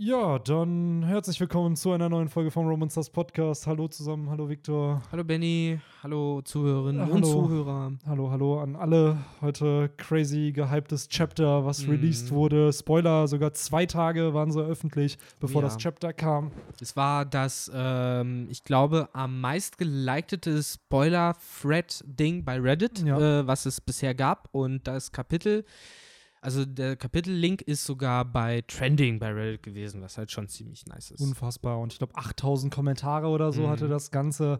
Ja, dann herzlich willkommen zu einer neuen Folge vom Romanstars Podcast. Hallo zusammen, hallo Victor. Hallo Benny, hallo Zuhörerinnen Hallo. und Zuhörer. Hallo, hallo an alle. Heute crazy gehyptes Chapter, was Mhm. released wurde. Spoiler, sogar zwei Tage waren sie öffentlich, bevor Ja. das Chapter kam. Es war das, ähm, ich glaube, am meist gelikete Spoiler-Thread-Ding bei Reddit, Ja. äh, was es bisher gab. Und das Kapitel, also der Kapitellink ist sogar bei Trending bei Reddit gewesen, was halt schon ziemlich nice ist. Unfassbar. Und ich glaube, 8000 Kommentare oder so Mhm. hatte das Ganze.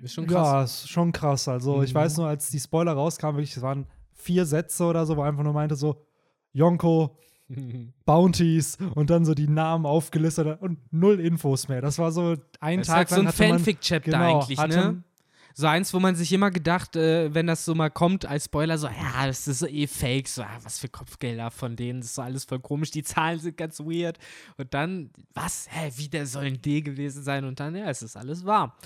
ist schon krass. Ja, ist schon krass. Also, ich Mhm. weiß nur, als die Spoiler rauskamen, wirklich, es waren vier Sätze oder so, wo einfach nur meinte so, Yonko, Bounties und dann so die Namen aufgelistet und null Infos mehr. Das war so ein Das ist Tag halt so ein Fanfic-Chapter genau, eigentlich, ne? So eins, wo man sich immer gedacht, äh, wenn das so mal kommt als Spoiler, so, ja, das ist so eh fake, so, ah, was für Kopfgelder von denen, das ist so alles voll komisch, die Zahlen sind ganz weird. Und dann, was, hä, wie der soll ein D gewesen sein? Und dann, ja, es ist alles wahr.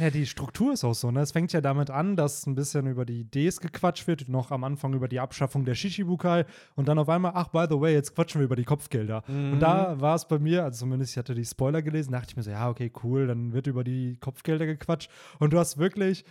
Ja, die Struktur ist auch so. Ne? Es fängt ja damit an, dass ein bisschen über die Ds gequatscht wird, noch am Anfang über die Abschaffung der Shishibukai und dann auf einmal, ach, by the way, jetzt quatschen wir über die Kopfgelder. Und da war es bei mir, also zumindest ich hatte die Spoiler gelesen, dachte ich mir so, ja, okay, cool, dann wird über die Kopfgelder gequatscht. Und du hast wirklich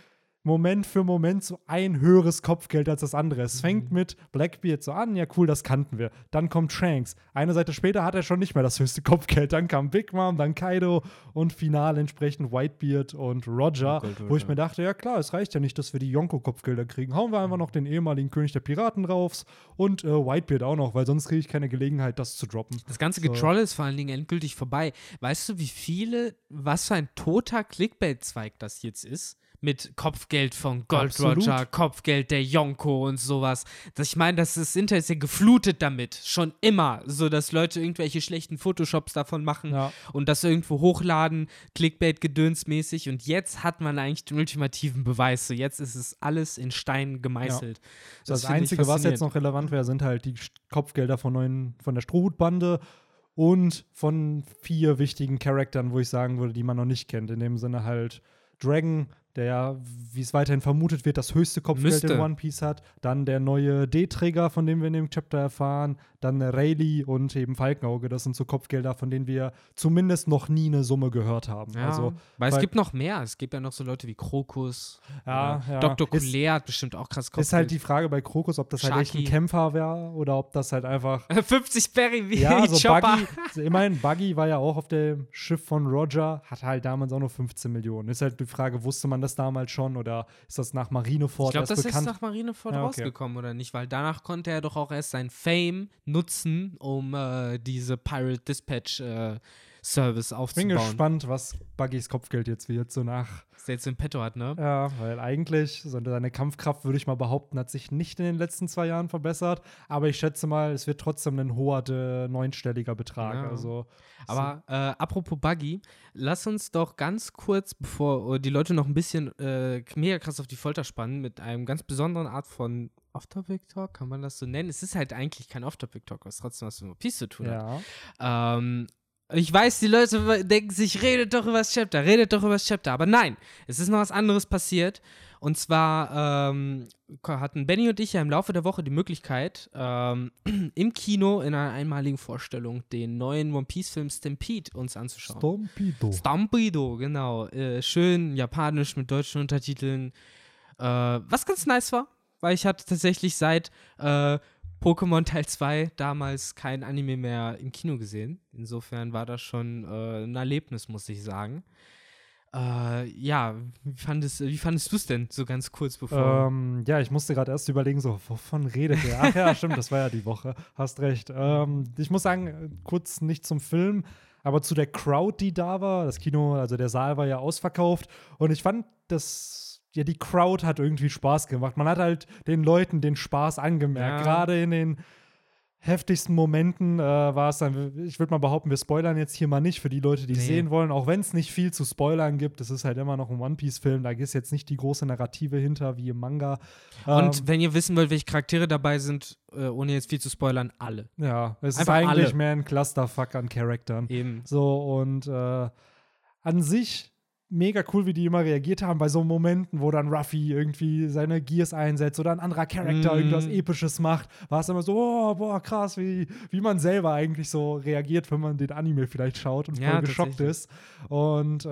Moment für Moment so ein höheres Kopfgeld als das andere. Es fängt mit Blackbeard so an, ja cool, das kannten wir. Dann kommt Shanks. Eine Seite später hat er schon nicht mehr das höchste Kopfgeld. Dann kam Big Mom, dann Kaido und final entsprechend Whitebeard und Roger, Oh Gott, wo ich mir dachte, ja klar, es reicht ja nicht, dass wir die Yonko-Kopfgelder kriegen. Hauen wir einfach noch den ehemaligen König der Piraten drauf und äh, Whitebeard auch noch, weil sonst kriege ich keine Gelegenheit, das zu droppen. Das ganze So. Getrolle ist vor allen Dingen endgültig vorbei. Weißt du, wie viele, was für ein toter Clickbait-Zweig das jetzt ist? Mit Kopfgeld von Gold Absolut. Roger, Kopfgeld der Yonko und sowas. Das, ich meine, das, das Internet ist ja geflutet damit. Schon immer. So, dass Leute irgendwelche schlechten Photoshops davon machen Ja. und das irgendwo hochladen, Clickbait-gedönsmäßig. Und jetzt hat man eigentlich den ultimativen Beweis. So, jetzt ist es alles in Stein gemeißelt. Das, finde ich Einzige, was jetzt noch relevant wäre, sind halt die Kopfgelder von, neuen, von der Strohhutbande und von vier wichtigen Charakteren, wo ich sagen würde, die man noch nicht kennt. In dem Sinne halt Dragon, der ja, wie es weiterhin vermutet wird, das höchste Kopfgeld Müsste. in One Piece hat. Dann der neue D-Träger, von dem wir in dem Chapter erfahren. Dann Rayleigh und eben Falkenauge. Das sind so Kopfgelder, von denen wir zumindest noch nie eine Summe gehört haben. Ja, Also, weil es gibt noch mehr. Es gibt ja noch so Leute wie Krokus. Ja, ja. Dr. Kulea hat bestimmt auch krass Kopfgeld. ist halt die Frage bei Krokus, ob das halt echt ein Sharky. Kämpfer wäre oder ob das halt einfach 50 Berry wie Ja, so Chopper. Buggy, also immerhin, Buggy war ja auch auf dem Schiff von Roger, hat halt damals auch nur 15 Millionen. Ist halt die Frage, wusste man das damals schon oder ist das nach Marineford Ich glaube, das bekannt? ist nach Marineford Ja, okay. rausgekommen, oder nicht? Weil danach konnte er doch auch erst sein Fame nutzen, um äh, diese Pirate Dispatch äh, Service Bin aufzubauen. gespannt, was Buggys Kopfgeld jetzt wird, so nach. Was der jetzt im Petto hat, ne? Ja, weil eigentlich, so seine Kampfkraft, würde ich mal behaupten, hat sich nicht in den letzten zwei Jahren verbessert. Aber ich schätze mal, es wird trotzdem ein hoher äh, neunstelliger Betrag. Ja. Also, Aber äh, apropos Buggy, lass uns doch ganz kurz, bevor äh, die Leute noch ein bisschen äh, mega krass auf die Folter spannen, mit einem ganz besonderen Art von Off-Topic-Talk, kann man das so nennen? Es ist halt eigentlich kein Off-Topic-Talk, was trotzdem was mit Piece zu tun hat. ja. Ähm, ich weiß, die Leute denken sich, redet doch über das Chapter, redet doch über das Chapter. Aber nein, es ist noch was anderes passiert. Und zwar ähm, hatten Benny und ich ja im Laufe der Woche die Möglichkeit, ähm, im Kino in einer einmaligen Vorstellung den neuen One Piece-Film Stampede uns anzuschauen. Stompido. Stampido, genau. Äh, schön japanisch mit deutschen Untertiteln. Äh, was ganz nice war, weil ich hatte tatsächlich seit äh, Pokémon Teil 2 damals kein Anime mehr im Kino gesehen. Insofern war das schon äh, ein Erlebnis, muss ich sagen. Äh, ja, wie fandest, wie fandest du es denn so ganz kurz bevor? Ähm, ja, ich musste gerade erst überlegen, so, wovon redet der? Ach ja, stimmt, das war ja die Woche. Hast recht. Ähm, ich muss sagen, kurz nicht zum Film, aber zu der Crowd, die da war. Das Kino, also der Saal war ja ausverkauft. Und ich fand, das, ja, die Crowd hat irgendwie Spaß gemacht. Man hat halt den Leuten den Spaß angemerkt. Ja. Gerade in den heftigsten Momenten äh, war es dann, ich würde mal behaupten, wir spoilern jetzt hier mal nicht für die Leute, die es Nee. sehen wollen, auch wenn es nicht viel zu spoilern gibt. Es ist halt immer noch ein One-Piece-Film, da ist jetzt nicht die große Narrative hinter wie im Manga. Und Ähm, wenn ihr wissen wollt, welche Charaktere dabei sind, äh, ohne jetzt viel zu spoilern, alle. ja, es ist einfach eigentlich alle. mehr ein Clusterfuck an Charaktern. Eben. So, und äh, an sich mega cool, wie die immer reagiert haben bei so Momenten, wo dann Ruffy irgendwie seine Gears einsetzt oder ein anderer Charakter Mm. irgendwas Episches macht. War es immer so, oh, boah, krass, wie, wie man selber eigentlich so reagiert, wenn man den Anime vielleicht schaut und voll Ja, geschockt tatsächlich. ist. Und, äh,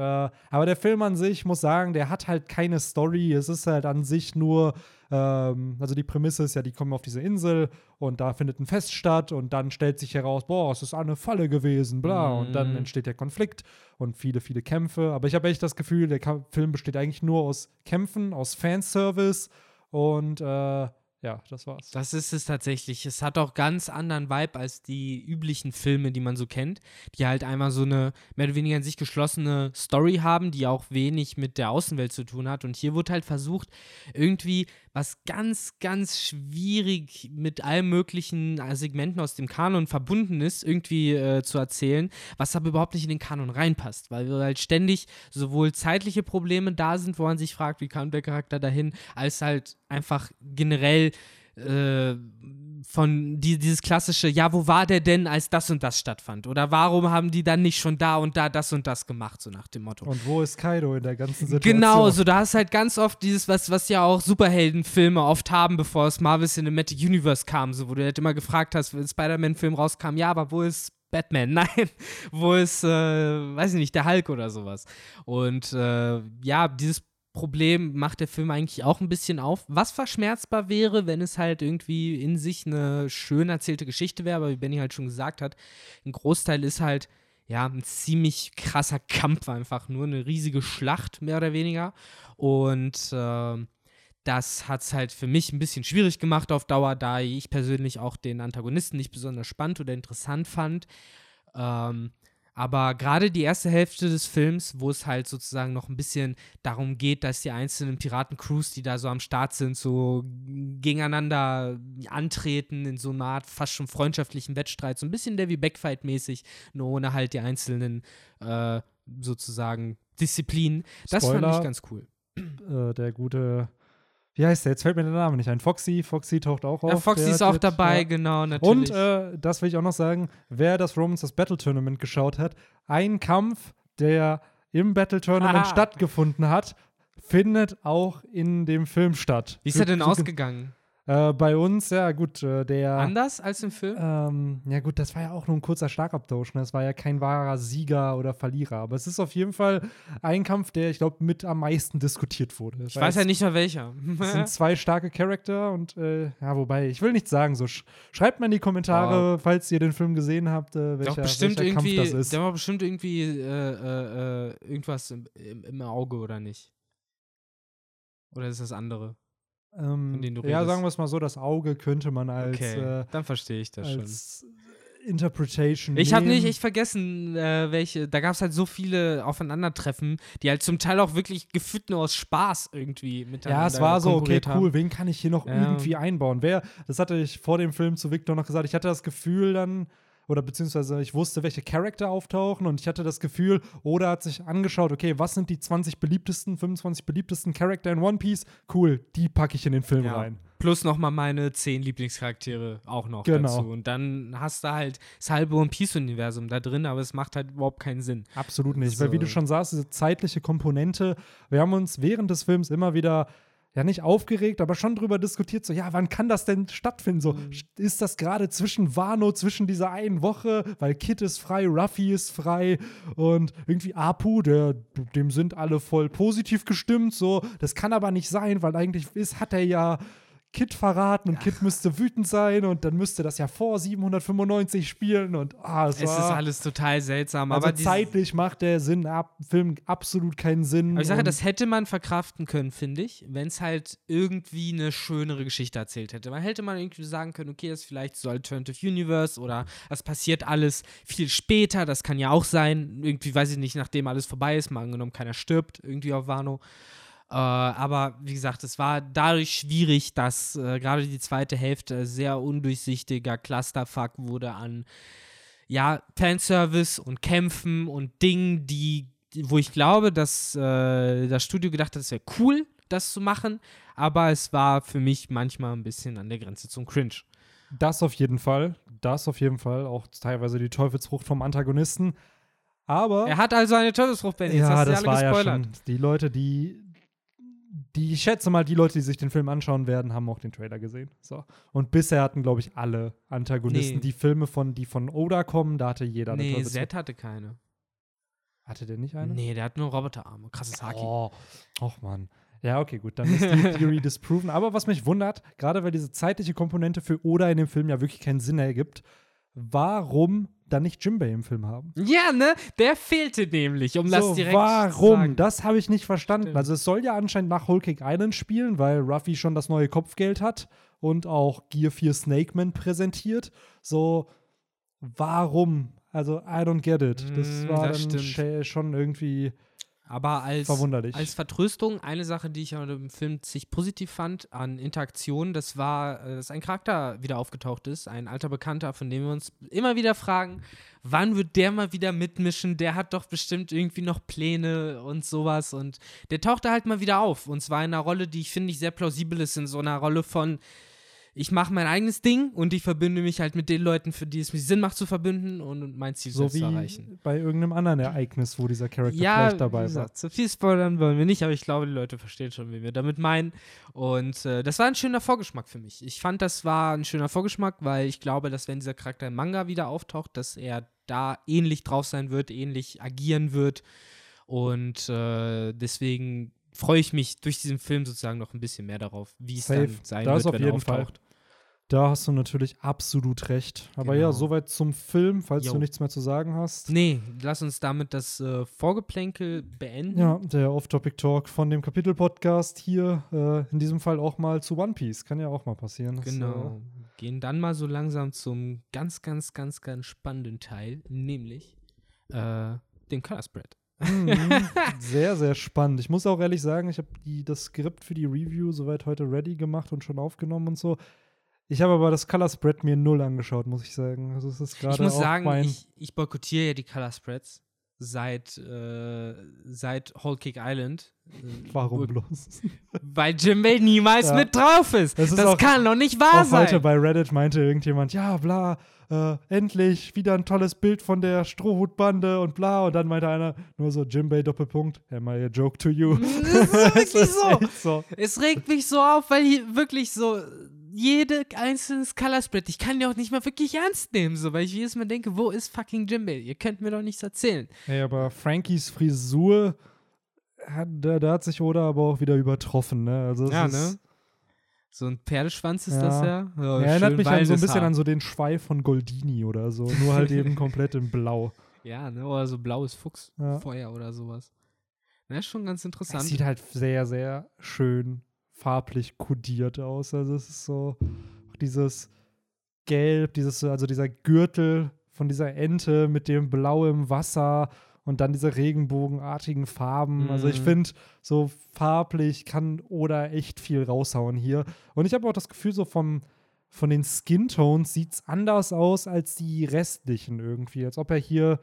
aber der Film an sich, muss sagen, der hat halt keine Story. Es ist halt an sich nur ähm, also die Prämisse ist ja, die kommen auf diese Insel und da findet ein Fest statt und dann stellt sich heraus, boah, es ist eine Falle gewesen, bla. Und dann Mhm. entsteht der Konflikt und viele, viele Kämpfe. Aber ich habe echt das Gefühl, der Ka Film besteht eigentlich nur aus Kämpfen, aus Fanservice und äh, ja, das war's. Das ist es tatsächlich. Es hat auch ganz anderen Vibe als die üblichen Filme, die man so kennt, die halt einmal so eine mehr oder weniger in sich geschlossene Story haben, die auch wenig mit der Außenwelt zu tun hat. Und hier wird halt versucht, irgendwie was ganz, ganz schwierig mit allen möglichen äh, Segmenten aus dem Kanon verbunden ist, irgendwie äh, zu erzählen, was aber überhaupt nicht in den Kanon reinpasst, weil wir halt ständig sowohl zeitliche Probleme da sind, wo man sich fragt, wie kam der Charakter dahin, als halt einfach generell äh, von die, dieses klassische, ja, wo war der denn, als das und das stattfand? Oder warum haben die dann nicht schon da und da das und das gemacht, so nach dem Motto. Und wo ist Kaido in der ganzen Situation? Genau, so da ist halt ganz oft dieses, was, was ja auch Superheldenfilme oft haben, bevor es Marvel Cinematic Universe kam, so wo du halt immer gefragt hast, wenn ein Spider-Man-Film rauskam, ja, aber wo ist Batman? Nein, wo ist, äh, weiß ich nicht, der Hulk oder sowas. Und äh, ja, dieses Problem macht der Film eigentlich auch ein bisschen auf. Was verschmerzbar wäre, wenn es halt irgendwie in sich eine schön erzählte Geschichte wäre, aber wie Benny halt schon gesagt hat, ein Großteil ist halt ja, ein ziemlich krasser Kampf einfach, nur eine riesige Schlacht, mehr oder weniger. Und ähm, das hat es halt für mich ein bisschen schwierig gemacht auf Dauer, da ich persönlich auch den Antagonisten nicht besonders spannend oder interessant fand. Ähm, aber gerade die erste Hälfte des Films, wo es halt sozusagen noch ein bisschen darum geht, dass die einzelnen Piratencrews, die da so am Start sind, so gegeneinander antreten in so einer Art fast schon freundschaftlichen Wettstreit, so ein bisschen Davy Backfight-mäßig, nur ohne halt die einzelnen äh, sozusagen Disziplinen. Das fand Spoiler. ich ganz cool. äh, der gute, wie heißt der? Jetzt fällt mir der Name nicht ein. Foxy. Foxy taucht auch auf. Ja, Foxy Der ist auch dabei, ja. genau, Und natürlich. äh, das will ich auch noch sagen, wer das Romans das Battle Tournament geschaut hat, ein Kampf, der im Battle Tournament Aha. stattgefunden hat, findet auch in dem Film statt. Wie ist er denn ausgegangen? Äh, bei uns, ja gut, äh, der Anders als im Film? ähm, ja gut, das war ja auch nur ein kurzer Schlagabtausch. Ne? Das war ja kein wahrer Sieger oder Verlierer. Aber es ist auf jeden Fall ein Kampf, der, ich glaube, mit am meisten diskutiert wurde. ich weiß ja nicht mehr welcher. Es sind zwei starke Charakter und äh, ja, wobei, ich will nichts sagen. So, sch schreibt mal in die Kommentare, falls ihr den Film gesehen habt, äh, welcher, Doch bestimmt welcher Kampf das ist. der war bestimmt irgendwie irgendwas im, im, im Auge oder nicht? Oder ist das andere? Ähm, ja, sagen wir es mal so, das Auge könnte man als, Okay, äh, dann verstehe ich das schon. Interpretation Ich habe nicht echt vergessen, äh, welche. Da gab es halt so viele Aufeinandertreffen, die halt zum Teil auch wirklich gefühlt nur aus Spaß irgendwie miteinander Ja, es war so, okay, cool, haben. wen kann ich hier noch Ja. irgendwie einbauen? Wer, das hatte ich vor dem Film zu Victor noch gesagt, ich hatte das Gefühl dann, oder beziehungsweise ich wusste, welche Charakter auftauchen und ich hatte das Gefühl, Oda hat sich angeschaut, okay, was sind die 20 beliebtesten, 25 beliebtesten Charakter in One Piece? Cool, die packe ich in den Film Ja. rein. Plus nochmal meine zehn Lieblingscharaktere auch noch Genau. dazu. Und dann hast du halt das halbe One Piece-Universum da drin, aber es macht halt überhaupt keinen Sinn. Absolut nicht, So. weil wie du schon sagst, diese zeitliche Komponente, wir haben uns während des Films immer wieder ja nicht aufgeregt, aber schon drüber diskutiert, so, ja, wann kann das denn stattfinden? So, Mhm. ist das gerade zwischen Wano, zwischen dieser einen Woche, weil Kid ist frei, Ruffy ist frei und irgendwie Apu, der, dem sind alle voll positiv gestimmt, so, das kann aber nicht sein, weil eigentlich ist, hat er ja Kid verraten und Kid müsste wütend sein und dann müsste das ja vor 795 spielen und ah, es, Es ist alles total seltsam. also aber zeitlich macht der Sinn ab, Film absolut keinen Sinn. Aber ich sage, das hätte man verkraften können, finde ich, wenn es halt irgendwie eine schönere Geschichte erzählt hätte. Man hätte man irgendwie sagen können, okay, das ist vielleicht so Alternative Universe oder das passiert alles viel später, das kann ja auch sein. Irgendwie, weiß ich nicht, nachdem alles vorbei ist, mal angenommen, keiner stirbt irgendwie auf Wano. Äh, aber wie gesagt, es war dadurch schwierig, dass äh, gerade die zweite Hälfte sehr undurchsichtiger Clusterfuck wurde an ja, Fanservice und Kämpfen und Dingen, die, wo ich glaube, dass äh, das Studio gedacht hat, es wäre cool, das zu machen, aber es war für mich manchmal ein bisschen an der Grenze zum Cringe. Das auf jeden Fall. Das auf jeden Fall. Auch teilweise die Teufelsfrucht vom Antagonisten. Aber Er hat also eine Teufelsfrucht, Benny. Ja, das sie war alle ja gespoilert. schon. Die Leute, die, die, ich schätze mal, die Leute, die sich den Film anschauen werden, haben auch den Trailer gesehen. So. Und bisher hatten, glaube ich, alle Antagonisten Nee. die Filme von, die von Oda kommen, da hatte jeder eine nee. Zed hatte keine. Hatte der nicht eine? Nee, der hat nur Roboterarme. Krasses Haki. Oh, och Mann. Ja, okay, gut, dann ist die Theory disproven. Aber was mich wundert, gerade weil diese zeitliche Komponente für Oda in dem Film ja wirklich keinen Sinn ergibt, warum dann nicht Jimbei im Film haben? Ja, ne? Der fehlte nämlich, um das so, direkt zu warum? sagen. Das habe ich nicht verstanden. Stimmt. Also es soll ja anscheinend nach Whole Cake Island spielen, weil Ruffy schon das neue Kopfgeld hat und auch Gear 4 Snakeman präsentiert. So, warum? Also, I don't get it. Das Mm, war das dann stimmt. schon irgendwie Aber als, verwunderlich. als Vertröstung, eine Sache, die ich an dem Film sich positiv fand, an Interaktion, das war, äh, dass ein Charakter wieder aufgetaucht ist, ein alter Bekannter, von dem wir uns immer wieder fragen, wann wird der mal wieder mitmischen? Der hat doch bestimmt irgendwie noch Pläne und sowas. Und der tauchte halt mal wieder auf. Und zwar in einer Rolle, die ich finde ich sehr plausibel ist, in so einer Rolle von ich mache mein eigenes Ding und ich verbinde mich halt mit den Leuten, für die es mir Sinn macht zu verbinden und mein Ziel so zu erreichen. bei irgendeinem anderen Ereignis, wo dieser Charakter Ja, vielleicht dabei wie war. gesagt, so viel spoilern wollen wir nicht, aber ich glaube, die Leute verstehen schon, wie wir damit meinen. Und äh, das war ein schöner Vorgeschmack für mich. Ich fand, das war ein schöner Vorgeschmack, weil ich glaube, dass wenn dieser Charakter im Manga wieder auftaucht, dass er da ähnlich drauf sein wird, ähnlich agieren wird. Und äh, deswegen freue ich mich durch diesen Film sozusagen noch ein bisschen mehr darauf, wie es dann sein Da wird, wenn er jeden Fall. Da hast du natürlich absolut recht. Aber Genau. ja, soweit zum Film, falls Jo. du nichts mehr zu sagen hast. Nee, lass uns damit das äh, Vorgeplänkel beenden. Ja, der Off-Topic-Talk von dem Kapitel-Podcast hier, äh, in diesem Fall auch mal zu One Piece. Kann ja auch mal passieren. Genau. Gehen dann mal so langsam zum ganz, ganz, ganz, ganz spannenden Teil, nämlich äh, den Color Spread. Mhm. sehr, sehr spannend. Ich muss auch ehrlich sagen, ich habe das Skript für die Review soweit heute ready gemacht und schon aufgenommen und so. Ich habe aber das Color Spread mir null angeschaut, muss ich sagen. Also es ist gerade Ich muss sagen, ich, ich boykottiere ja die Color Spreads seit, äh, seit Whole Cake Island. Äh, Warum bloß? Weil Jimbei niemals Ja. mit drauf ist. Es ist das auch- kann doch nicht wahr Auch heute sein. bei Reddit meinte irgendjemand, ja, bla, äh, endlich wieder ein tolles Bild von der Strohhutbande und bla. Und dann meinte einer nur so, Jimbei Doppelpunkt, am I a joke to you? Das ist wirklich so. so. Es regt mich so auf, weil hier wirklich so jede einzelne Color Spread, ich kann die auch nicht mal wirklich ernst nehmen, so, weil ich jedes Mal denke, wo ist fucking Jimbei? Ihr könnt mir doch nichts erzählen. Hey, aber Frankies Frisur, hat, da, da hat sich Oda aber auch wieder übertroffen, ne? Also Ja, ne? So ein Pferdeschwanz ist Ja. das ja. ja Er erinnert mich an so ein bisschen Haar. an so den Schweif von Goldini oder so, nur halt eben komplett in Blau. Ja, ne? Oder so blaues Ja. Fuchsfeuer oder sowas. Na, ist schon ganz Es interessant. sieht halt sehr, sehr schön farblich kodiert aus. Also es ist so dieses Gelb, dieses, also dieser Gürtel von dieser Ente mit dem Blau im Wasser und dann diese regenbogenartigen Farben. Also ich Mhm. finde, so farblich kann Oda echt viel raushauen hier. Und ich habe auch das Gefühl, so vom, von den Skin-Tones sieht es anders aus als die restlichen irgendwie. Als ob er hier,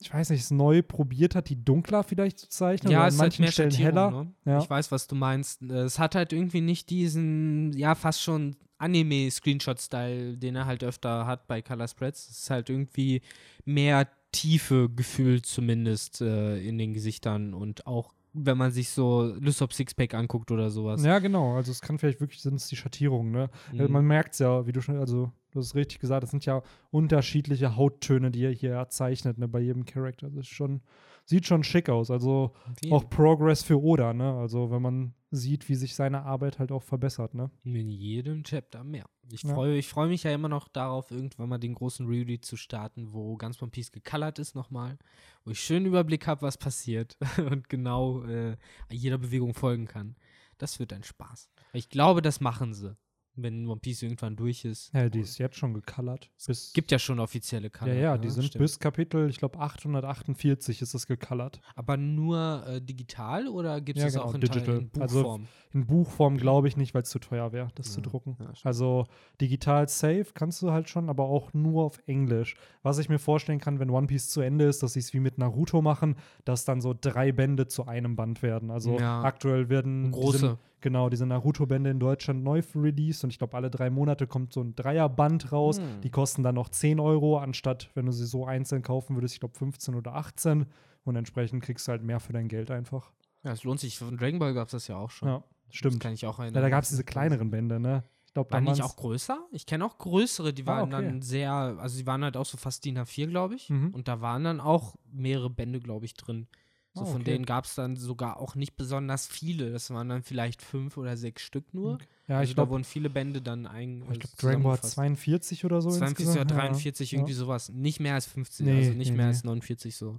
ich weiß nicht, es neu probiert hat, die dunkler vielleicht zu zeichnen. ja, oder es an hat manchen mehr Stellen heller. Ne? Ja. Ich weiß, was du meinst. Es hat halt irgendwie nicht diesen, ja, fast schon Anime-Screenshot-Style, den er halt öfter hat bei Color Spreads. Es ist halt irgendwie mehr Tiefe gefühlt zumindest äh, in den Gesichtern und auch wenn man sich so Lysop Sixpack anguckt oder sowas. Ja, genau. Also es kann vielleicht wirklich, sind es die Schattierungen, ne? Mhm. Man merkt es ja, wie du schon, also du hast richtig gesagt, es sind ja unterschiedliche Hauttöne, die er hier erzeichnet, ne, bei jedem Charakter. Das ist schon, sieht schon schick aus. Also Wie- auch Progress für Oda, ne? Also wenn man sieht, wie sich seine Arbeit halt auch verbessert, ne? In jedem Chapter mehr. Ich Ja. freue freu mich ja immer noch darauf, irgendwann mal den großen Reread zu starten, wo ganz One Piece gecolored ist nochmal, wo ich schön Überblick habe, was passiert und genau äh, jeder Bewegung folgen kann. Das wird ein Spaß. Ich glaube, das machen sie, wenn One Piece irgendwann durch ist. Ja, die ist jetzt schon gecolored. Bis, Gibt ja schon offizielle Color. ja, ja, ne? die sind Stimmt. bis Kapitel, ich glaube 848 ist es gecolored. Aber nur äh, digital oder gibt es Ja, das genau, auch in, digital. Teil, in Also Buchform? In Buchform glaube ich nicht, weil es zu teuer wäre, das zu Ja, drucken. ja, also digital safe kannst du halt schon, aber auch nur auf Englisch. Was ich mir vorstellen kann, wenn One Piece zu Ende ist, dass sie es wie mit Naruto machen, dass dann so drei Bände zu einem Band werden. Also aktuell werden Große. Genau, diese Naruto-Bände in Deutschland neu released und ich glaube, alle drei Monate kommt so ein Dreierband raus. Hm. Die kosten dann noch 10 Euro, anstatt, wenn du sie so einzeln kaufen würdest, ich glaube 15 oder 18. Und entsprechend kriegst du halt mehr für dein Geld einfach. Ja, es lohnt sich. Von Dragon Ball gab es das ja auch schon. Ja, Das stimmt. kann ich auch erinnern. Ja, da gab es diese kleineren Bände, ne? Ich glaube, Waren die nicht auch größer? Ich kenne auch größere, die Ah, waren okay. dann sehr, also die waren halt auch so fast DIN A4, glaube ich. Mhm. Und da waren dann auch mehrere Bände, glaube ich, drin. So Ah, von okay. denen gab es dann sogar auch nicht besonders viele. Das waren dann vielleicht fünf oder sechs Stück nur. Ja, also ich da glaube, wurden viele Bände dann ein. ich glaub, Dragon Ball hat 42 oder so 42 oder insgesamt. 43, ja. irgendwie sowas. Nicht mehr als 50, Nee, also nicht nee, mehr nee. als 49 so.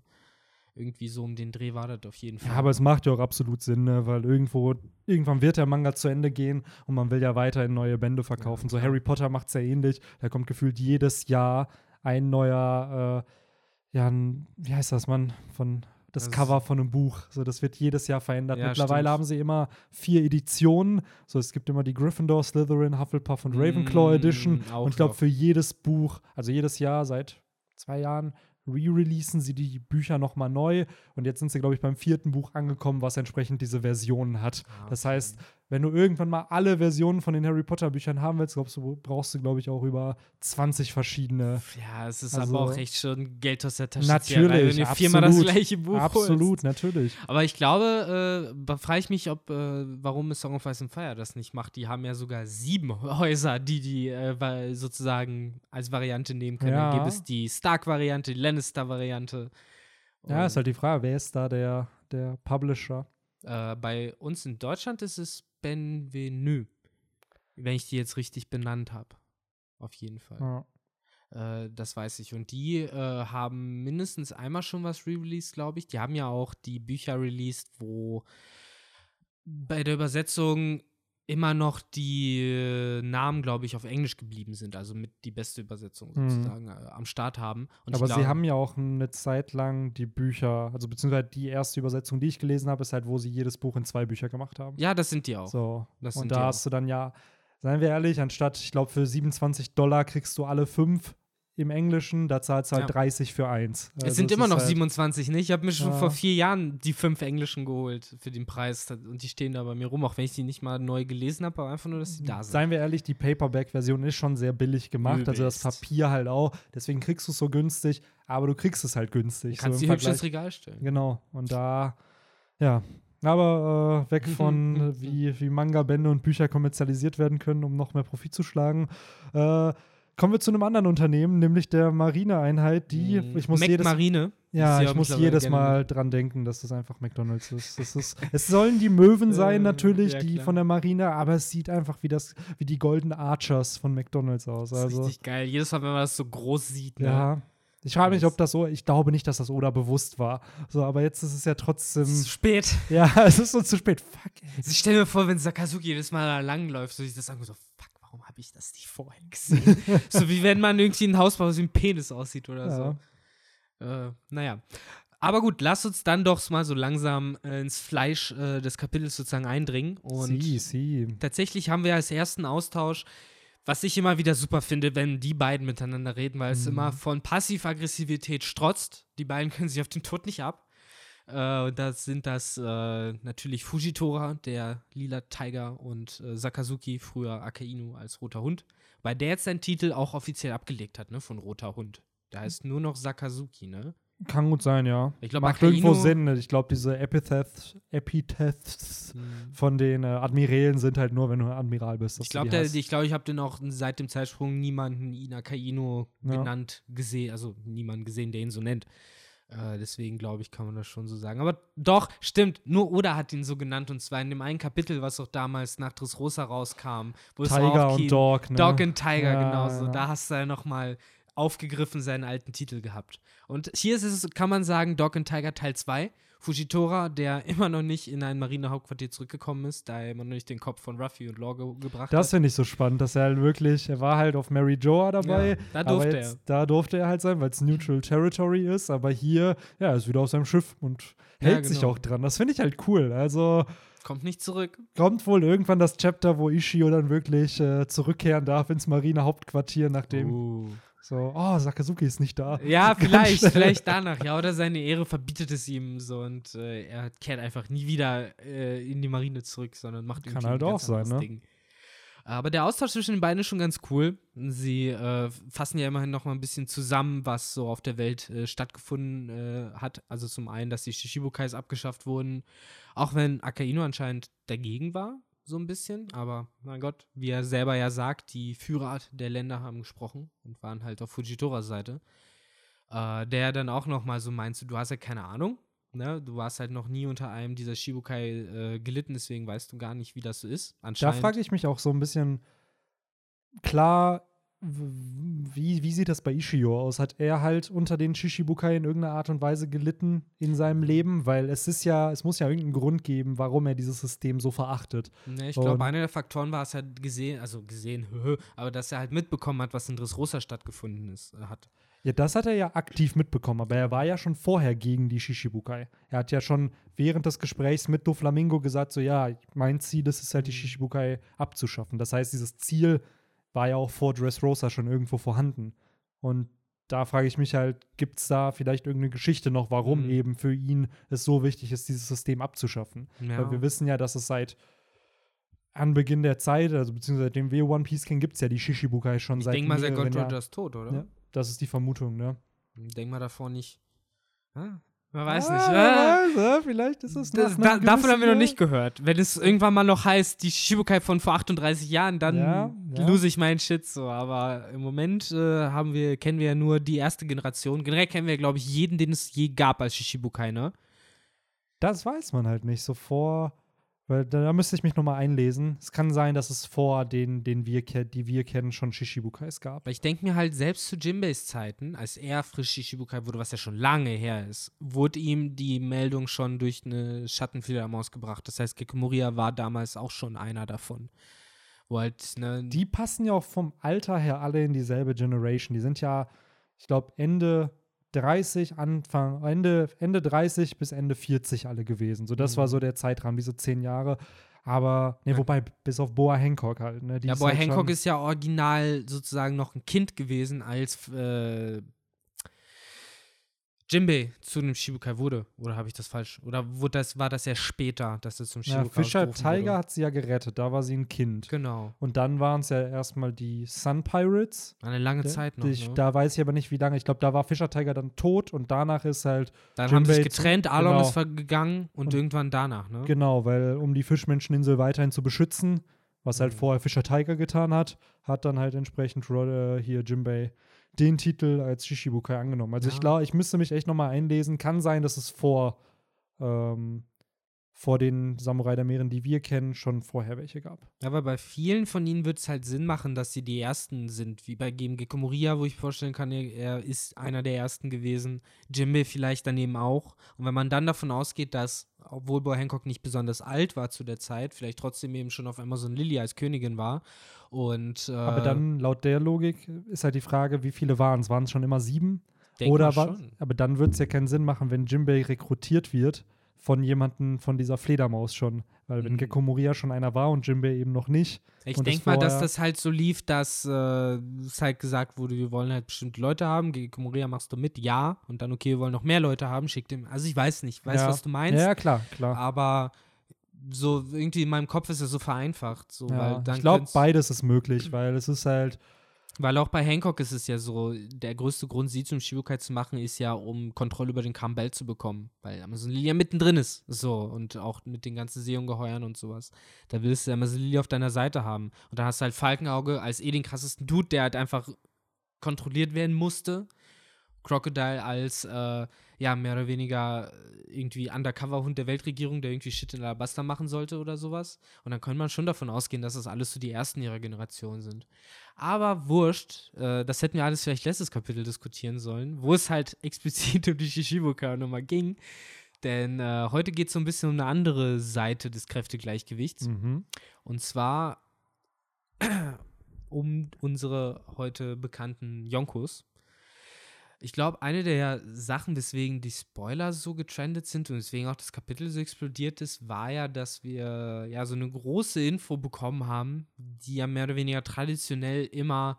Irgendwie so um den Dreh war das auf jeden Fall. Ja, aber es macht ja auch absolut Sinn, ne? weil irgendwo, irgendwann wird der Manga zu Ende gehen und man will ja weiterhin neue Bände verkaufen. so klar. Harry Potter macht es ja ähnlich. Da kommt gefühlt jedes Jahr ein neuer, äh, ja, ein, wie heißt das, Mann, von das, Das- Cover von einem Buch. So, das wird jedes Jahr verändert. Ja, Mittlerweile stimmt. haben sie immer vier Editionen. So, es gibt immer die Gryffindor, Slytherin, Hufflepuff und Ravenclaw Mm, Edition. auch Und ich glaube, für jedes Buch, also jedes Jahr seit zwei Jahren, re-releasen sie die Bücher nochmal neu. Und jetzt sind sie, glaube ich, beim vierten Buch angekommen, was entsprechend diese Versionen hat. Ah, Das okay. heißt, wenn du irgendwann mal alle Versionen von den Harry Potter Büchern haben willst, glaubst du, brauchst du, glaube ich, auch über 20 verschiedene. Ja, es ist Also- aber auch echt schon Geld aus der Tasche. Natürlich, wenn du viermal das gleiche Buch Absolut, holst. natürlich. Aber ich glaube, äh, frage ich mich, ob, äh, warum Song of Ice and Fire das nicht macht. Die haben ja sogar sieben Häuser, die die äh, sozusagen als Variante nehmen können. Dann Ja. gibt es die Stark-Variante, die Lannister-Variante. Ja, ist halt die Frage, wer ist da der, der Publisher? äh, bei uns in Deutschland ist es Benvenue. Wenn ich die jetzt richtig benannt habe. Auf jeden Fall. Ja. Äh, das weiß ich. Und die äh, haben mindestens einmal schon was re-released, glaube ich. Die haben ja auch die Bücher released, wo bei der Übersetzung immer noch die äh, Namen, glaube ich, auf Englisch geblieben sind. Also mit die beste Übersetzung Mhm. sozusagen äh, am Start haben. Und Aber ich sie haben ja auch eine Zeit lang die Bücher, also beziehungsweise die erste Übersetzung, die ich gelesen habe, ist halt, wo sie jedes Buch in zwei Bücher gemacht haben. Ja, das sind die auch. So. Das und da hast du dann ja, seien wir ehrlich, anstatt, ich glaube, für 27 Dollar kriegst du alle fünf im Englischen, da zahlst du halt Ja. 30 für eins. Es Also sind immer noch halt, 27, ne? Ich habe mir schon Ja. vor vier Jahren die fünf Englischen geholt für den Preis. Und die stehen da bei mir rum, auch wenn ich die nicht mal neu gelesen habe, aber einfach nur, dass sie da sind. Seien wir ehrlich, die Paperback-Version ist schon sehr billig gemacht, also das Übelst. Papier halt auch. Deswegen kriegst du es so günstig, aber du kriegst es halt günstig. Du kannst so die im hübsch ins. Regal stellen. Genau. Und da, ja. Aber äh, weg von, äh, wie, wie Manga-Bände und Bücher kommerzialisiert werden können, um noch mehr Profit zu schlagen. Äh, kommen wir zu einem anderen Unternehmen, nämlich der Marineeinheit, die, Mm, ich muss Mac jedes Marine. ja, ich muss jedes Mal dran denken, dass das einfach McDonalds ist. Ist es sollen die Möwen sein, Äh, natürlich, ja, die von der Marine, aber es sieht einfach wie das, wie die Golden Archers von McDonalds aus. Das ist Also, richtig geil. Jedes Mal, wenn man das so groß sieht. Ne? ja. Ich frage mich, ob das so, ich glaube nicht, dass das Oda bewusst war. So, aber jetzt ist es ja trotzdem, Es ist spät. ja, es ist so zu spät. Fuck, ey. Also ich stelle mir vor, wenn Sakazuki jedes Mal da langläuft, so ich das sagen so, fuck, habe ich das nicht vorher gesehen? so wie wenn man irgendwie ein Haus baut, wie ein Penis aussieht oder Ja. so. Äh, naja. Aber gut, lass uns dann doch mal so langsam äh, ins Fleisch äh, des Kapitels sozusagen eindringen. Und Sie, sie. tatsächlich haben wir als ersten Austausch, was ich immer wieder super finde, wenn die beiden miteinander reden, weil es Mhm. immer von Passiv-Aggressivität strotzt. Die beiden können sich auf den Tod nicht ab. Äh, das sind das äh, natürlich Fujitora, der lila Tiger, und äh, Sakazuki, früher Akainu als roter Hund. Weil der jetzt seinen Titel auch offiziell abgelegt hat, ne, von roter Hund. Der heißt nur noch Sakazuki, ne? Kann gut sein, ja. Ich glaub, Macht irgendwo Akainu- Sinn. Ich glaube, diese Epithets, Epithets von den äh, Admirälen sind halt nur, wenn du Admiral bist. Ich glaube, ich, glaub, ich habe den auch seit dem Zeitsprung niemanden ihn Akainu Ja. genannt gesehen, also niemanden gesehen, der ihn so nennt. Äh, deswegen glaube ich, kann man das schon so sagen. Aber doch, stimmt, nur Oda hat ihn so genannt und zwar in dem einen Kapitel, was auch damals nach Dressrosa rauskam. Wo es Tiger und Keen- Dog, ne? Dog and Tiger, Ja, genau so. ja. Da hast du ja nochmal aufgegriffen seinen alten Titel gehabt. Und hier ist es, kann man sagen, Dog and Tiger Teil 2. Fujitora, der immer noch nicht in ein Marinehauptquartier zurückgekommen ist, da er immer noch nicht den Kopf von Ruffy und Law ge gebracht Das hat. finde ich so spannend, dass er halt wirklich, er war halt auf Mary Joa dabei. Ja, da aber durfte jetzt, Da durfte er halt sein, weil es Neutral Territory ist. Aber hier, ja, er ist wieder auf seinem Schiff und Ja, hält sich genau. auch dran. Das finde ich halt cool. Also Kommt nicht zurück. kommt wohl irgendwann das Chapter, wo Ishio dann wirklich äh, zurückkehren darf ins Marinehauptquartier, nachdem Uh. So, oh, Sakazuki ist nicht da. Ja, vielleicht, vielleicht danach, ja. Oder seine Ehre verbietet es ihm so und äh, er kehrt einfach nie wieder äh, in die Marine zurück, sondern macht Kann halt ein auch sein, ne? Ding. Aber der Austausch zwischen den beiden ist schon ganz cool. Sie äh, fassen ja immerhin noch mal ein bisschen zusammen, was so auf der Welt äh, stattgefunden äh, hat. Also zum einen, dass die Shishibukais abgeschafft wurden, auch wenn Akainu anscheinend dagegen war, so ein bisschen. Aber mein Gott, wie er selber ja sagt, die Führer der Länder haben gesprochen und waren halt auf Fujitoras Seite. Äh, der dann auch noch mal so meint, so, du hast ja keine Ahnung. Ne? Du warst halt noch nie unter einem dieser Shibukai äh, gelitten, deswegen weißt du gar nicht, wie das so ist. Da frage ich mich auch so ein bisschen, klar, wie, wie sieht das bei Ishio aus? Hat er halt unter den Shishibukai in irgendeiner Art und Weise gelitten in seinem Leben? Weil es ist ja, es muss ja irgendeinen Grund geben, warum er dieses System so verachtet. Ne, ich glaube, einer der Faktoren war es halt gesehen, also gesehen, aber dass er halt mitbekommen hat, was in Dressrosa stattgefunden ist, äh, hat. Ja, das hat er ja aktiv mitbekommen, aber er war ja schon vorher gegen die Shishibukai. Er hat ja schon während des Gesprächs mit Doflamingo gesagt, so ja, mein Ziel ist es halt, die Shishibukai abzuschaffen. Das heißt, dieses Ziel war ja auch vor Dressrosa schon irgendwo vorhanden. Und da frage ich mich halt, gibt es da vielleicht irgendeine Geschichte noch, warum Mhm. eben für ihn es so wichtig ist, dieses System abzuschaffen? Ja. Weil wir wissen ja, dass es seit Anbeginn der Zeit, also beziehungsweise seitdem wir One Piece kennen, gibt es ja die Shishibukai schon ich seit denke mal, mehreren Gott ist tot, oder? Ja, das ist die Vermutung, ne? Ich denke mal davor nicht. Ah, man weiß ah, nicht. Ah, weiß, ja, vielleicht ist es das, da, davon haben wir noch nicht gehört. Wenn es irgendwann mal noch heißt, die Shibukai von vor 38 Jahren, dann Ja, ja. lose ich meinen Shit so. Aber im Moment äh, haben wir, kennen wir ja nur die erste Generation. Generell kennen wir, glaube ich, jeden, den es je gab als Shishibukai, ne? Das weiß man halt nicht. So vor, weil da, müsste ich mich nochmal einlesen. Es kann sein, dass es vor den, den wir, die wir kennen, schon Shishibukais gab. Weil ich denke mir halt, selbst zu Jinbeis Zeiten, als er frisch Shishibukai wurde, was ja schon lange her ist, wurde ihm die Meldung schon durch eine Schattenfledermaus gebracht. Das heißt, Gekimoria war damals auch schon einer davon. Wo halt, ne, Die passen ja auch vom Alter her alle in dieselbe Generation. Die sind ja, ich glaube, Ende 30, Anfang, Ende, Ende 30 bis Ende 40 alle gewesen. So, das Mhm. war so der Zeitrahmen, diese zehn Jahre. Aber, ne, wobei, bis auf Boa Hancock halt, ne? Ja, Boy halt Hancock ist ja original sozusagen noch ein Kind gewesen, als äh, Jinbei zu einem Shibukai wurde. Oder habe ich das falsch? Oder wurde das, war das ja später, dass es zum Ja, Shibukai Fischer ausgerufen Tiger wurde? hat sie ja gerettet, da war sie ein Kind. Genau. Und dann waren es ja erstmal die Sun Pirates. Eine lange Da- Zeit noch. ich, ne? Da weiß ich aber nicht, wie lange. Ich glaube, da war Fischer Tiger dann tot und danach ist halt, Dann haben sie sich Jinbei zu- getrennt, Alon genau. ist vergegangen und, Und- irgendwann danach, ne? genau, weil um die Fischmenscheninsel weiterhin zu beschützen, was halt Mhm. vorher Fischer Tiger getan hat, hat dann halt entsprechend äh, hier Jimbei den Titel als Shishibukai angenommen. Also ich Ja. glaube, ich müsste mich echt nochmal einlesen. Kann sein, dass es vor, ähm, vor den Samurai der Meeren, die wir kennen, schon vorher welche gab. Aber bei vielen von ihnen wird es halt Sinn machen, dass sie die Ersten sind. Wie bei Gecko Moria, wo ich vorstellen kann, er, ist einer der Ersten gewesen. Jimbei vielleicht daneben auch. Und wenn man dann davon ausgeht, dass, obwohl Boy Hancock nicht besonders alt war zu der Zeit, vielleicht trotzdem eben schon auf Amazon Lily als Königin war. Und, äh, Aber dann, laut der Logik, ist halt die Frage, wie viele waren es? Waren es schon immer sieben? Oder schon. aber dann wird es ja keinen Sinn machen, wenn Jimbei rekrutiert wird von jemandem von dieser Fledermaus schon. Weil wenn Mhm. Gekko Moria schon einer war und Jimbei eben noch nicht. Ich denke mal, dass das halt so lief, dass äh, es halt gesagt wurde, wir wollen halt bestimmte Leute haben. Gegen Moria machst du mit, ja. Und dann, okay, wir wollen noch mehr Leute haben, schick dem. Also ich weiß nicht, weiß, ja. was du meinst. Ja, klar, klar. Aber so irgendwie in meinem Kopf ist es so vereinfacht. So, ja. ich glaube, beides ist möglich, weil es ist halt, Weil auch bei Hancock ist es ja so, der größte Grund, sie zum Shibukai zu machen, ist ja, um Kontrolle über den Campbell zu bekommen. Weil Amazon Lily ja mittendrin ist. So. Und auch mit den ganzen Seeungeheuern und sowas. Da willst du Amazon Lily auf deiner Seite haben. Und da hast du halt Falkenauge als eh den krassesten Dude, der halt einfach kontrolliert werden musste. Crocodile als, äh, ja, mehr oder weniger irgendwie Undercover-Hund der Weltregierung, der irgendwie Shit in Alabasta machen sollte oder sowas. Und dann könnte man schon davon ausgehen, dass das alles so die ersten ihrer Generation sind. Aber wurscht, äh, das hätten wir alles vielleicht letztes Kapitel diskutieren sollen, wo es halt explizit um die Shishibuka nochmal ging. Denn äh, heute geht es so ein bisschen um eine andere Seite des Kräftegleichgewichts. mhm. Und zwar um unsere heute bekannten Yonkos. Ich glaube, eine der Sachen, weswegen die Spoiler so getrendet sind und deswegen auch das Kapitel so explodiert ist, war ja, dass wir ja so eine große Info bekommen haben, die ja mehr oder weniger traditionell immer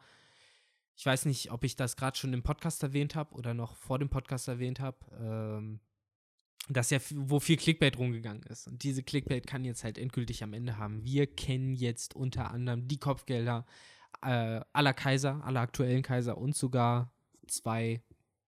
ich weiß nicht, ob ich das gerade schon im Podcast erwähnt habe oder noch vor dem Podcast erwähnt habe, ähm, dass ja, wo viel Clickbait rumgegangen ist. Und diese Clickbait kann jetzt halt endgültig am Ende haben. Wir kennen jetzt unter anderem die Kopfgelder äh, aller Kaiser, aller aktuellen Kaiser und sogar zwei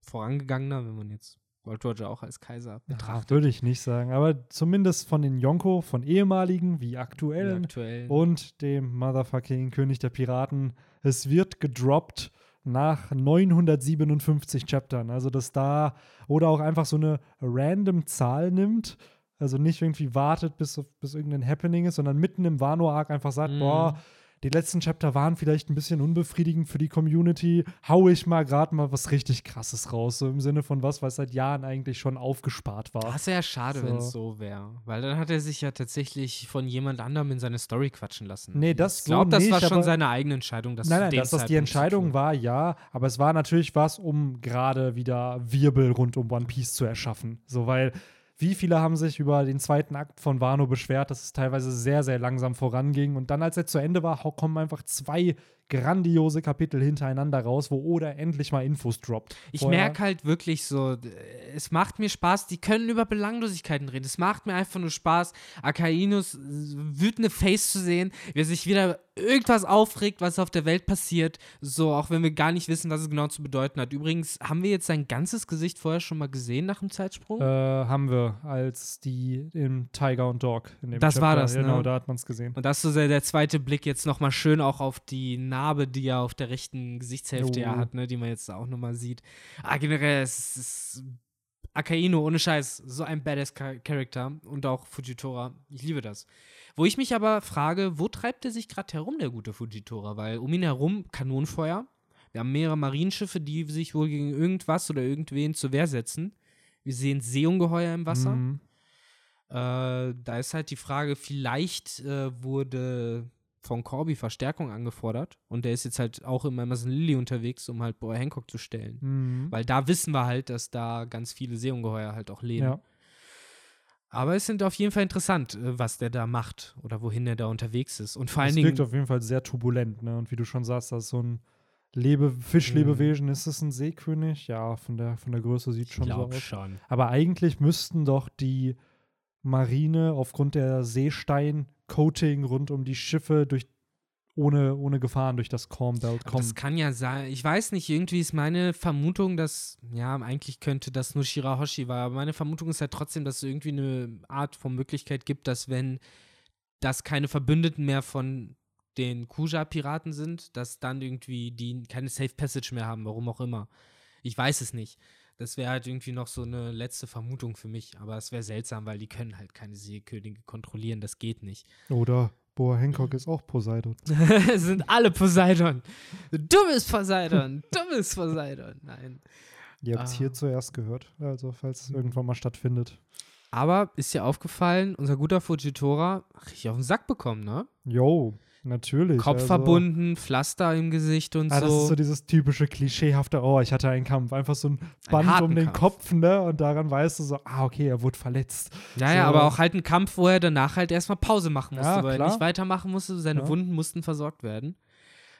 vorangegangener, wenn man jetzt Gold Roger auch als Kaiser betrachtet. Würde ich nicht sagen, aber zumindest von den Yonko, von ehemaligen wie aktuellen, Die aktuellen. und dem Motherfucking König der Piraten. Es wird gedroppt nach 957 Chaptern. Also, dass da oder auch einfach so eine random Zahl nimmt. Also nicht irgendwie wartet, bis, bis irgendein Happening ist, sondern mitten im Wano-Arc einfach sagt, Mhm. boah, die letzten Chapter waren vielleicht ein bisschen unbefriedigend für die Community. Hau ich mal gerade mal was richtig krasses raus. So im Sinne von was, was seit Jahren eigentlich schon aufgespart war. Das wäre ja schade, So. wenn es so wäre. Weil dann hat er sich ja tatsächlich von jemand anderem in seine Story quatschen lassen. Nee, das ich glaube, so das war nicht, schon aber- seine eigene Entscheidung. Das Nein, nein, dass das die Entscheidung war, ja, aber es war natürlich was, um gerade wieder Wirbel rund um One Piece zu erschaffen. So, weil wie viele haben sich über den zweiten Akt von Wano beschwert, dass es teilweise sehr, sehr langsam voranging. Und dann, als er zu Ende war, kommen einfach zwei grandiose Kapitel hintereinander raus, wo Oda endlich mal Infos droppt. Ich merke halt wirklich so, es macht mir Spaß, die können über Belanglosigkeiten reden. Es macht mir einfach nur Spaß, Akainos wütende Face zu sehen, wie er sich wieder irgendwas aufregt, was auf der Welt passiert, so auch wenn wir gar nicht wissen, was es genau zu bedeuten hat. Übrigens, haben wir jetzt sein ganzes Gesicht vorher schon mal gesehen nach dem Zeitsprung? Äh, haben wir als die im Tiger und Dog. In dem Das war das, Genau, ne? da hat man es gesehen. Und das ist so der, der zweite Blick jetzt nochmal schön auch auf die Narbe, die er auf der rechten Gesichtshälfte ja Oh. hat, ne, die man jetzt auch nochmal sieht. Ah, generell, es ist Akaino, ohne Scheiß, so ein badass Char- Charakter und auch Fujitora. Ich liebe das. Wo ich mich aber frage, wo treibt er sich gerade herum, der gute Fujitora? Weil um ihn herum Kanonenfeuer. Wir haben mehrere Marineschiffe, die sich wohl gegen irgendwas oder irgendwen zur Wehr setzen. Wir sehen Seeungeheuer im Wasser. Mhm. Äh, da ist halt die Frage, vielleicht äh, wurde von Corby Verstärkung angefordert und der ist jetzt halt auch im Amazon Lily unterwegs, um halt Boy Hancock zu stellen. Mhm. Weil da wissen wir halt, dass da ganz viele Seeungeheuer halt auch leben. Ja. Aber es sind auf jeden Fall interessant, äh, was der da macht oder wohin er da unterwegs ist. Und vor allen Es Dingen. wirkt auf jeden Fall sehr turbulent, ne? Und wie du schon sagst, das ist so ein Lebe Fischlebewesen. Ist es ein Seekönig? Ja, von der, von der Größe sieht schon so aus. schon. Aber eigentlich müssten doch die Marine aufgrund der Seestein-Coating rund um die Schiffe durch ohne, ohne Gefahren durch das Calm Belt kommen. das kann ja sein. Ich weiß nicht, irgendwie ist meine Vermutung, dass, ja, eigentlich könnte das nur Shirahoshi war, aber meine Vermutung ist halt trotzdem, dass es irgendwie eine Art von Möglichkeit gibt, dass wenn das keine Verbündeten mehr von den Kuja-Piraten sind, dass dann irgendwie die keine Safe Passage mehr haben, warum auch immer. Ich weiß es nicht. Das wäre halt irgendwie noch so eine letzte Vermutung für mich, aber es wäre seltsam, weil die können halt keine Seekönige kontrollieren, das geht nicht. Oder Boa Hancock ist auch Poseidon. Es sind alle Poseidon. Du bist Poseidon. Du bist Poseidon. Nein. Ihr habt es Ah. hier zuerst gehört. Also, falls es irgendwann mal stattfindet. Aber ist dir aufgefallen, unser guter Fujitora hat richtig auf den Sack bekommen, ne? Jo, natürlich. Kopf also, verbunden, Pflaster im Gesicht und Ah, das ist so. so dieses typische klischeehafte, oh, ich hatte einen Kampf. Einfach so ein Band harten um den Kampf. Kopf, ne? Und daran weißt du so, ah, okay, er wurde verletzt. ja, ja, so. aber auch halt ein Kampf, wo er danach halt erstmal Pause machen musste, Ja, weil er nicht weitermachen musste. Seine Ja. Wunden mussten versorgt werden.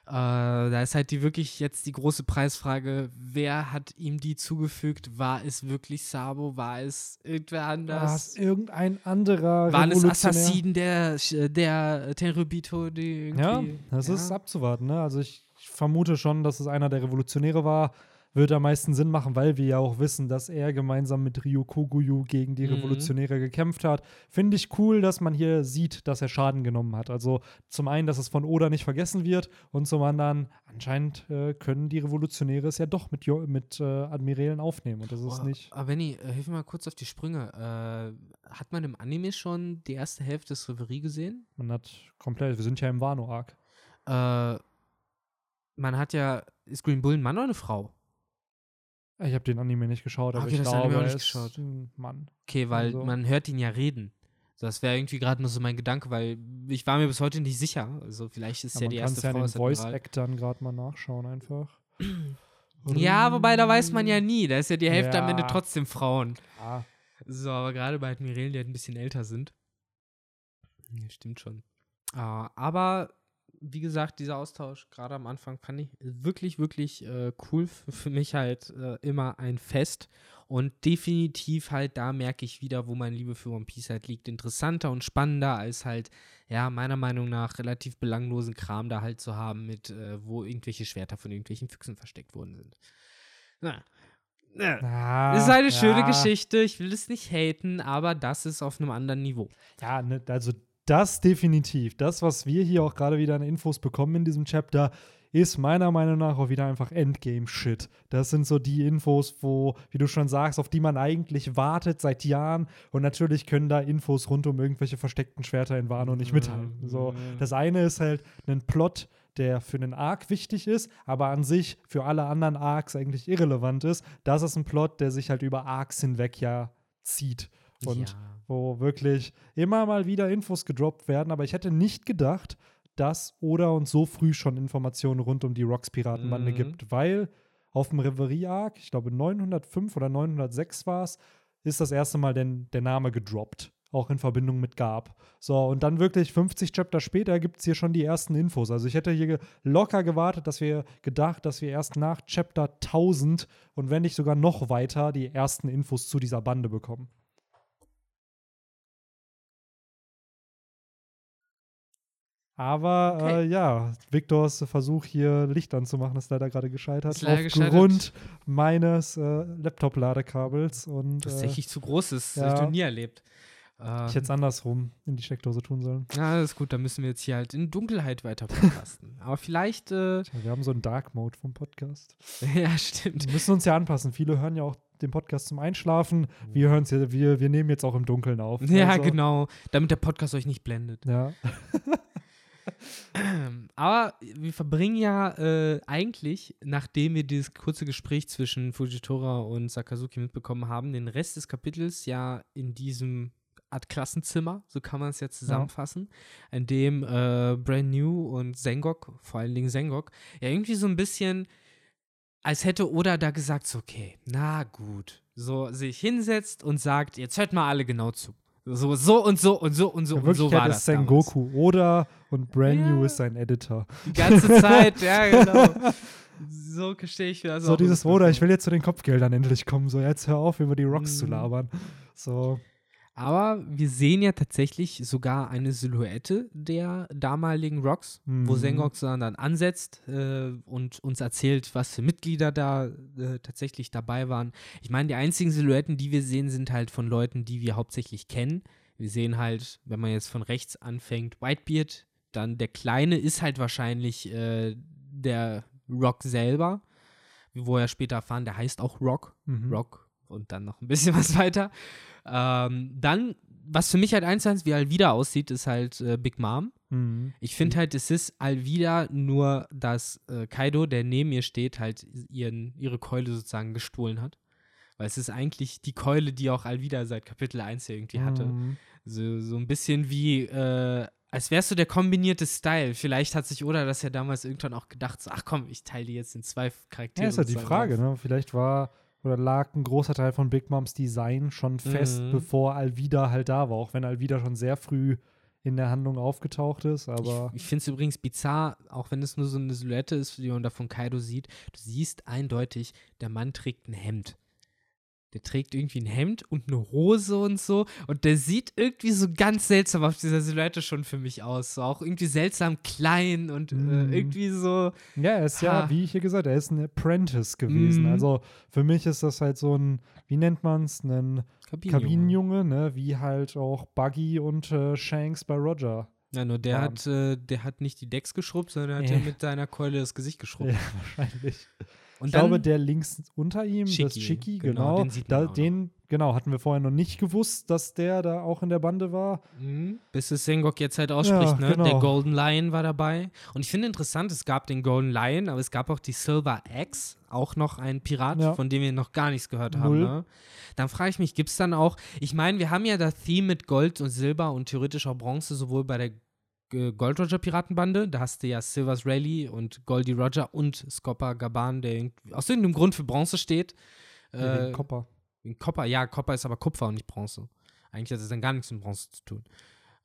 Äh, da ist halt die wirklich jetzt die große Preisfrage, wer hat ihm die zugefügt? War es wirklich Sabo? War es irgendwer War anders? es irgendein anderer Waren es? Assassinen der, der Tenryubito, die irgendwie. Ja, das ja. ist abzuwarten. Ne? Also ich vermute schon, dass es einer der Revolutionäre war. Wird am meisten Sinn machen, weil wir ja auch wissen, dass er gemeinsam mit Ryo Koguyu gegen die Mhm. Revolutionäre gekämpft hat. Finde ich cool, dass man hier sieht, dass er Schaden genommen hat. Also zum einen, dass es von Oda nicht vergessen wird und zum anderen, anscheinend äh, können die Revolutionäre es ja doch mit, Jo- mit äh, Admirälen aufnehmen und das ist Oh, nicht. Aber Benny, äh, hilf mir mal kurz auf die Sprünge. Äh, hat man im Anime schon die erste Hälfte des Reverie gesehen? Man hat komplett, wir sind ja im Wano-Arc. Äh, man hat ja, ist Green Bull ein Mann oder eine Frau? Ich habe den Anime nicht geschaut, aber Okay, ich das Anime glaube, auch er nicht ist geschaut. ein Mann. Okay, weil Also- man hört ihn ja reden. So, Das wäre irgendwie gerade nur so mein Gedanke, weil ich war mir bis heute nicht sicher. Also vielleicht ist Ja, ja man die kann erste es ja in Frau den als Admiral. Voice-Actern gerade mal nachschauen einfach. Ja, wobei da weiß man ja nie. Da ist ja die Hälfte am Ende Ja. trotzdem Frauen. Ah, So, aber gerade bei Admirälen, die halt ein bisschen älter sind. Ja, stimmt schon. Ah, aber wie gesagt, dieser Austausch gerade am Anfang fand ich wirklich, wirklich äh, cool. Für, mich halt äh, immer ein Fest. Und definitiv halt, da merke ich wieder, wo meine Liebe für One Piece halt liegt. Interessanter und spannender als halt, ja, meiner Meinung nach relativ belanglosen Kram da halt zu haben, mit, äh, wo irgendwelche Schwerter von irgendwelchen Füchsen versteckt worden sind. Na. Das ist eine schöne ja. Geschichte, ich will es nicht haten, aber das ist auf einem anderen Niveau. Ja, ne, also das definitiv. Das, was wir hier auch gerade wieder an Infos bekommen in diesem Chapter, ist meiner Meinung nach auch wieder einfach Endgame-Shit. Das sind so die Infos, wo, wie du schon sagst, auf die man eigentlich wartet seit Jahren. Und natürlich können da Infos rund um irgendwelche versteckten Schwerter in Wano nicht mithalten. So, das eine ist halt ein Plot, der für einen Arc wichtig ist, aber an sich für alle anderen Arcs eigentlich irrelevant ist. Das ist ein Plot, der sich halt über Arcs hinweg ja zieht. Und Ja. Wo wirklich immer mal wieder Infos gedroppt werden. Aber ich hätte nicht gedacht, dass Oda uns so früh schon Informationen rund um die Rocks-Piratenbande Mhm. gibt, weil auf dem Reverie-Arc, ich glaube 905 oder 906 war es, ist das erste Mal denn der Name gedroppt. Auch in Verbindung mit Gab. So, und dann wirklich 50 Chapter später gibt es hier schon die ersten Infos. Also ich hätte hier locker gewartet, dass wir gedacht, dass wir erst nach Chapter 1000 und wenn nicht sogar noch weiter die ersten Infos zu dieser Bande bekommen. Aber Okay. äh, ja, Victors Versuch hier Licht anzumachen ist leider gerade gescheitert. Ist leider aufgrund meines äh, Laptop-Ladekabels. Und Das äh, tatsächlich zu groß ist. Das ja. habe ich noch nie erlebt. Äh, ich hätte es andersrum in die Steckdose tun sollen. ja, das ist gut, dann müssen wir jetzt hier halt in Dunkelheit weiter podcasten. Aber vielleicht, äh, Tja, Wir haben so einen Dark Mode vom Podcast. ja, stimmt. Wir müssen uns ja anpassen. Viele hören ja auch den Podcast zum Einschlafen. Wir hören ja, wir, wir nehmen jetzt auch im Dunkeln auf. Ja, Also, genau, damit der Podcast euch nicht blendet. Ja. Aber wir verbringen ja äh, eigentlich, nachdem wir dieses kurze Gespräch zwischen Fujitora und Sakazuki mitbekommen haben, den Rest des Kapitels ja in diesem Art Klassenzimmer, so kann man es ja zusammenfassen, in dem äh, Brand New und Sengok, vor allen Dingen Sengok, ja irgendwie so ein bisschen, als hätte Oda da gesagt, so, okay, na gut, so sich hinsetzt und sagt, jetzt hört mal alle genau zu. So, so und so und so und so und so war das damals. Sengoku Oda und Brand New Ja. ist sein Editor. Die ganze Zeit, ja, genau. So stehe ich das So dieses Oda, ich will jetzt zu den Kopfgeldern endlich kommen. So, jetzt hör auf, über die Rocks zu Mhm. labern. So, Aber wir sehen ja tatsächlich sogar eine Silhouette der damaligen Rocks, wo Mhm. Sengok so dann ansetzt äh, und uns erzählt, was für Mitglieder da äh, tatsächlich dabei waren. Ich meine, die einzigen Silhouetten, die wir sehen, sind halt von Leuten, die wir hauptsächlich kennen. Wir sehen halt, wenn man jetzt von rechts anfängt, Whitebeard, dann der Kleine ist halt wahrscheinlich äh, der Rock selber. Wo wir später erfahren, der heißt auch Rock. mhm. Rock und dann noch ein bisschen was weiter. Ähm, dann, was für mich halt eins eins wie Alvida aussieht, ist halt äh, Big Mom. Mhm. Ich finde halt, es ist Alvida nur, dass äh, Kaido, der neben ihr steht, halt ihren, ihre Keule sozusagen gestohlen hat. Weil es ist eigentlich die Keule, die auch Alvida seit Kapitel 1 irgendwie hatte. Mhm. So, so ein bisschen wie, äh, als wärst du der kombinierte Style. Vielleicht hat sich Oda das ja damals irgendwann auch gedacht, so, ach komm, ich teile die jetzt in zwei Charaktere. Ja, ist halt die sozusagen Frage, auf. ne? Vielleicht war oder lag ein großer Teil von Big Moms Design schon fest, Mhm. bevor Alvida halt da war. Auch wenn Alvida schon sehr früh in der Handlung aufgetaucht ist, aber. Ich, ich finde es übrigens bizarr, auch wenn es nur so eine Silhouette ist, die man da von Kaido sieht. Du siehst eindeutig, der Mann trägt ein Hemd. Der trägt irgendwie ein Hemd und eine Hose und so. Und der sieht irgendwie so ganz seltsam auf dieser Silhouette schon für mich aus. So auch irgendwie seltsam klein und Mhm. äh, irgendwie so. Ja, er ist ja, Ha. wie ich hier gesagt, er ist ein Apprentice gewesen. Mhm. Also für mich ist das halt so ein, wie nennt man es, ein Kabinenjunge, ne? Wie halt auch Buggy und äh, Shanks bei Roger. Ja, nur der hat, äh, der hat nicht die Decks geschrubbt, sondern der hat ja mit seiner Keule das Gesicht geschrubbt. Ja, wahrscheinlich. Und ich glaube, der links unter ihm, das Shiki, Shiki, genau, genau, den da, den, genau, hatten wir vorher noch nicht gewusst, dass der da auch in der Bande war. Mhm. Bis es Sengok jetzt halt ausspricht, Ja, ne? genau. Der Golden Lion war dabei. Und ich finde interessant, es gab den Golden Lion, aber es gab auch die Silver Axe, auch noch ein Pirat, Ja. von dem wir noch gar nichts gehört haben. Ne? Dann frage ich mich, gibt es dann auch, ich meine, wir haben ja das Theme mit Gold und Silber und theoretisch auch Bronze, sowohl bei der Gold Roger Piratenbande, da hast du ja Silvers Rayleigh und Goldie Roger und Scopper Gaban, der aus irgendeinem Grund für Bronze steht. Äh, Äh, Copper. Copper, ja, Copper ist aber Kupfer und nicht Bronze. Eigentlich hat es dann gar nichts mit Bronze zu tun.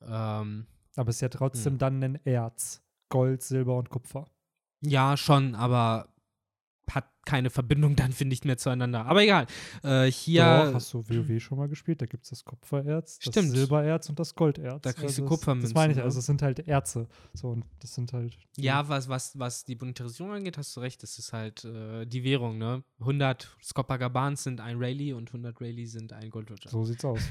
Ähm, Aber es ist ja trotzdem dann ein Erz. Gold, Silber und Kupfer. Ja, schon, aber hat keine Verbindung dann, finde ich, mehr zueinander. Aber egal. Äh, hier. Doch, hast du WoW schon mal gespielt? Da gibt es das Kupfererz, das Stimmt. Silbererz und das Golderz. Da kriegst du das- Kupfermünzen, Das meine ich, ne? also es sind halt Erze. So, und das sind halt. Ja, was, was, was die Monetarisierung angeht, hast du recht. Das ist halt äh, die Währung, ne? 100 Skopagabans sind ein Rayleigh und 100 Rayleigh sind ein Gold Roger. So sieht's aus.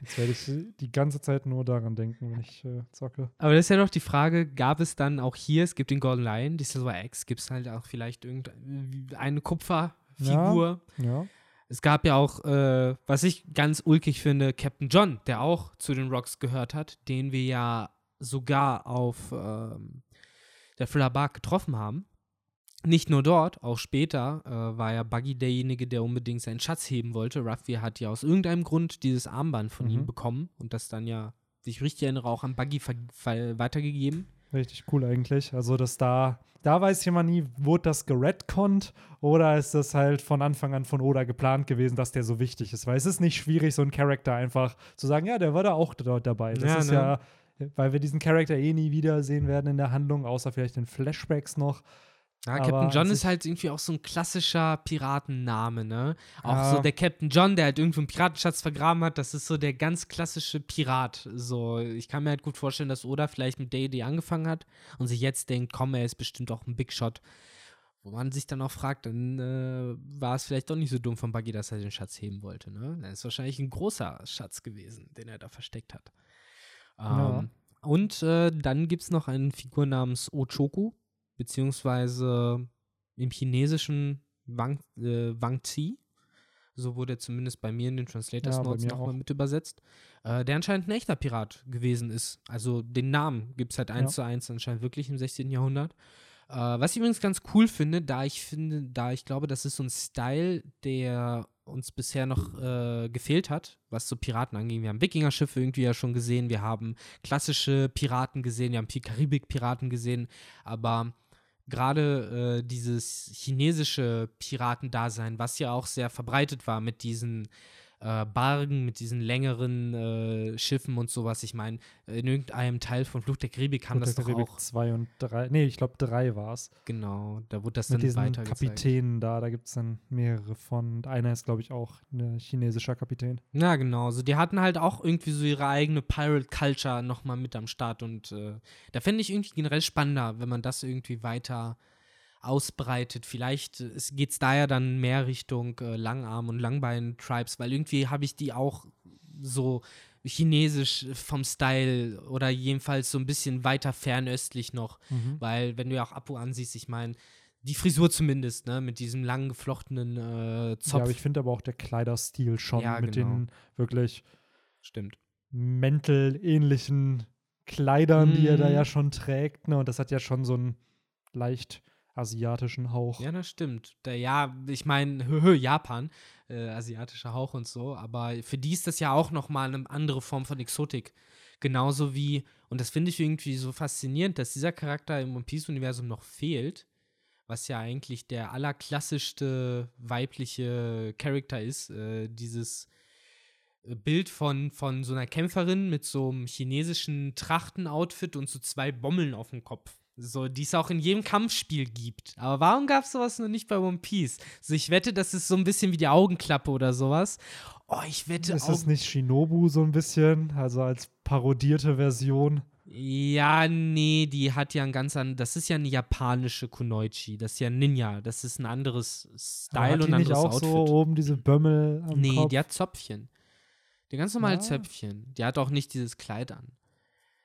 Jetzt werde ich die ganze Zeit nur daran denken, wenn ich äh, zocke. Aber das ist ja doch die Frage, gab es dann auch hier, es gibt den Golden Lion, die Silver Axe, gibt es halt auch vielleicht irgendeine Kupferfigur. Ja. Es gab ja auch, äh, was ich ganz ulkig finde, Captain John, der auch zu den Rocks gehört hat, den wir ja sogar auf ähm, der Thriller Bark getroffen haben. Nicht nur dort, auch später äh, war ja Buggy derjenige, der unbedingt seinen Schatz heben wollte. Ruffy hat ja aus irgendeinem Grund dieses Armband von Mhm. ihm bekommen und das dann ja, wie ich richtig erinnere, auch an Buggy weitergegeben. Richtig cool eigentlich. Also, dass da, da weiß immer nie, wurde das geredconnt oder ist das halt von Anfang an von Oda geplant gewesen, dass der so wichtig ist. Weil es ist nicht schwierig, so einen Charakter einfach zu sagen, ja, der war da auch dort dabei. Das Ja, ist ne? ja, weil wir diesen Charakter eh nie wiedersehen werden in der Handlung, außer vielleicht in Flashbacks noch. Ja, Aber Captain an John ist halt irgendwie auch so ein klassischer Piratenname, ne? Auch Ja. so der Captain John, der halt irgendwo einen Piratenschatz vergraben hat, das ist so der ganz klassische Pirat. So, ich kann mir halt gut vorstellen, dass Oda vielleicht mit Idee angefangen hat und sich jetzt denkt, komm, er ist bestimmt auch ein Big Shot. Wo man sich dann auch fragt, dann äh, war es vielleicht doch nicht so dumm von Buggy, dass er den Schatz heben wollte, ne? Das ist wahrscheinlich ein großer Schatz gewesen, den er da versteckt hat. Ähm, Ja. Und äh, dann gibt es noch eine Figur namens Ochoku, beziehungsweise im Chinesischen Wang, äh, Wang Zi. So wurde er zumindest bei mir in den Translators Ja, Notes nochmal mit übersetzt. Äh, der anscheinend ein echter Pirat gewesen ist. Also den Namen gibt es halt eins Ja. zu eins anscheinend wirklich im 16. Jahrhundert. Äh, was ich übrigens ganz cool finde, da ich finde, da ich glaube, das ist so ein Style, der uns bisher noch äh, gefehlt hat, was so Piraten angeht. Wir haben Wikinger-Schiffe irgendwie ja schon gesehen, wir haben klassische Piraten gesehen, wir haben Pi- Karibik-Piraten gesehen, aber gerade äh, dieses chinesische Piratendasein, was ja auch sehr verbreitet war mit diesen äh, Bargen, mit diesen längeren äh, Schiffen und sowas. Ich meine, in irgendeinem Teil von Fluch der Karibik kam Fluch das der doch Karibik auch. 2 und 3. Nee, ich glaube 3 war es. Genau, da wurde das Mit dann diesen weiter Kapitänen da, da gibt es dann mehrere von. Und einer ist, glaube ich, auch ein chinesischer Kapitän. Ja, genau. Also die hatten halt auch irgendwie so ihre eigene Pirate Culture nochmal mit am Start und äh, da fände ich irgendwie generell spannender, wenn man das irgendwie weiter ausbreitet. Vielleicht äh, es da ja dann mehr Richtung äh, Langarm und Langbein-Tribes, weil irgendwie habe ich die auch so chinesisch vom Style oder jedenfalls so ein bisschen weiter fernöstlich noch. Weil, wenn du ja auch Apu ansiehst, ich meine, die Frisur zumindest, ne, mit diesem lang geflochtenen äh, Zopf. Ja, aber ich finde aber auch der Kleiderstil schon Ja, mit genau. den wirklich Stimmt. Mäntel-ähnlichen Kleidern, die er da Mhm. ja schon trägt. Ne? Und das hat ja schon so einen leicht asiatischen Hauch. Ja, das stimmt. Der, ja, ich meine, Japan, äh, asiatischer Hauch und so, aber für die ist das ja auch nochmal eine andere Form von Exotik. Genauso wie, und das finde ich irgendwie so faszinierend, dass dieser Charakter im One Piece-Universum noch fehlt, was ja eigentlich der allerklassischste weibliche Charakter ist. Äh, dieses äh, Bild von, von so einer Kämpferin mit so einem chinesischen Trachtenoutfit und so zwei Bommeln auf dem Kopf. So, die es auch in jedem Kampfspiel gibt. Aber warum gab es sowas noch nicht bei One Piece? So, ich wette, das ist so ein bisschen wie die Augenklappe oder sowas. Oh, ich wette Ist auch. das nicht Shinobu so ein bisschen? Also als parodierte Version? Ja, nee, die hat ja ein ganz anderes. Das ist ja eine japanische Kunoichi. Das ist ja Ninja. Das ist ein anderes Style hat und die ein nicht anderes auch Outfit. so oben diese Bömmel am Nee, Kopf? die hat Zöpfchen. Die ganz normale Ja. Zöpfchen. Die hat auch nicht dieses Kleid an.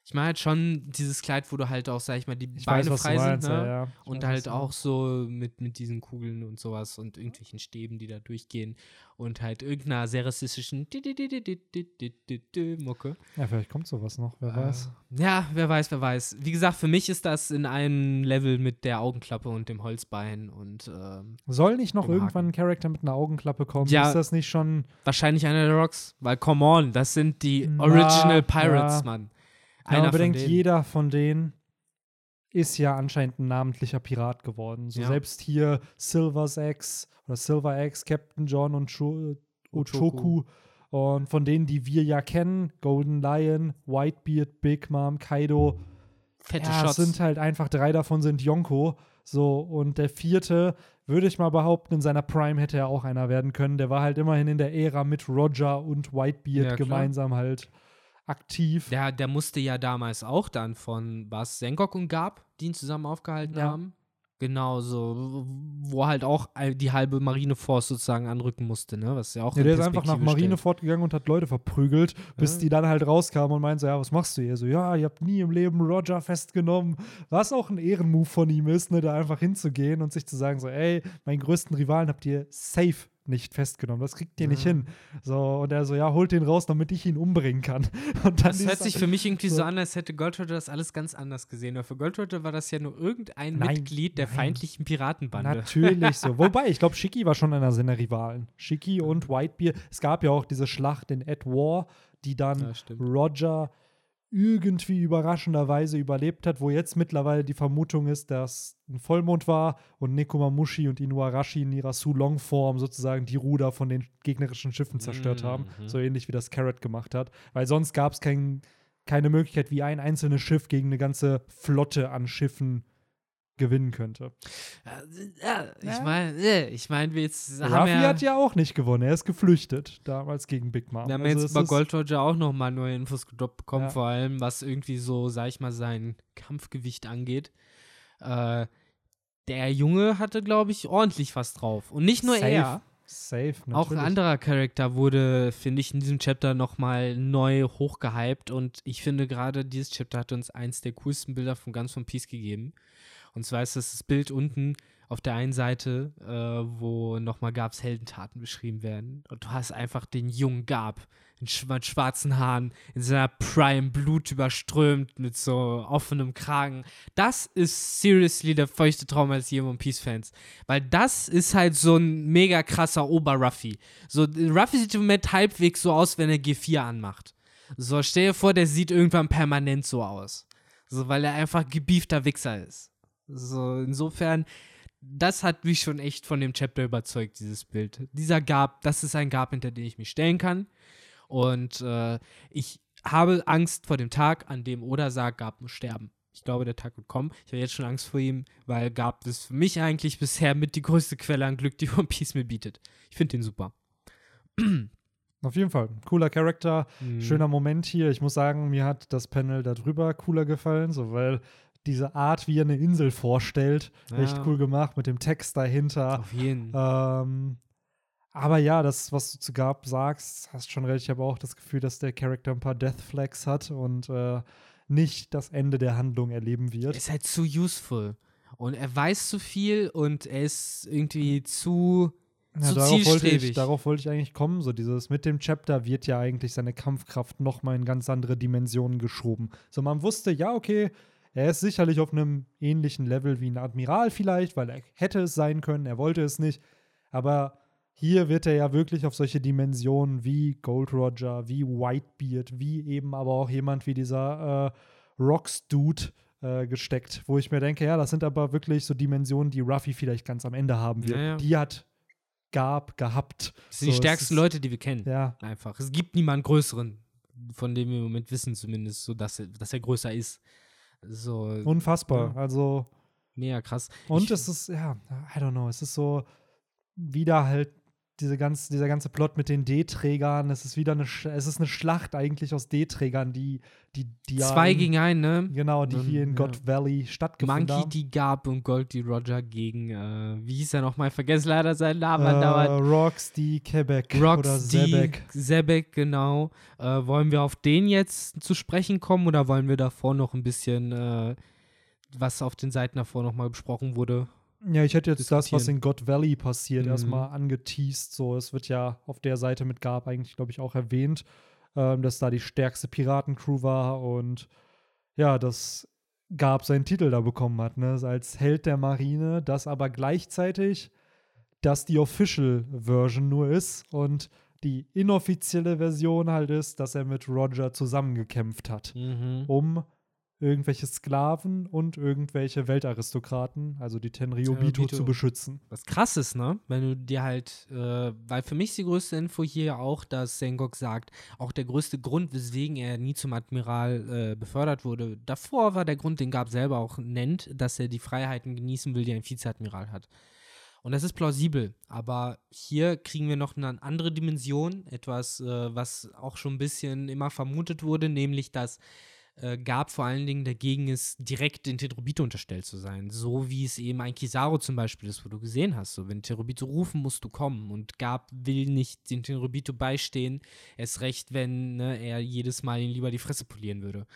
Ich meine halt schon dieses Kleid, wo du halt auch, sag ich mal, die ich Beine weiß, frei meinst, sind, ne? ja, ja. Und weiß, halt auch so mit, mit diesen Kugeln und sowas und irgendwelchen Stäben, die da durchgehen. Und halt irgendeiner sehr rassistischen Mucke. Ja, vielleicht kommt sowas noch, wer weiß. Äh, Ja, wer weiß, wer weiß. Wie gesagt, für mich ist das in einem Level mit der Augenklappe und dem Holzbein und ähm, Soll nicht noch irgendwann ein Charakter mit einer Augenklappe kommen? Ja. Ist das nicht schon wahrscheinlich einer der Rocks. Weil, come on, das sind die Na, Original Pirates, ja. Mann. Einer von bedenkt, jeder von denen ist ja anscheinend ein namentlicher Pirat geworden. So Ja. selbst hier Silver's Ex oder Silver Ex, Captain John und Cho Ochoku. Und von denen, die wir ja kennen, Golden Lion, Whitebeard, Big Mom, Kaido, fette ja, Shots. es sind halt einfach drei davon sind Yonko. So, und der vierte, würde ich mal behaupten, in seiner Prime hätte er auch einer werden können. Der war halt immerhin in der Ära mit Roger und Whitebeard Ja, klar. gemeinsam halt aktiv. der, der musste ja damals auch dann von was Senkok und Gab, die ihn zusammen aufgehalten Ja. haben. Genau, so, wo halt auch die halbe Marineforce sozusagen anrücken musste, ne? Was ja auch Ja, der ist einfach nach Perspektive Marine stellt. fortgegangen und hat Leute verprügelt, bis Ja. die dann halt rauskamen und meinten so, ja, was machst du hier? So, ja, ihr habt nie im Leben Roger festgenommen. Was auch ein Ehrenmove von ihm ist, ne, da einfach hinzugehen und sich zu sagen so, ey, meinen größten Rivalen habt ihr safe nicht festgenommen. Das kriegt ihr nicht Ja. hin. So, und er so, ja, holt den raus, damit ich ihn umbringen kann. Und dann Das hört sich für mich irgendwie so so. an, als hätte Gold Roger das alles ganz anders gesehen. Aber für Gold Roger war das ja nur irgendein Nein, Mitglied der nein. feindlichen Piratenbande. Natürlich so. Wobei, ich glaube, Shiki war schon einer seiner Rivalen. Shiki und Whitebeard. Es gab ja auch diese Schlacht in Ed War, die dann Ja. Roger irgendwie überraschenderweise überlebt hat, wo jetzt mittlerweile die Vermutung ist, dass ein Vollmond war und Nekomamushi und Inuarashi in ihrer Sulong-Form sozusagen die Ruder von den gegnerischen Schiffen zerstört haben. Mhm. So ähnlich wie das Carrot gemacht hat. Weil sonst gab es kein, keine Möglichkeit, wie ein einzelnes Schiff gegen eine ganze Flotte an Schiffen gewinnen könnte. Ja, ich meine, ich meine, wir jetzt haben Ruffy ja, hat ja auch nicht gewonnen. Er ist geflüchtet, damals gegen Big Mom. wir haben Also jetzt über ist- Gold Roger auch noch mal neue Infos gedroppt bekommen, Ja. vor allem was irgendwie so, sag ich mal, sein Kampfgewicht angeht. Äh, der Junge hatte, glaube ich, ordentlich was drauf. Und nicht nur Safe, er. Safe, natürlich. Auch ein anderer Charakter wurde, finde ich, in diesem Chapter nochmal neu hochgehypt und ich finde gerade dieses Chapter hat uns eins der coolsten Bilder von ganz One Piece gegeben. Und zwar ist das das Bild unten auf der einen Seite, äh, wo nochmal Gabs Heldentaten beschrieben werden. Und du hast einfach den jungen Gab in schwa- mit schwarzen Haaren, in seiner Prime, Blut überströmt, mit so offenem Kragen. Das ist seriously der feuchte Traum als je One Piece-Fans. Weil das ist halt so ein mega krasser Ober-Ruffy. So, Ruffy sieht im Moment halbwegs so aus, wenn er G4 anmacht. So, stell dir vor, der sieht irgendwann permanent so aus. So, weil er einfach gebiefter Wichser ist. So, insofern, das hat mich schon echt von dem Chapter überzeugt, dieses Bild. Dieser Gab, das ist ein Gab, hinter den ich mich stellen kann. Und äh, ich habe Angst vor dem Tag, an dem Oda sagt, Gab muss sterben. Ich glaube, der Tag wird kommen. Ich habe jetzt schon Angst vor ihm, weil Gab ist für mich eigentlich bisher mit die größte Quelle an Glück, die One Piece mir bietet. Ich finde den super. Auf jeden Fall. Cooler Charakter, Mhm. schöner Moment hier. Ich muss sagen, mir hat das Panel darüber cooler gefallen, so weil diese Art, wie er eine Insel vorstellt, echt Ja. cool gemacht mit dem Text dahinter. Auf jeden. Ähm, aber ja, das, was du zu Gab sagst, hast schon recht. Ich habe auch das Gefühl, dass der Charakter ein paar Death Flags hat und äh, nicht das Ende der Handlung erleben Er wird. ist halt zu useful. Und er weiß zu viel und er ist irgendwie zu. Ja, zu darauf, wollte ich, darauf wollte ich eigentlich kommen. So dieses mit dem Chapter wird ja eigentlich seine Kampfkraft noch mal in ganz andere Dimensionen geschoben. So man wusste, ja, okay, er ist sicherlich auf einem ähnlichen Level wie ein Admiral vielleicht, weil er hätte es sein können, er wollte es nicht. Aber hier wird er ja wirklich auf solche Dimensionen wie Gold Roger, wie Whitebeard, wie eben aber auch jemand wie dieser äh, Rocks-Dude äh, gesteckt, wo ich mir denke, ja, das sind aber wirklich so Dimensionen, die Ruffy vielleicht ganz am Ende haben wird. Ja, ja. Die hat gab, gehabt. Das sind die So, es stärksten ist- Leute, die wir kennen. Ja, Einfach. Es gibt niemanden größeren, von dem wir im Moment wissen, zumindest, so dass er, dass er größer ist. So, unfassbar. Ja. Also, mega krass. und Ich- es ist, ja, I don't know, es ist so wieder halt diese ganz, dieser ganze Plot mit den D-Trägern. Es ist wieder eine, Sch es ist eine Schlacht eigentlich aus D-Trägern, die, die, die Zwei in- gegen einen, ne? Genau, die hier in Ja. God Valley stattgefunden Monkey haben. die Gab und Gold die Roger gegen, äh, wie hieß er nochmal? Vergesse leider seinen Namen äh, andauernd. Rocks, die Quebec oder Rocks, die Zebek. Zebek, genau. Äh, wollen wir auf den jetzt zu sprechen kommen oder wollen wir davor noch ein bisschen, äh, was auf den Seiten davor nochmal besprochen wurde? Ja, ich hätte jetzt das, was in God Valley passiert, Mhm. erstmal angeteased. So, es wird ja auf der Seite mit Gab eigentlich, glaube ich, auch erwähnt, ähm, dass da die stärkste Piratencrew war und ja, dass Gab seinen Titel da bekommen hat, ne? Als Held der Marine, das aber gleichzeitig das die Official Version nur ist und die inoffizielle Version halt ist, dass er mit Roger zusammengekämpft hat Mhm. um irgendwelche Sklaven und irgendwelche Weltaristokraten, also die Tenryubito. zu beschützen. Was krass ist, ne? Wenn du dir halt, äh, weil für mich ist die größte Info hier auch, dass Sengok sagt, auch der größte Grund, weswegen er nie zum Admiral äh, befördert wurde, davor war der Grund, den Gab selber auch nennt, dass er die Freiheiten genießen will, die ein Vizeadmiral hat. Und das ist plausibel, aber hier kriegen wir noch eine andere Dimension, etwas, äh, was auch schon ein bisschen immer vermutet wurde, nämlich dass äh, Gab vor allen Dingen dagegen ist, direkt den Terubito unterstellt zu sein. So wie es eben ein Kizaru zum Beispiel ist, wo du gesehen hast. So, wenn Terubito rufen, musst du kommen. Und Gab will nicht den Terubito beistehen. Erst recht, wenn ne, er jedes Mal ihn lieber die Fresse polieren würde.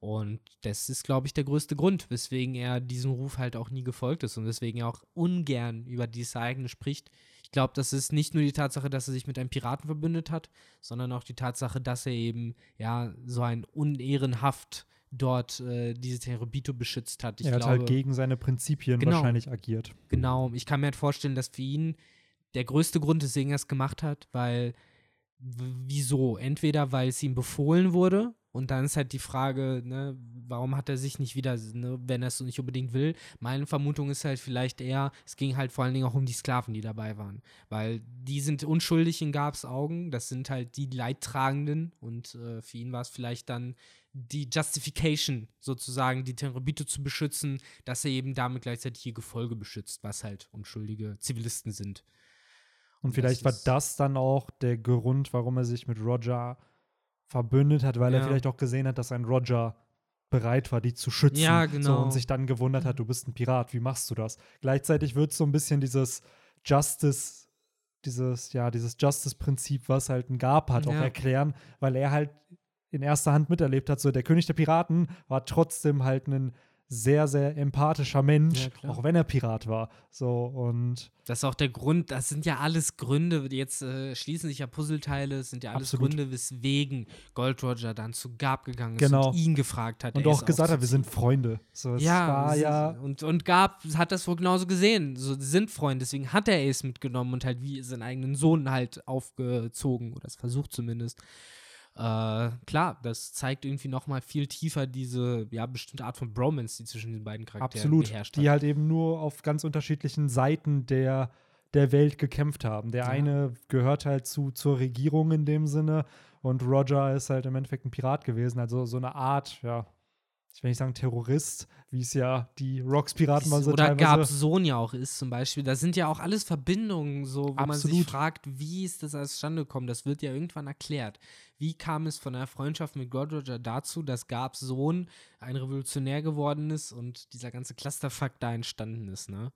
Und das ist, glaube ich, der größte Grund, weswegen er diesem Ruf halt auch nie gefolgt ist und weswegen er auch ungern über dieses Ereignis spricht. Ich glaube, das ist nicht nur die Tatsache, dass er sich mit einem Piraten verbündet hat, sondern auch die Tatsache, dass er eben ja so ein unehrenhaft dort äh, diese Terabito beschützt hat. Ich er hat glaube, halt gegen seine Prinzipien Genau. wahrscheinlich agiert. Genau, ich kann mir halt vorstellen, dass für ihn der größte Grund ist, weswegen er es gemacht hat, weil wieso? Entweder weil es ihm befohlen wurde und dann ist halt die Frage, ne, warum hat er sich nicht wieder, ne, wenn er es so nicht unbedingt will. Meine Vermutung ist halt vielleicht eher, es ging halt vor allen Dingen auch um die Sklaven, die dabei waren, weil die sind unschuldig in Gabs Augen, das sind halt die Leidtragenden und äh, für ihn war es vielleicht dann die Justification sozusagen, die Tenrobito zu beschützen, dass er eben damit gleichzeitig ihr Gefolge beschützt, was halt unschuldige Zivilisten sind. Und Das vielleicht war ist- das dann auch der Grund, warum er sich mit Roger verbündet hat, weil er Ja. vielleicht auch gesehen hat, dass ein Roger bereit war, die zu schützen. Ja, So, genau. und sich dann gewundert hat, du bist ein Pirat, wie machst du das? Gleichzeitig wird so ein bisschen dieses Justice, dieses, ja, dieses Justice-Prinzip, was halt ein Gab hat, auch Ja. erklären, weil er halt in erster Hand miterlebt hat, so der König der Piraten war trotzdem halt ein sehr, sehr empathischer Mensch, Ja, auch wenn er Pirat war. So, und Das ist auch der Grund, das sind ja alles Gründe, jetzt äh, schließen sich ja Puzzleteile, es sind ja alles Absolut. Gründe, weswegen Gold Roger dann zu Gab gegangen ist Genau. und ihn gefragt hat. und auch gesagt hat, wir sind Freunde. So, ja, ja Und, und Gab hat das wohl genauso gesehen. So, sie sind Freunde, deswegen hat er Ace mitgenommen und halt wie seinen eigenen Sohn halt aufgezogen oder es versucht zumindest. Äh, klar, das zeigt irgendwie noch mal viel tiefer diese ja bestimmte Art von Bromance, die zwischen den beiden Charakteren absolut, geherrscht die hat. halt eben nur auf ganz unterschiedlichen Seiten der, der Welt gekämpft haben. Der Ja. eine gehört halt zu, zur Regierung in dem Sinne und Roger ist halt im Endeffekt ein Pirat gewesen. Also so eine Art, ja, ich will nicht sagen Terrorist, wie es ja die Rocks-Piraten mal so Oder teilweise Gabs Sohn ja auch ist zum Beispiel. Das sind ja auch alles Verbindungen, so, wo man sich Absolut. fragt, wie ist das alles zustande gekommen? Das wird ja irgendwann erklärt. Wie kam es von einer Freundschaft mit Gold Roger dazu, dass Gabs Sohn ein Revolutionär geworden ist und dieser ganze Clusterfuck da entstanden ist, ne?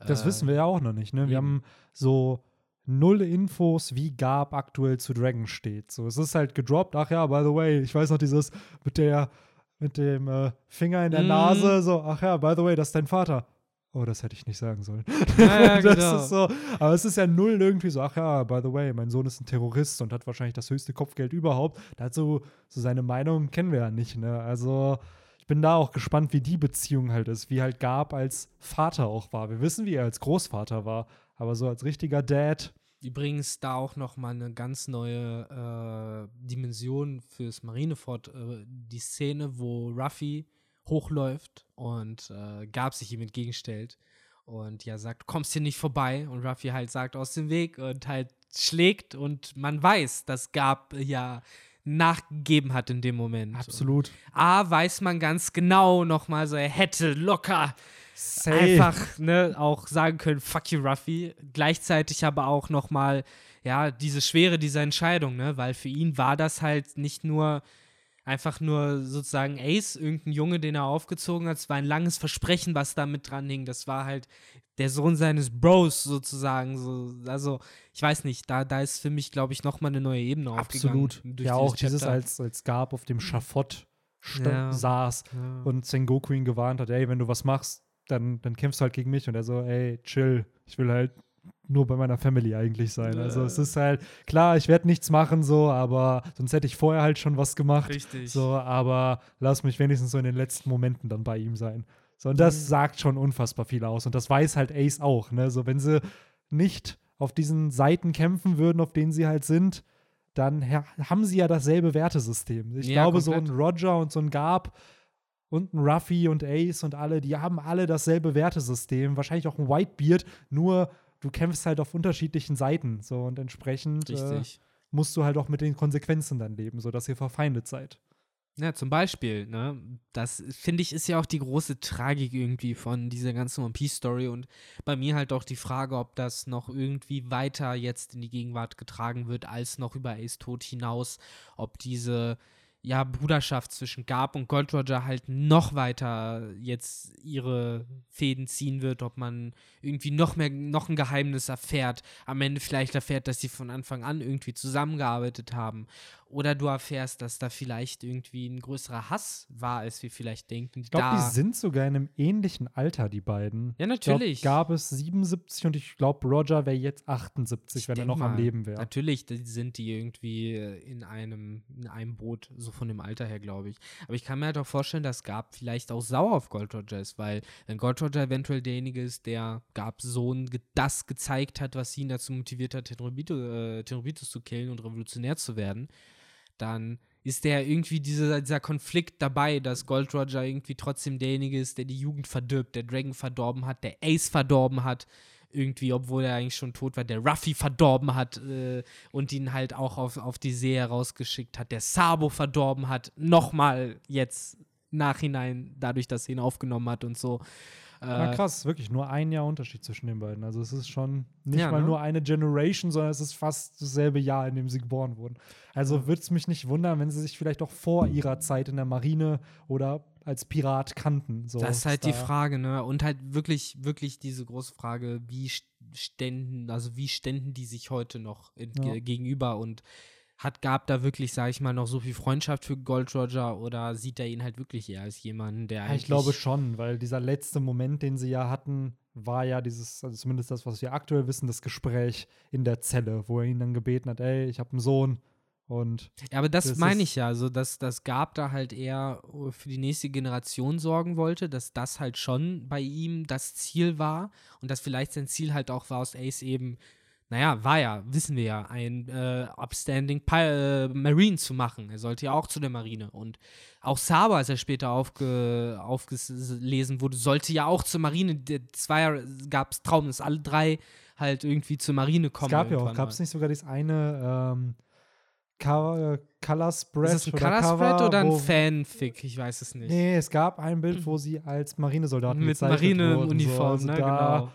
Das Äh, wissen wir ja auch noch nicht. Ne? Wir eben. haben so null Infos, wie Gab aktuell zu Dragon steht. So, es ist halt gedroppt. Ach ja, by the way, ich weiß noch dieses mit der mit dem äh, Finger in der Mhm. Nase. So, ach ja, by the way, das ist dein Vater. Oh, das hätte ich nicht sagen sollen. Ja, ja, das genau. ist so, aber es ist ja null irgendwie so, ach ja, by the way, mein Sohn ist ein Terrorist und hat wahrscheinlich das höchste Kopfgeld überhaupt. Dazu so seine Meinung kennen wir ja nicht, ne? Also ich bin da auch gespannt, wie die Beziehung halt ist, wie halt Gab als Vater auch war. Wir wissen, wie er als Großvater war, aber so als richtiger Dad, Übrigens da auch noch mal eine ganz neue äh, Dimension fürs Marinefort. Äh, die Szene, wo Ruffy hochläuft und äh, Gab sich ihm entgegenstellt und ja sagt, kommst hier nicht vorbei und Ruffy halt sagt aus dem Weg und halt schlägt und man weiß, dass Gab äh, ja nachgegeben hat in dem Moment. absolut. A, weiß man ganz genau noch mal so, er hätte locker Safe. einfach ne, auch sagen können, fuck you, Ruffy. Gleichzeitig aber auch noch mal, ja, diese Schwere dieser Entscheidung, ne, weil für ihn war das halt nicht nur einfach nur sozusagen Ace, irgendein Junge, den er aufgezogen hat. Es war ein langes Versprechen, was da mit dran hing. Das war halt der Sohn seines Bros sozusagen. So, also, ich weiß nicht, da, da ist für mich, glaube ich, noch mal eine neue Ebene aufgegangen. Absolut. Ja, auch dieses Chapter. als, als Gab auf dem Schafott Ja. saß Ja. und Sengoku ihn gewarnt hat, ey, wenn du was machst, dann, dann kämpfst du halt gegen mich. Und er so, ey, chill, ich will halt nur bei meiner Family eigentlich sein. Also es ist halt, klar, ich werde nichts machen so, aber sonst hätte ich vorher halt schon was gemacht. Richtig. So, aber lass mich wenigstens so in den letzten Momenten dann bei ihm sein. So, und das Mhm. sagt schon unfassbar viel aus. Und das weiß halt Ace auch, ne? So, wenn sie nicht auf diesen Seiten kämpfen würden, auf denen sie halt sind, dann ha- haben sie ja dasselbe Wertesystem. Ich Ja, glaube, so ein komplett. Roger und so ein Gab und ein Ruffy und Ace und alle, die haben alle dasselbe Wertesystem, wahrscheinlich auch ein Whitebeard, nur du kämpfst halt auf unterschiedlichen Seiten. So und entsprechend äh, musst du halt auch mit den Konsequenzen dann leben, sodass ihr verfeindet seid. Ja, zum Beispiel, ne? Das finde ich ist ja auch die große Tragik irgendwie von dieser ganzen One Piece Story und bei mir halt auch die Frage, ob das noch irgendwie weiter jetzt in die Gegenwart getragen wird, als noch über Ace Tod hinaus, ob diese ja, Bruderschaft zwischen Gab und Gold Roger halt noch weiter jetzt ihre Fäden ziehen wird, ob man irgendwie noch mehr, noch ein Geheimnis erfährt, am Ende vielleicht erfährt, dass sie von Anfang an irgendwie zusammengearbeitet haben oder du erfährst, dass da vielleicht irgendwie ein größerer Hass war, als wir vielleicht denken. Ich glaube, die sind sogar in einem ähnlichen Alter, die beiden. Ja, natürlich. Ich glaub, gab es 77 und ich glaube, Roger wäre jetzt 78, ich wenn er noch mal, am Leben wäre. Natürlich sind die irgendwie in einem, in einem Boot, so von dem Alter her, glaube ich. Aber ich kann mir halt auch vorstellen, dass Gab vielleicht auch sauer auf Gold Roger ist, weil wenn Gold Roger eventuell derjenige ist, der Gab Sohn das gezeigt hat, was ihn dazu motiviert hat, Tenrobitus äh, zu killen und revolutionär zu werden, dann ist der irgendwie dieser, dieser Konflikt dabei, dass Gold Roger irgendwie trotzdem derjenige ist, der die Jugend verdirbt, der Dragon verdorben hat, der Ace verdorben hat, irgendwie, obwohl er eigentlich schon tot war, der Ruffy verdorben hat äh, und ihn halt auch auf, auf die See herausgeschickt hat, der Sabo verdorben hat, nochmal jetzt nachhinein, dadurch, dass er ihn aufgenommen hat und so. Ja, äh, krass, wirklich nur ein Jahr Unterschied zwischen den beiden. Also es ist schon nicht ja, mal ne? nur eine Generation, sondern es ist fast dasselbe Jahr, in dem sie geboren wurden. Also würde es mich nicht wundern, wenn sie sich vielleicht auch vor ihrer Zeit in der Marine oder als Pirat kannten. So das ist halt da. die Frage, ne? Und halt wirklich, wirklich diese große Frage, wie ständen, also wie ständen die sich heute noch in, ja. gegenüber und hat Gab da wirklich, sage ich mal, noch so viel Freundschaft für Gold Roger oder sieht er ihn halt wirklich eher als jemanden, der ja, Ich glaube schon, weil dieser letzte Moment, den sie ja hatten, war ja dieses, also zumindest das, was wir aktuell wissen, das Gespräch in der Zelle, wo er ihn dann gebeten hat, ey, ich habe einen Sohn, und ja, aber das, das meine ich ja, also dass das Gab da halt eher für die nächste Generation sorgen wollte, dass das halt schon bei ihm das Ziel war und dass vielleicht sein Ziel halt auch war, aus Ace eben naja, war ja, wissen wir ja, ein äh, upstanding Pi äh, Marine zu machen. Er sollte ja auch zu der Marine. Und auch Saba, als er später aufge aufgelesen wurde, sollte ja auch zur Marine. Zwei gab es Traum, dass alle drei halt irgendwie zur Marine kommen. Es gab ja auch, gab es nicht sogar das eine ähm, Color, Color Spread? Ist das ein Color Spread oder ein Fanfic? Ich weiß es nicht. Nee, es gab ein Bild, wo sie als Marinesoldaten mit Marineuniform, so. also ne, genau.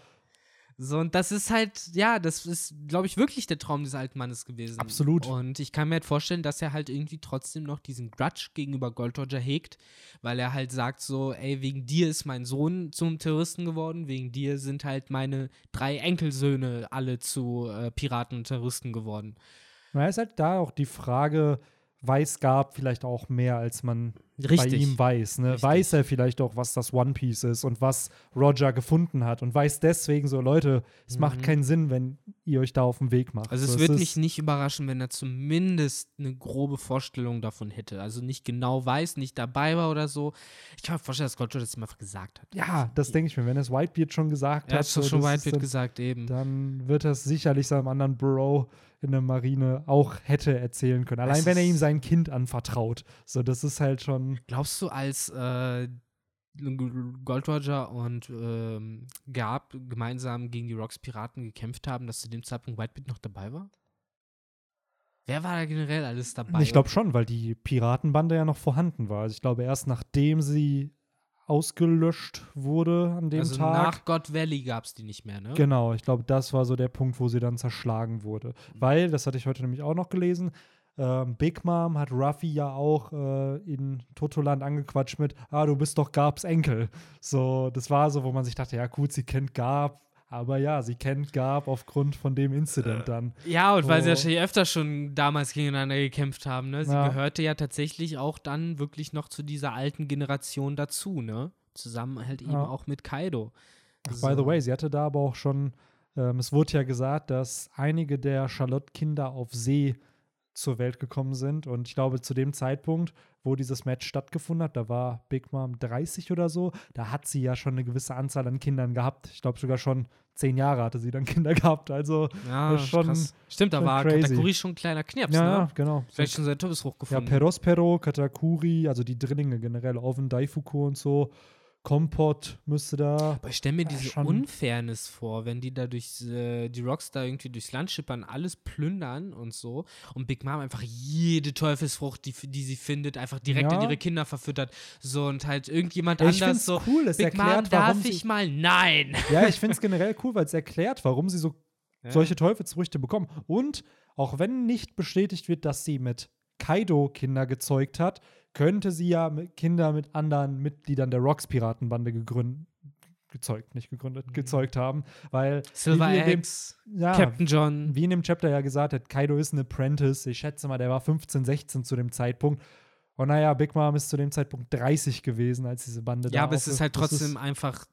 So, und das ist halt, ja, das ist, glaube ich, wirklich der Traum des alten Mannes gewesen. Absolut. Und ich kann mir halt vorstellen, dass er halt irgendwie trotzdem noch diesen Grudge gegenüber Gold Roger hegt, weil er halt sagt so, ey, wegen dir ist mein Sohn zum Terroristen geworden, wegen dir sind halt meine drei Enkelsöhne alle zu äh, Piraten und Terroristen geworden. Na, ist halt da auch die Frage, weiß gab vielleicht auch mehr, als man Richtig. bei ihm weiß. Ne? Weiß er vielleicht auch, was das One Piece ist und was Roger gefunden hat und weiß deswegen so, Leute, es mhm. macht keinen Sinn, wenn ihr euch da auf den Weg macht. Also so, es würde mich nicht überraschen, wenn er zumindest eine grobe Vorstellung davon hätte. Also nicht genau weiß, nicht dabei war oder so. Ich kann mir vorstellen, dass Roger das immer gesagt hat. Ja, das denke ich mir. Wenn es Whitebeard schon gesagt er hat. Er hat schon Whitebeard gesagt, eben. Dann wird das sicherlich seinem anderen Bro in der Marine auch hätte erzählen können. Allein wenn er ihm sein Kind anvertraut. So, das ist halt schon. Glaubst du, als äh, Gold Roger und ähm, Gab gemeinsam gegen die Rocks Piraten gekämpft haben, dass zu dem Zeitpunkt Whitebeard noch dabei war? Wer war da generell alles dabei? Ich glaube schon, weil die Piratenbande ja noch vorhanden war. Also ich glaube, erst nachdem sie ausgelöscht wurde an dem also Tag. Nach God Valley gab es die nicht mehr, ne? Genau, ich glaube, das war so der Punkt, wo sie dann zerschlagen wurde. Mhm. Weil, das hatte ich heute nämlich auch noch gelesen, ähm, Big Mom hat Ruffy ja auch äh, in Totoland angequatscht mit, ah, du bist doch Gabs Enkel. So, das war so, wo man sich dachte, ja gut, sie kennt Gab, aber ja, sie kennt Gab aufgrund von dem Incident dann. Ja, und weil sie ja schon öfter schon damals gegeneinander gekämpft haben, ne? Sie ja. gehörte ja tatsächlich auch dann wirklich noch zu dieser alten Generation dazu, ne? Zusammen halt eben ja. auch mit Kaido. Ach, so. by the way, sie hatte da aber auch schon, ähm, es wurde ja gesagt, dass einige der Charlotte-Kinder auf See zur Welt gekommen sind. Und ich glaube, zu dem Zeitpunkt, wo dieses Match stattgefunden hat, da war Big Mom 30 oder so, da hat sie ja schon eine gewisse Anzahl an Kindern gehabt. Ich glaube sogar schon zehn Jahre hatte sie dann Kinder gehabt. Also ja, schon. Krass. Stimmt, da war crazy. Katakuri schon ein kleiner Knirps, ja, ne? Genau. Vielleicht schon sein Todeshoch gefunden. Ja, Perospero, Katakuri, also die Drillinge generell, Oven, Daifuku und so. Kompott müsste da. Aber ich stelle mir diese Unfairness vor, wenn die da durch äh, die Rockstar irgendwie durchs Land schippern, alles plündern und so und Big Mom einfach jede Teufelsfrucht, die, die sie findet, einfach direkt ja. an ihre Kinder verfüttert. So und halt irgendjemand ja, ich anders so. cool, es Big erklärt, Mom, darf ich mal? Nein! Ja, ich finde es generell cool, weil es erklärt, warum sie so ja. solche Teufelsfrüchte bekommen. Und auch wenn nicht bestätigt wird, dass sie mit Kaido Kinder gezeugt hat, könnte sie ja mit Kinder mit anderen Mitgliedern der Rocks-Piratenbande gegründet gezeugt, nicht gegründet, mhm. gezeugt haben, weil Silver Eggs, ja, Captain John. Wie in dem Chapter ja gesagt hat, Kaido ist ein Apprentice. Ich schätze mal, der war 15, 16 zu dem Zeitpunkt. Und naja, Big Mom ist zu dem Zeitpunkt 30 gewesen, als diese Bande ja, da Ja, aber es ist halt trotzdem ist einfach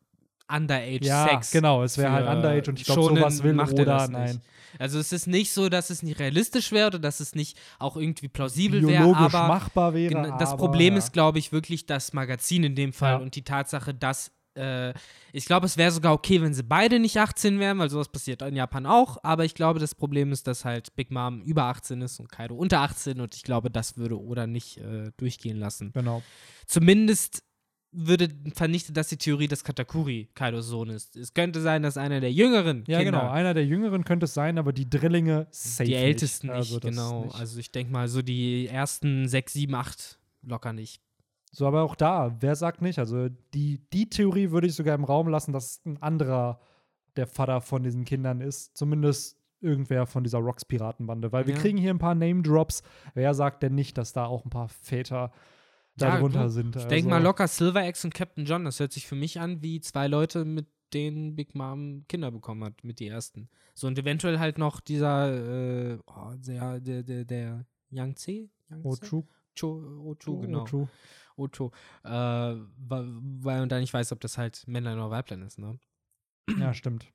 Underage ja, Sex. genau, es wäre halt Underage und ich glaube, sowas will macht oder nein. Also es ist nicht so, dass es nicht realistisch wäre oder dass es nicht auch irgendwie plausibel wäre, aber machbar wäre. Das aber, Problem ja. ist, glaube ich, wirklich das Magazin in dem Fall Ja. und die Tatsache, dass äh, ich glaube, es wäre sogar okay, wenn sie beide nicht 18 wären, weil sowas passiert in Japan auch. Aber ich glaube, das Problem ist, dass halt Big Mom über 18 ist und Kaido unter 18 und ich glaube, das würde Oda nicht äh, durchgehen lassen. Genau. Zumindest würde vernichtet das die Theorie, dass Katakuri Kaidos Sohn ist. Es könnte sein, dass einer der jüngeren Ja, Kinder, genau. Einer der Jüngeren könnte es sein, aber die Drillinge safe die ältesten nicht, Also genau. nicht. Also ich denke mal, so die ersten sechs, sieben, acht locker nicht. So, aber auch da, wer sagt nicht? Also die, die Theorie würde ich sogar im Raum lassen, dass ein anderer der Vater von diesen Kindern ist. Zumindest irgendwer von dieser Rocks-Piratenbande. Weil wir Ja. kriegen hier ein paar Name-Drops. Wer sagt denn nicht, dass da auch ein paar Väter darunter gut. sind? Ich denke Also- mal locker Silver X und Captain John. Das hört sich für mich an wie zwei Leute, mit denen Big Mom Kinder bekommen hat, mit die ersten. So und ewentuell halt noch dieser, äh, oh, der, der, der, der Yang Tse? Ochu. Ochu, genau. Ochu. Ocho. Äh, weil man da nicht weiß, ob das halt Männlein oder Weiblein ist, ne? Ja, stimmt.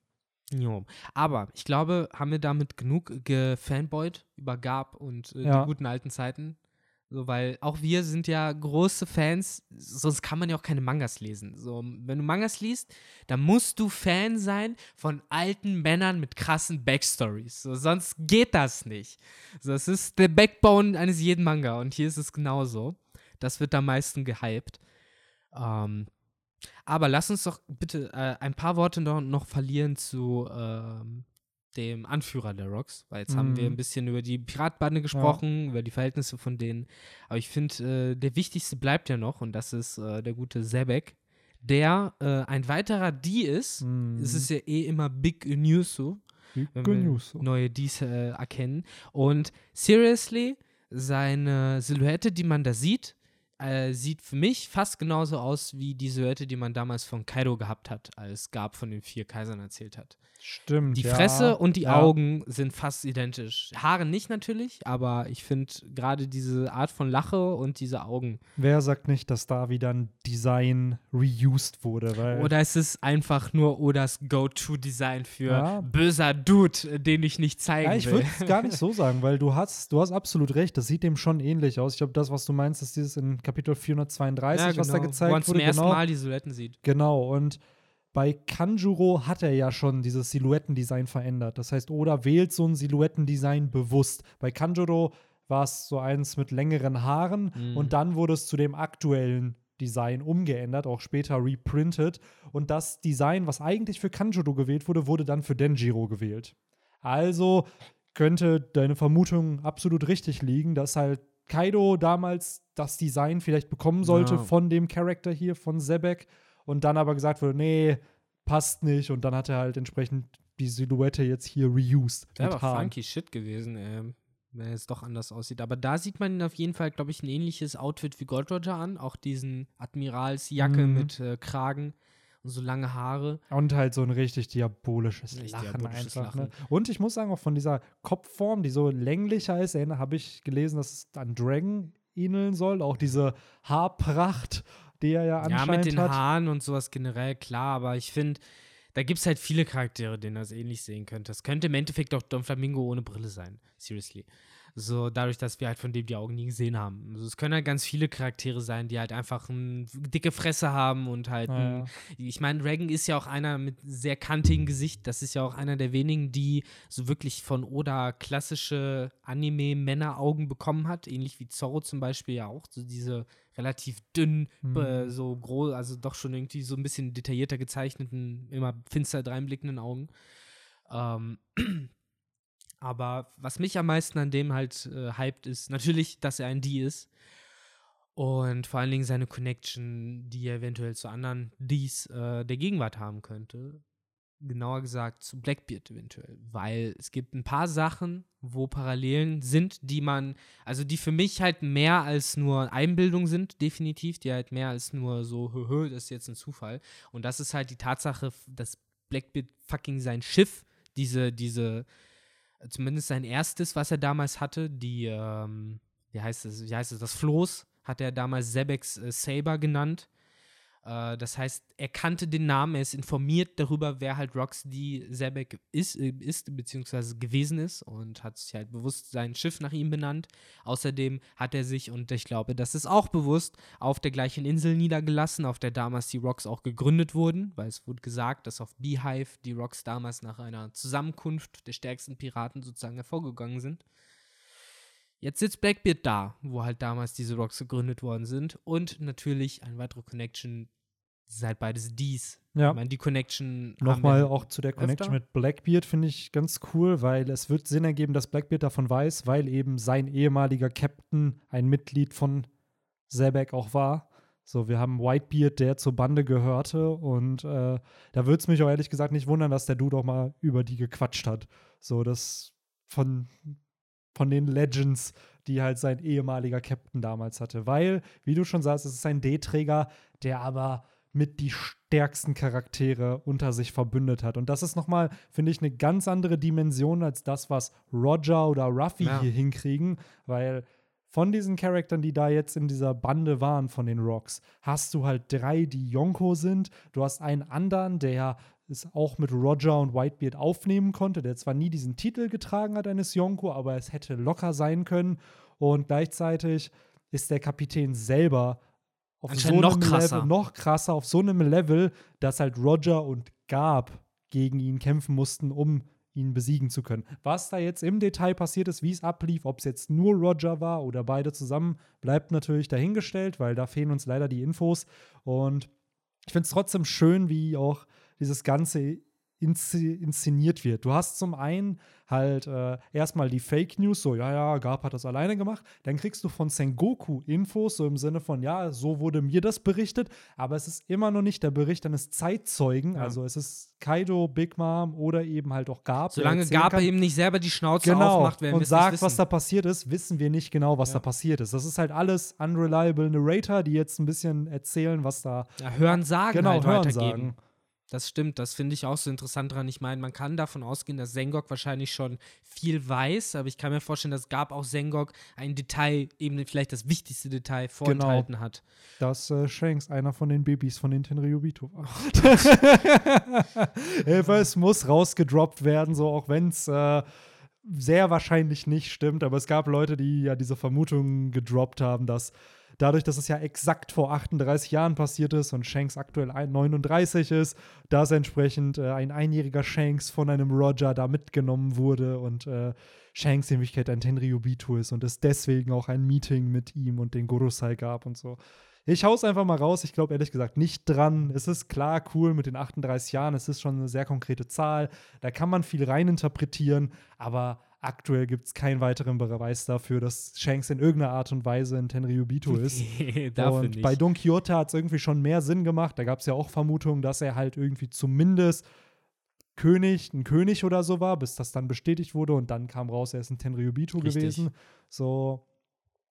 Jo. Aber ich glaube, haben wir damit genug gefanboyt über Gab und äh, Ja. die guten alten Zeiten? So, weil auch wir sind ja große Fans, sonst kann man ja auch keine Mangas lesen. So, wenn du Mangas liest, dann musst du Fan sein von alten Männern mit krassen Backstories. So, sonst geht das nicht. So, es ist der Backbone eines jeden Manga und hier ist es genauso. Das wird am meisten gehypt. Ähm, aber lass uns doch bitte äh, ein paar Worte noch, noch verlieren zu ähm, dem Anführer der Rocks, weil jetzt haben wir Mhm. ein bisschen über die Piratbande gesprochen, über die Verhältnisse von denen. Aber ich finde, äh, der wichtigste bleibt ja noch und das ist äh, der gute Sebek, der äh, ein weiterer D ist. Mhm. Es ist ja eh immer Big News so wenn wir News. neue Ds äh, erkennen. Und seriously, seine Silhouette, die man da sieht, äh, sieht für mich fast genauso aus wie die Silhouette, die man damals von Kaido gehabt hat, als Gab von den vier Kaisern erzählt hat. Stimmt. Die ja. Fresse und die ja. Augen sind fast identisch. Haare nicht natürlich, aber ich finde gerade diese Art von Lache und diese Augen. Wer sagt nicht, dass da wieder ein Design reused wurde? Weil Oder ist es einfach nur Odas Go-To-Design für Ja. böser Dude, den ich nicht zeigen Ja, ich will? würde es gar nicht so sagen, weil du hast, du hast absolut recht, das sieht dem schon ähnlich aus. Ich glaube, das, was du meinst, ist dieses in Kapitel 432, was da gezeigt Wo man zum wurde. ersten genau, Mal die Silhouetten sieht. genau, und bei Kanjuro hat er ja schon dieses Silhouettendesign verändert. Das heißt, Oda wählt so ein Silhouettendesign bewusst. Bei Kanjuro war es so eins mit längeren Haaren Mhm. und dann wurde es zu dem aktuellen Design umgeändert, auch später reprintet. Und das Design, was eigentlich für Kanjuro gewählt wurde, wurde dann für Denjiro gewählt. Also könnte deine Vermutung absolut richtig liegen, dass halt Kaido damals das Design vielleicht bekommen sollte Ja. von dem Charakter hier, von Sebek, und dann aber gesagt wurde, nee, passt nicht. Und dann hat er halt entsprechend die Silhouette jetzt hier reused. War Haaren. funky shit gewesen, ey. Wenn es doch anders aussieht. Aber da sieht man auf jeden Fall, glaube ich, ein ähnliches Outfit wie Gold Roger an. Auch diesen Admiralsjacke Mhm. mit äh, Kragen und so lange Haare. Und halt so ein richtig diabolisches Richtig Lachen diabolisches einfach. Lachen. Ne? Und ich muss sagen, auch von dieser Kopfform, die so länglicher ist, habe ich gelesen, dass es an Dragon ähneln soll. Auch diese Haarpracht, die er ja Ja, anscheinend mit den hat. Haaren und sowas generell, klar. Aber ich finde, da gibt es halt viele Charaktere, denen das ähnlich sehen könnte. Das könnte im Endeffekt auch Don Flamingo ohne Brille sein. Seriously. So dadurch, dass wir halt von dem die Augen nie gesehen haben. Also es können halt ganz viele Charaktere sein, die halt einfach eine dicke Fresse haben und halt, Ja, ein, ich meine, Dragon ist ja auch einer mit sehr kantigem Gesicht. Das ist ja auch einer der wenigen, die so wirklich von Oda klassische Anime-Männeraugen bekommen hat, ähnlich wie Zorro zum Beispiel ja auch. So diese relativ dünn, Mhm. äh, so groß, also doch schon irgendwie so ein bisschen detaillierter gezeichneten, immer finster dreinblickenden Augen. Ähm, aber was mich am meisten an dem halt äh, hypt, ist natürlich, dass er ein D ist. Und vor allen Dingen seine Connection, die er eventuell zu anderen Ds äh, der Gegenwart haben könnte. Genauer gesagt zu Blackbeard eventuell. Weil es gibt ein paar Sachen, wo Parallelen sind, die man, also die für mich halt mehr als nur Einbildung sind, definitiv, die halt mehr als nur so, hö, das ist jetzt ein Zufall. Und das ist halt die Tatsache, dass Blackbeard fucking sein Schiff, diese, diese, zumindest sein erstes, was er damals hatte, die, ähm, wie heißt es, wie heißt es, das Floß, hat er damals Zebex äh, Saber genannt. Äh, das heißt, er kannte den Namen, er ist informiert darüber, wer halt Roxy Zebek ist, äh, ist, beziehungsweise gewesen ist und hat sich halt bewusst sein Schiff nach ihm benannt. Außerdem hat er sich, und ich glaube, das ist auch bewusst, auf der gleichen Insel niedergelassen, auf der damals die Rocks auch gegründet wurden, weil es wurde gesagt, dass auf Beehive die Rocks damals nach einer Zusammenkunft der stärksten Piraten sozusagen hervorgegangen sind. Jetzt sitzt Blackbeard da, wo halt damals diese Rocks gegründet worden sind. Und natürlich eine weitere Connection, das sind halt beides Ds. Ja. Ich meine, die Connection. Nochmal auch zu der Connection öfter. mit Blackbeard finde ich ganz cool, weil es wird Sinn ergeben, dass Blackbeard davon weiß, weil eben sein ehemaliger Captain ein Mitglied von Zebek auch war. So, wir haben Whitebeard, der zur Bande gehörte und äh, da würde es mich auch ehrlich gesagt nicht wundern, dass der Dude auch mal über die gequatscht hat. So, das von, von den Legends, die halt sein ehemaliger Captain damals hatte. Weil, wie du schon sagst, es ist ein D-Träger, der aber mit die stärksten Charaktere unter sich verbündet hat. Und das ist nochmal, finde ich, eine ganz andere Dimension als das, was Roger oder Ruffy Ja. hier hinkriegen, weil von diesen Charakteren, die da jetzt in dieser Bande waren von den Rocks, hast du halt drei, die Yonko sind. Du hast einen anderen, der es auch mit Roger und Whitebeard aufnehmen konnte, der zwar nie diesen Titel getragen hat eines Yonko, aber es hätte locker sein können. Und gleichzeitig ist der Kapitän selber auf so noch krasser. Level, noch krasser, auf so einem Level, dass halt Roger und Gab gegen ihn kämpfen mussten, um ihn besiegen zu können. Was da jetzt im Detail passiert ist, wie es ablief, ob es jetzt nur Roger war oder beide zusammen, bleibt natürlich dahingestellt, weil da fehlen uns leider die Infos. Und ich finde es trotzdem schön, wie auch dieses Ganze inszeniert wird. Du hast zum einen halt äh, erstmal die Fake News, so, ja, ja, Garp hat das alleine gemacht. Dann kriegst du von Sengoku Infos, so im Sinne von, ja, so wurde mir das berichtet, aber es ist immer noch nicht der Bericht eines Zeitzeugen. Ja. Also es ist Kaido, Big Mom oder eben halt auch Garp. der Solange Gabe kann. eben nicht selber die Schnauze genau, aufmacht, werden wir und sagt, was da passiert ist, wissen wir nicht genau, was Ja. da passiert ist. Das ist halt alles unreliable Narrator, die jetzt ein bisschen erzählen, was da ja, hören, sagen genau halt hören sagen. Das stimmt, das finde ich auch so interessant dran. Ich meine, man kann davon ausgehen, dass Sengok wahrscheinlich schon viel weiß, aber ich kann mir vorstellen, dass Gab auch Sengok ein Detail, eben vielleicht das wichtigste Detail Genau. vorenthalten hat. dass äh, Shanks einer von den Babys von den Tenryubito war. Äh, es muss rausgedroppt werden, so auch wenn es äh, sehr wahrscheinlich nicht stimmt. Aber es gab Leute, die ja diese Vermutung gedroppt haben, dass dadurch, dass es ja exakt vor 38 Jahren passiert ist und Shanks aktuell ein- 39 ist, dass entsprechend äh, ein einjähriger Shanks von einem Roger da mitgenommen wurde und äh, Shanks in Wirklichkeit ein Tenryubito ist und es deswegen auch ein Meeting mit ihm und den Gorosei gab und so. Ich hau's einfach mal raus. Ich glaube ehrlich gesagt nicht dran. Es ist klar cool mit den 38 Jahren. Es ist schon eine sehr konkrete Zahl. Da kann man viel reininterpretieren. Aber aktuell gibt es keinen weiteren Beweis dafür, dass Shanks in irgendeiner Art und Weise ein Tenryubito ist. Dafür und nicht. bei Don Quixote hat es irgendwie schon mehr Sinn gemacht. Da gab es ja auch Vermutungen, dass er halt irgendwie zumindest König, ein König oder so war, bis das dann bestätigt wurde und dann kam raus, er ist ein Tenryubito Richtig. gewesen. So.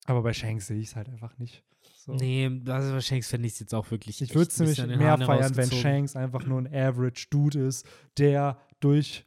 Aber bei Shanks sehe ich es halt einfach nicht. So. Nee, also bei Shanks fände ich es jetzt auch wirklich. Ich würde es nämlich mehr feiern, wenn. Shanks einfach nur ein Average Dude ist, der durch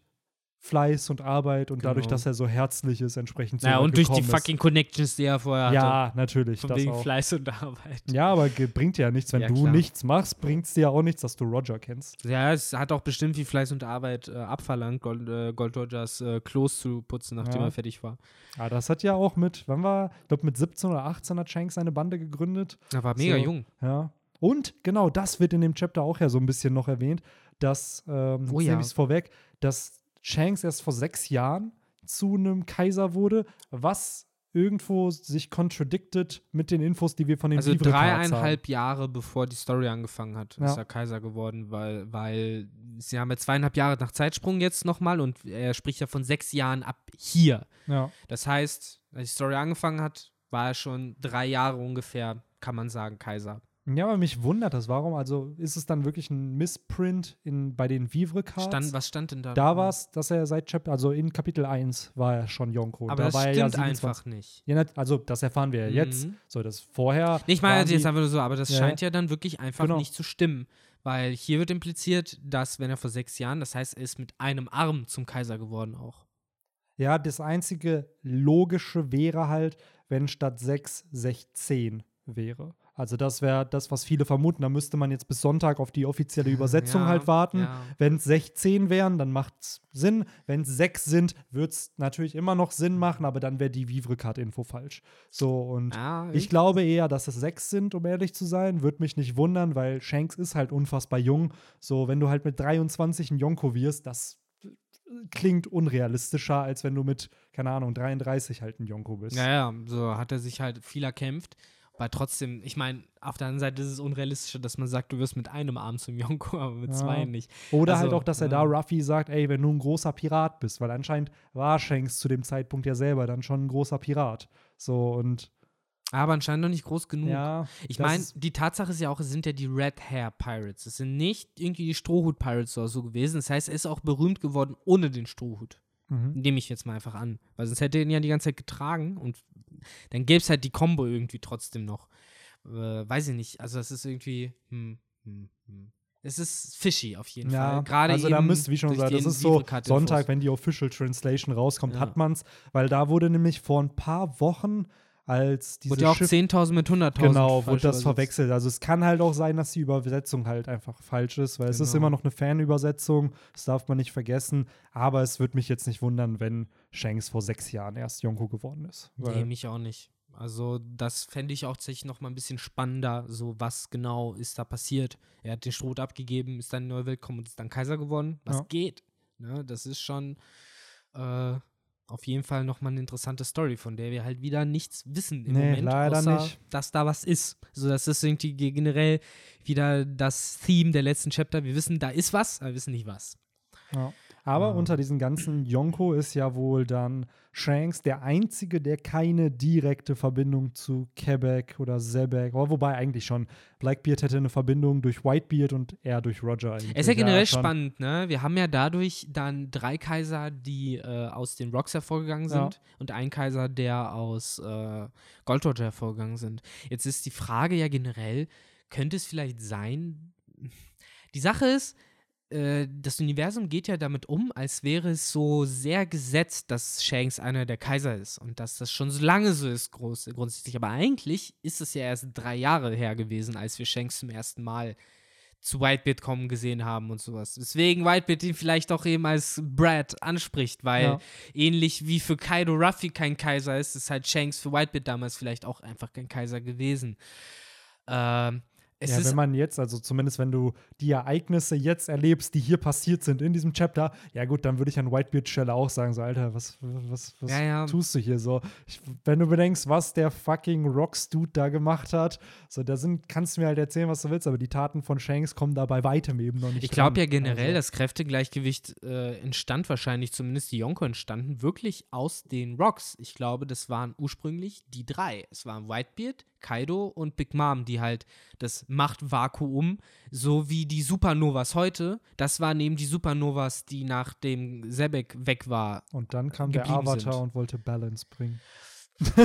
Fleiß und Arbeit und dadurch, Genau. dass er so herzlich ist, entsprechend so Ja, und durch die ist. fucking Connections, die er vorher hatte. Ja, natürlich. Von wegen auch. Fleiß und Arbeit. Ja, aber bringt ja nichts. Wenn Ja, du klar. nichts machst, bringt es dir ja auch nichts, dass du Roger kennst. Ja, es hat auch bestimmt viel Fleiß und Arbeit äh, abverlangt, Gold, äh, Gold Rogers äh, Klos zu putzen, nachdem Ja. er fertig war. Ja, das hat ja auch mit, wann war, ich glaube mit 17 oder 18 hat Shanks seine Bande gegründet. Er war mega So. jung. Ja. Und genau, das wird in dem Chapter auch ja so ein bisschen noch erwähnt, dass, ähm, Oh ja. nehme ich es vorweg, dass Shanks erst vor sechs Jahren zu einem Kaiser wurde, was irgendwo sich contradicted mit den Infos, die wir von den Also dreieinhalb Jahre bevor die Story angefangen hat, Ja. ist er Kaiser geworden, weil, weil sie haben ja zweieinhalb Jahre nach Zeitsprung jetzt nochmal und er spricht ja von sechs Jahren ab hier. Ja. Das heißt, als die Story angefangen hat, war er schon drei Jahre ungefähr, kann man sagen, Kaiser. Ja, aber mich wundert das. Warum? Also ist es dann wirklich ein Missprint in, bei den Vivre Cards? Stand, was stand denn da? da war es, dass er seit Chapter, also in Kapitel 1 war er schon Yonko. Aber da das war stimmt ja 27. einfach nicht. Ja, also das erfahren wir ja jetzt. Mhm. So, das vorher. Ich meine jetzt einfach nur so, aber das Ja, scheint ja dann wirklich einfach Genau. nicht zu stimmen. Weil hier wird impliziert, dass, wenn er vor sechs Jahren, das heißt, er ist mit einem Arm zum Kaiser geworden auch. Ja, das einzige Logische wäre halt, wenn statt 6 16 wäre. Also das wäre das, was viele vermuten. Da müsste man jetzt bis Sonntag auf die offizielle Übersetzung Ja, halt warten. ja. Wenn es 16 wären, dann macht es Sinn. Wenn es 6 sind, wird es natürlich immer noch Sinn machen, aber dann wäre die Vivre-Card-Info falsch. So, und Ah, ich glaube eher, dass es 6 sind, um ehrlich zu sein. Würde mich nicht wundern, weil Shanks ist halt unfassbar jung. So, wenn du halt mit 23 ein Yonko wirst, das äh, klingt unrealistischer, als wenn du mit, keine Ahnung, 33 halt ein Yonko bist. Ja, ja, so hat er sich halt viel erkämpft. Aber trotzdem, ich meine, auf der anderen Seite ist es unrealistischer, dass man sagt, du wirst mit einem Arm zum Yonko, aber mit Ja. zwei nicht. Oder Also, halt auch, dass er ja. da Ruffy sagt, ey, wenn du ein großer Pirat bist, weil anscheinend war Shanks zu dem Zeitpunkt ja selber dann schon ein großer Pirat. So und Aber anscheinend noch nicht groß genug. ja, Ich meine, die Tatsache ist ja auch, es sind ja die Red Hair Pirates. Es sind nicht irgendwie die Strohhut Pirates oder so gewesen. Das heißt, er ist auch berühmt geworden ohne den Strohhut. Mhm. Nehme ich jetzt mal einfach an. Weil sonst hätte er ihn ja die ganze Zeit getragen und dann gäbe es halt die Combo irgendwie trotzdem noch. Äh, weiß ich nicht. Also, es ist irgendwie. Hm, hm, hm. Es ist fishy auf jeden Ja, Fall. Gerade also da müsste, wie schon gesagt, das ist so. Sonntag, wenn die Official Translation rauskommt, Ja. hat man's, weil da wurde nämlich vor ein paar Wochen als diese Wurde ja auch Schiff 10.000 mit 100.000. Genau, wurde das übersetzt. verwechselt. Also es kann halt auch sein, dass die Übersetzung halt einfach falsch ist, weil es ist Genau. immer noch eine Fanübersetzung, das darf man nicht vergessen. Aber es würde mich jetzt nicht wundern, wenn Shanks vor sechs Jahren erst Yonko geworden ist. Nee, mich auch nicht. Also, das fände ich auch tatsächlich noch mal ein bisschen spannender, so was genau ist da passiert. Er hat den Stroh abgegeben, ist dann in die neue Welt gekommen und ist dann Kaiser geworden. Was Ja. geht? Ne, das ist schon äh, auf jeden Fall noch mal eine interessante Story, von der wir halt wieder nichts wissen im Nee, Moment, leider außer nicht. dass da was ist. Also, das ist irgendwie ge- generell wieder das Theme der letzten Chapter. Wir wissen, da ist was, aber wir wissen nicht was. ja. Aber Ja. unter diesen ganzen Yonko ist ja wohl dann Shanks der einzige, der keine direkte Verbindung zu Quebec oder Zebek, oder wobei eigentlich schon. Blackbeard hätte eine Verbindung durch Whitebeard und er durch Roger. Es ist ja generell spannend, ne? Wir haben ja dadurch dann drei Kaiser, die äh, aus den Rocks hervorgegangen sind Ja. und ein Kaiser, der aus äh, Gold Roger hervorgegangen sind. Jetzt ist die Frage ja generell, könnte es vielleicht sein, die Sache ist, äh, das Universum geht ja damit um, als wäre es so sehr gesetzt, dass Shanks einer der Kaiser ist und dass das schon so lange so ist, groß, grundsätzlich. Aber eigentlich ist es ja erst drei Jahre her gewesen, als wir Shanks zum ersten Mal zu Whitebeard kommen gesehen haben und sowas. Deswegen Whitebeard ihn vielleicht auch eben als Brad anspricht, weil Ja. ähnlich wie für Kaido Ruffy kein Kaiser ist, ist halt Shanks für Whitebeard damals vielleicht auch einfach kein Kaiser gewesen. Ähm, es ja, wenn man jetzt, also zumindest wenn du die Ereignisse jetzt erlebst, die hier passiert sind in diesem Chapter, ja gut, dann würde ich an Whitebeard-Stelle auch sagen, so Alter, was, was, was Ja, ja. tust du hier so? Ich, wenn du bedenkst, was der fucking Rocks-Dude da gemacht hat, so da sind, kannst du mir halt erzählen, was du willst, aber die Taten von Shanks kommen da bei weitem eben noch nicht Ich glaube ja generell, Also, das Kräftegleichgewicht äh, entstand wahrscheinlich, zumindest die Yonko entstanden, wirklich aus den Rocks. Ich glaube, das waren ursprünglich die drei. Es waren Whitebeard, Kaido und Big Mom, die halt das Machtvakuum, so wie die Supernovas heute, das waren eben die Supernovas, die nach dem Sebek weg war. und dann kam der Avatar sind. und wollte Balance bringen.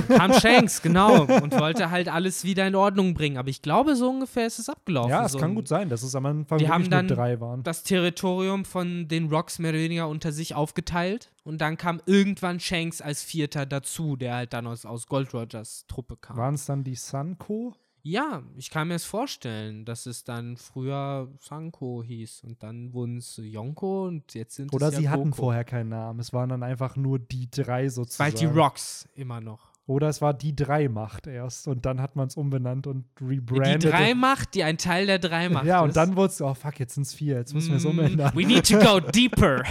kam Shanks, genau, und wollte halt alles wieder in Ordnung bringen. Aber ich glaube, so ungefähr ist es abgelaufen. Ja, es so kann gut sein, dass es am Anfang Die haben dann drei waren. das Territorium von den Rocks mehr oder weniger unter sich aufgeteilt. Und dann kam irgendwann Shanks als Vierter dazu, der halt dann aus, aus Gold Rogers Truppe kam. Waren es dann die Sunko? Ja, ich kann mir es vorstellen, dass es dann früher Sanko hieß und dann wurden es Yonko und jetzt sind Oder es ja sie hatten Koko. vorher keinen Namen. Es waren dann einfach nur die drei Weil sozusagen. die Rocks immer noch. Oder es war die drei Macht erst und dann hat man es umbenannt und Die rebrandet. drei macht, die ein Teil der drei macht. ja, und ist. dann wurde es, oh fuck, jetzt sind es vier, jetzt müssen wir es Mm, umändern. We need to go deeper.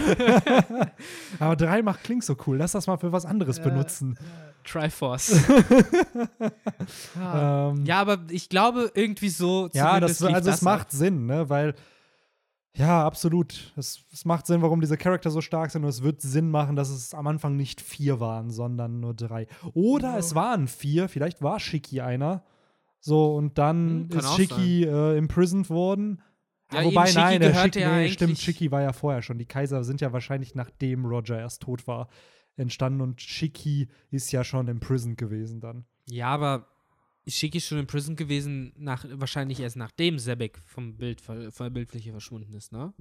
Aber drei Macht klingt so cool. Lass das mal für was anderes benutzen. Triforce. ja. Ähm, ja, aber ich glaube irgendwie so. Ja, das, also es das macht ab. Sinn, ne? Weil, ja, absolut. Es, es macht Sinn, warum diese Charakter so stark sind. Und es wird Sinn machen, dass es am Anfang nicht vier waren, sondern nur drei. Oder es waren vier, vielleicht war Shiki einer. So, und dann Hm, ist Shiki äh, imprisoned worden. Ja, Ah, Wobei, eben, nein, der Shiki, ja nee, stimmt, Shiki war ja vorher schon. Die Kaiser sind ja wahrscheinlich nachdem Roger erst tot war entstanden und Shiki ist ja schon imprisoned gewesen dann. Ja, aber Shiki ist schon in Prison gewesen, nach, wahrscheinlich erst nachdem Sebek vom Bild, von der Bildfläche verschwunden ist, ne?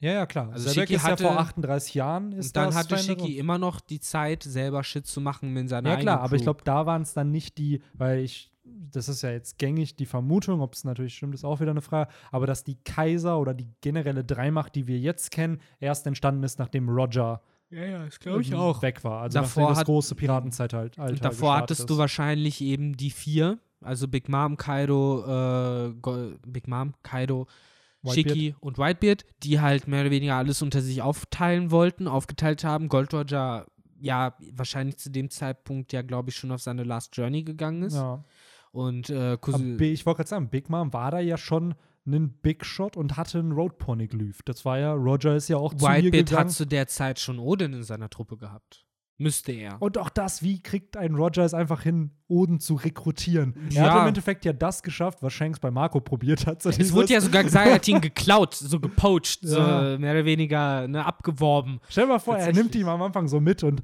Ja, ja, klar. Also Sebek Shiki ist ja vor hatte- 38 Jahren. Ist Und dann hatte. Shiki immer noch die Zeit, selber Shit zu machen mit seiner Ja, klar, eigenen aber ich Crew. glaube, da waren es dann nicht die, weil ich, das ist ja jetzt gängig, die Vermutung, ob es natürlich stimmt, ist auch wieder eine Frage, aber dass die Kaiser oder die generelle Dreimacht, die wir jetzt kennen, erst entstanden ist, nachdem Roger Ja, ja, das ähm, weg war. Also Davor das hat- große Piratenzeitalter Und davor gestartet hattest ist. du wahrscheinlich eben die vier, also Big Mom, Kaido, äh, Big Mom, Kaido, Whitebeard. Shiki und Whitebeard, die halt mehr oder weniger alles unter sich aufteilen wollten, aufgeteilt haben. Gold Roger ja wahrscheinlich zu dem Zeitpunkt ja, glaube ich, schon auf seine Last Journey gegangen ist. Ja. Und äh, B- ich wollte gerade sagen, Big Mom war da ja schon ein Big Shot und hatte einen Road Poneglyph. Das war ja, Roger ist ja auch zu ihr Whitebeard gegangen. hat zu der Zeit schon Odin in seiner Truppe gehabt. Müsste er. Und auch das, wie kriegt ein Roger es einfach hin, Oden zu rekrutieren? Er Ja. hat im Endeffekt ja das geschafft, was Shanks bei Marco probiert hat. So Es dieses- wurde ja sogar gesagt, er hat ihn geklaut, so gepoacht, so Ja. mehr oder weniger ne, abgeworben. Stell dir mal vor, er nimmt ihn am Anfang so mit und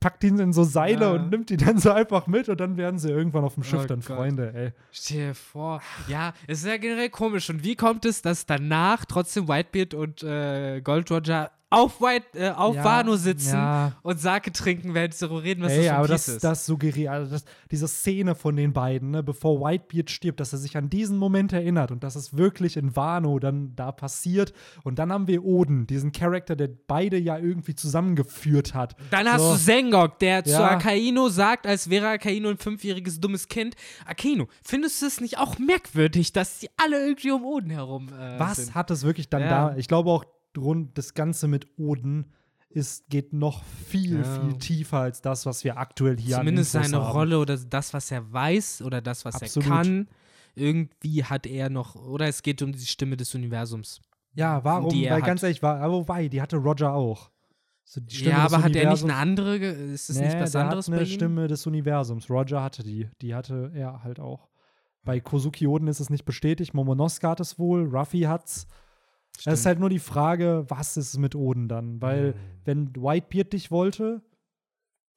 packt ihn in so Seile Ja. und nimmt ihn dann so einfach mit und dann werden sie irgendwann auf dem Schiff Oh dann Gott. Freunde, ey. Stell dir vor. Ja, es ist ja generell komisch. Und wie kommt es, dass danach trotzdem Whitebeard und äh, Gold Roger auf, White, äh, auf Ja, Wano sitzen ja. und Sake trinken, während sie darüber reden, was Ey, das aber das, ist? das suggeriert, also das, diese Szene von den beiden, ne, bevor Whitebeard stirbt, dass er sich an diesen Moment erinnert und dass es wirklich in Wano dann da passiert. Und dann haben wir Oden, diesen Charakter, der beide ja irgendwie zusammengeführt hat. Dann hast So. du Sengok, der zu Ja. Akaino sagt, als wäre Akaino ein fünfjähriges dummes Kind. Akaino, findest du es nicht auch merkwürdig, dass die alle irgendwie um Oden herum äh, Was sind? hat es wirklich dann da? Ich glaube auch, rund das Ganze mit Oden ist, geht noch viel, Ja. viel tiefer als das, was wir aktuell hier Zumindest an Infos seine haben. Rolle oder das, was er weiß oder das, was Absolut. er kann. Irgendwie hat er noch, oder es geht um die Stimme des Universums. Ja, warum? Weil hat. ganz ehrlich, war, aber wobei, die hatte Roger auch. So ja, aber hat er nicht eine andere, ist es nee, nicht was der anderes hat eine? Stimme des Universums. Roger hatte die. Die hatte er halt auch. Bei Kozuki Oden ist es nicht bestätigt. Momonosuke hat es wohl. Ruffy hat's. Es ist halt nur die Frage, was ist mit Oden dann? Weil, Mhm. wenn Whitebeard dich wollte,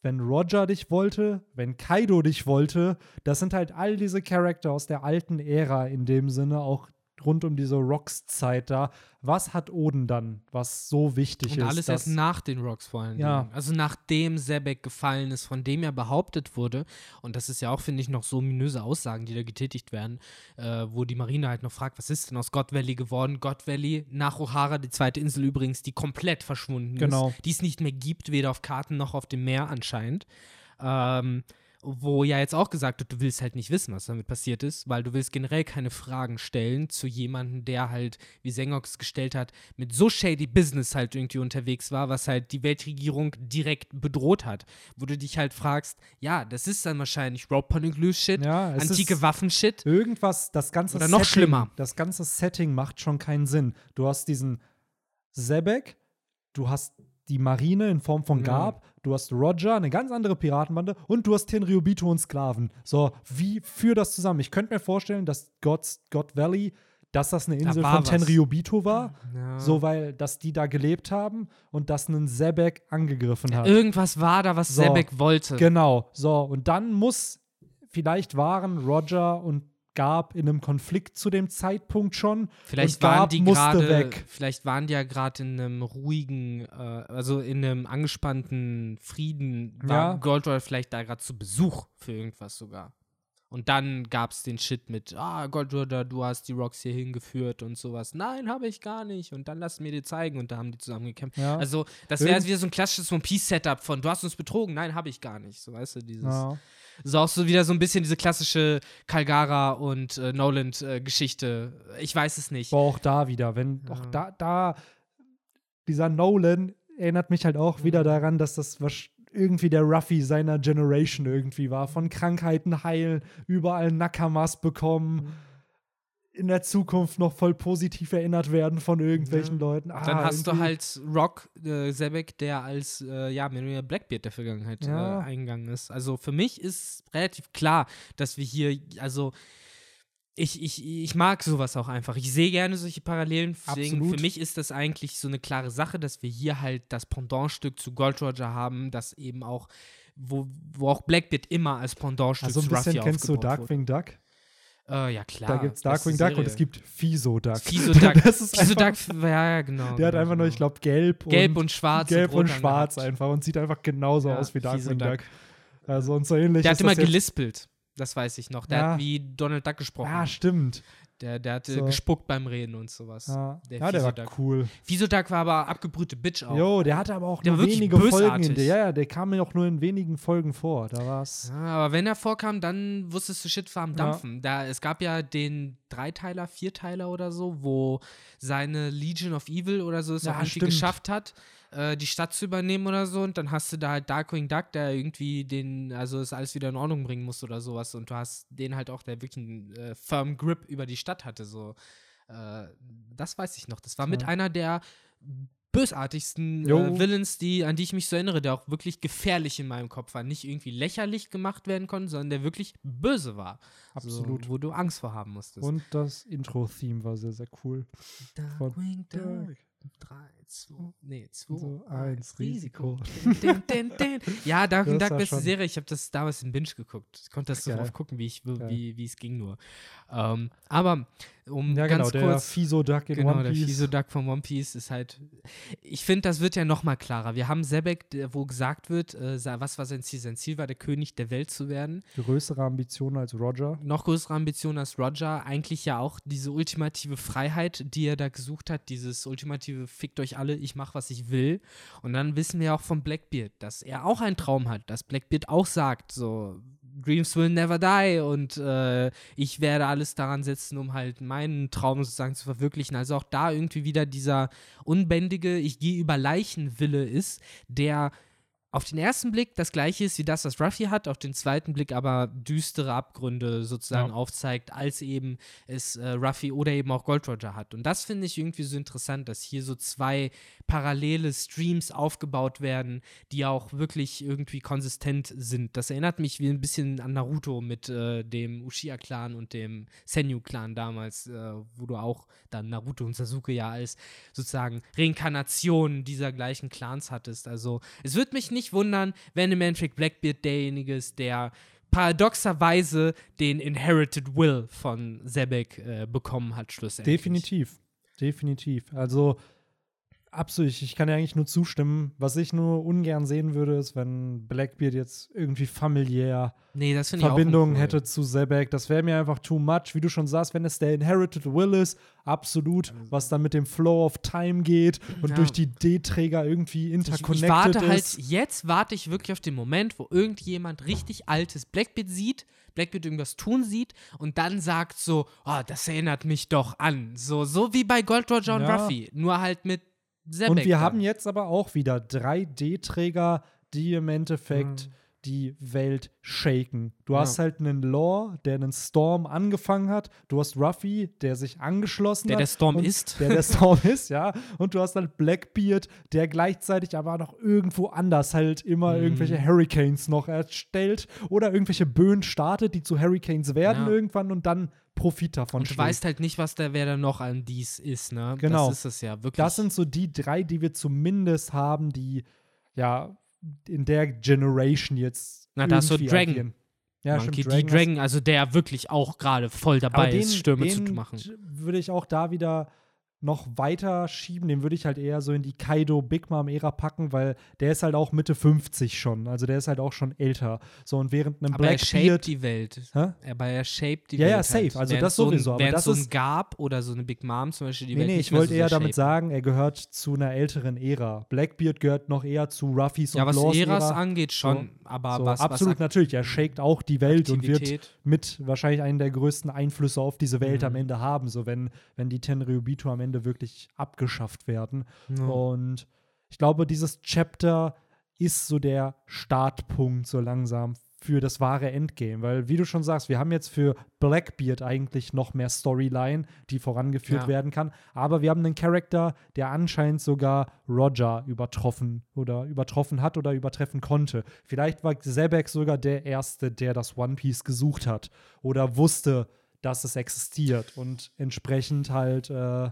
wenn Roger dich wollte, wenn Kaido dich wollte, das sind halt all diese Charakter aus der alten Ära in dem Sinne, auch rund um diese Rocks-Zeit da. Was hat Oden dann, was so wichtig Und ist? alles erst nach den Rocks vor allen Ja. Dingen. Also nachdem Sebek gefallen ist, von dem er behauptet wurde, und das ist ja auch, finde ich, noch so ominöse Aussagen, die da getätigt werden, äh, wo die Marine halt noch fragt, was ist denn aus God Valley geworden? God Valley, nach O'Hara, die zweite Insel übrigens, die komplett verschwunden Genau. ist, die es nicht mehr gibt, weder auf Karten noch auf dem Meer anscheinend. Ähm, wo ja jetzt auch gesagt wird, du willst halt nicht wissen, was damit passiert ist, weil du willst generell keine Fragen stellen zu jemandem, der halt, wie Sengox gestellt hat, mit so shady Business halt irgendwie unterwegs war, was halt die Weltregierung direkt bedroht hat. Wo du dich halt fragst, ja, das ist dann wahrscheinlich Poneglyph Shit, Ja, antike Waffen-Shit. Irgendwas, das ganze Oder noch Setting, schlimmer. Das ganze Setting macht schon keinen Sinn. Du hast diesen Sebek, du hast die Marine in Form von Ja. Garb, du hast Roger, eine ganz andere Piratenbande und du hast Tenryubito und Sklaven. So, wie führ das zusammen? Ich könnte mir vorstellen, dass God's, God Valley dass das eine Da Insel war von was. Tenryubito war, Ja. so weil, dass die da gelebt haben und dass ein Sebek angegriffen hat. Irgendwas war da, was So. Sebek wollte. Genau, so. Und dann muss, vielleicht waren Roger und Garb in einem Konflikt zu dem Zeitpunkt schon. Vielleicht waren Garb die gerade, weg. vielleicht waren die ja gerade in einem ruhigen, äh, also in einem angespannten Frieden, war Ja. Gold Roger vielleicht da gerade zu Besuch für irgendwas sogar. Und dann gab es den Shit mit, ah, Gold Roger, du hast die Rocks hier hingeführt und sowas. Nein, habe ich gar nicht. Und dann lass mir dir zeigen. Und da haben die zusammen gekämpft. Ja. Also, das wäre wieder so ein klassisches One Piece-Setup von, du hast uns betrogen. Nein, habe ich gar nicht. So, weißt du, dieses. Ja. So auch so wieder so ein bisschen diese klassische Calgara und äh, Noland-Geschichte. ich weiß es nicht. Aber auch da wieder, wenn, Ja. auch da, da, dieser Nolan erinnert mich halt auch Mhm. wieder daran, dass das irgendwie der Ruffy seiner Generation irgendwie war. Von Krankheiten heilen, überall Nakamas bekommen, Mhm. In der Zukunft noch voll positiv erinnert werden von irgendwelchen Ja. Leuten. Ah, Dann hast du irgendwie- halt Rock, äh, Sebek, der als, äh, ja, weniger Blackbeard der Vergangenheit Ja. äh, eingegangen ist. Also für mich ist relativ klar, dass wir hier, also ich, ich, ich mag sowas auch einfach. Ich sehe gerne solche Parallelen. Deswegen, für mich ist das eigentlich so eine klare Sache, dass wir hier halt das Pendantstück zu Gold Roger haben, das eben auch, wo, wo auch Blackbeard immer als Pendantstück Also ein zu Ruffy bisschen kennst du Darkwing Duck? Äh, ja, klar. da gibt es Darkwing Duck und es gibt Fiso Duck. Fiso Duck. Das ist Fiso Duck, ja, genau. Der hat genau, einfach nur, genau. ich glaube, gelb, Gelb und, und schwarz gelb und, rot schwarz angehabt. einfach und sieht einfach genauso Ja, aus wie Darkwing Duck. Duck. Also und so ähnlich. Der hat immer gelispelt. Das weiß ich noch. Der Ja. hat wie Donald Duck gesprochen. Ja, stimmt. Der, der hat äh, So. gespuckt beim Reden und sowas. Ja, Der ja, der war cool. Fiso Duck war aber abgebrühte Bitch auch. Jo, der hatte aber auch Der nur wenige Folgen bösartig. in der. Ja, ja, der kam mir auch nur in wenigen Folgen vor. Da war's. Ja, aber wenn er vorkam, dann wusstest du, Shit war am Ja. Dampfen. Da, es gab ja den Dreiteiler, Vierteiler oder so, wo seine Legion of Evil oder so es Ja, auch irgendwie stimmt. geschafft hat, äh, die Stadt zu übernehmen oder so. Und dann hast du da halt Darkwing Duck, der irgendwie den, also es alles wieder in Ordnung bringen muss oder sowas. Und du hast den halt auch, der wirklich einen äh, firm Grip über die Stadt hatte. So. Äh, das weiß ich noch. Das war mit Ja. einer der bösartigsten äh, Villains, die, an die ich mich so erinnere, der auch wirklich gefährlich in meinem Kopf war. Nicht irgendwie lächerlich gemacht werden konnte, sondern der wirklich böse war. Absolut. So, wo du Angst vor haben musstest. Und das Intro-Theme war sehr, sehr cool. Darkwing Duck. Duck. 3, 2, nee, 2, So, 1, eins, Risiko. Risiko. Din, din, din. Ja, Darkwing Duck, beste schon- Serie. Ich habe das damals in Binge geguckt. Ich konnte das so Geil. oft gucken, wie, ich, wie, wie es ging nur. Ähm, aber, um Ja, genau, ganz der kurz Fiso Duck in Genau, One der Piece. Fiso Duck von One Piece ist halt. Ich finde, das wird ja noch mal klarer. Wir haben Sebek, der- wo gesagt wird, äh, was war sein Ziel? Sein Ziel war, der König der Welt zu werden. Größere Ambitionen als Roger. Noch größere Ambition als Roger. Eigentlich ja auch diese ultimative Freiheit, die er da gesucht hat. Dieses ultimative Fickt euch alle, ich mach, was ich will. Und dann wissen wir auch von Blackbeard, dass er auch einen Traum hat. Dass Blackbeard auch sagt, so. Dreams will never die und äh, ich werde alles daran setzen, um halt meinen Traum sozusagen zu verwirklichen. Also auch da irgendwie wieder dieser unbändige, ich gehe über Leichen Wille ist, der auf den ersten Blick das gleiche ist wie das, was Ruffy hat, auf den zweiten Blick aber düstere Abgründe sozusagen Ja. aufzeigt, als eben es äh, Ruffy oder eben auch Gold Roger hat. Und das finde ich irgendwie so interessant, dass hier so zwei parallele Streams aufgebaut werden, die auch wirklich irgendwie konsistent sind. Das erinnert mich wie ein bisschen an Naruto mit äh, dem Uchiha-Clan und dem Senju-Clan damals, äh, wo du auch dann Naruto und Sasuke ja als sozusagen Reinkarnation dieser gleichen Clans hattest. Also es würde mich nicht wundern, wenn im Endeffekt Blackbeard derjenige ist, der paradoxerweise den Inherited Will von Sebek äh, bekommen hat, schlussendlich. Definitiv. Definitiv. Also absolut, ich kann ja eigentlich nur zustimmen. Was ich nur ungern sehen würde, ist, wenn Blackbeard jetzt irgendwie familiär Nee, ich Verbindungen hätte zu Sebek. Das wäre mir einfach too much. Wie du schon sagst, wenn es der Inherited Will ist, absolut, was dann mit dem Flow of Time geht und Ja. durch die D-Träger irgendwie Ich, interconnected ich warte halt, ist. jetzt warte ich wirklich auf den Moment, wo irgendjemand richtig altes Blackbeard sieht, Blackbeard irgendwas tun sieht und dann sagt so, oh, das erinnert mich doch an. So, so wie bei Gold Roger und Ja. Ruffy, nur halt mit Sebek. Und wir dann. haben jetzt aber auch wieder drei D-Träger, die im Endeffekt Mhm. die Welt shaken. Du Ja. hast halt einen Law, der einen Storm angefangen hat. Du hast Ruffy, der sich angeschlossen Der hat. der Storm und ist. Der der Storm ist, ja. Und du hast halt Blackbeard, der gleichzeitig aber noch irgendwo anders halt immer Mhm. irgendwelche Hurricanes noch erstellt oder irgendwelche Böen startet, die zu Hurricanes werden Ja. irgendwann und dann Profit davon Und du weißt halt nicht, was da wer da noch an dies ist, ne? Genau. Das ist es ja, wirklich. Das sind so die drei, die wir zumindest haben, die ja in der Generation jetzt. Na, da du irgendwie Dragon. agieren. Ja, Monkey stimmt, D. hast- Dragon, also der wirklich auch gerade voll dabei den, ist, Stürme den zu machen. würde ich auch da wieder noch weiter schieben. Den würde ich halt eher so in die Kaido Big Mom Ära packen, weil der ist halt auch Mitte 50 schon. Also der ist halt auch schon älter. So und während einem Aber er shaped Blackbeard. die Welt. Hä? Aber er shaped die Ja, Welt. ja, safe. Halt. Also Während das so ein, sowieso, aber das so ein Gab oder so eine Big Mom zum Beispiel die Nee, Welt nee, ich wollte so eher sehr damit shaped. sagen, er gehört zu einer älteren Ära. Blackbeard gehört noch eher zu Ruffys Ja, und was Laws Äras Ära. angeht, schon. aber So, was, absolut was natürlich. Er shakt auch die Welt und wird Aktivität- mit wahrscheinlich einen der größten Einflüsse auf diese Welt Mhm. am Ende haben, so wenn, wenn die Tenryubito am Ende wirklich abgeschafft werden. Ja. Und ich glaube, dieses Chapter ist so der Startpunkt so langsam für das wahre Endgame, weil wie du schon sagst, wir haben jetzt für Blackbeard eigentlich noch mehr Storyline, die vorangeführt Ja. werden kann, aber wir haben einen Charakter, der anscheinend sogar Roger übertroffen oder übertroffen hat oder übertreffen konnte. Vielleicht war Zebek sogar der erste, der das One Piece gesucht hat oder wusste, dass es existiert und entsprechend halt äh,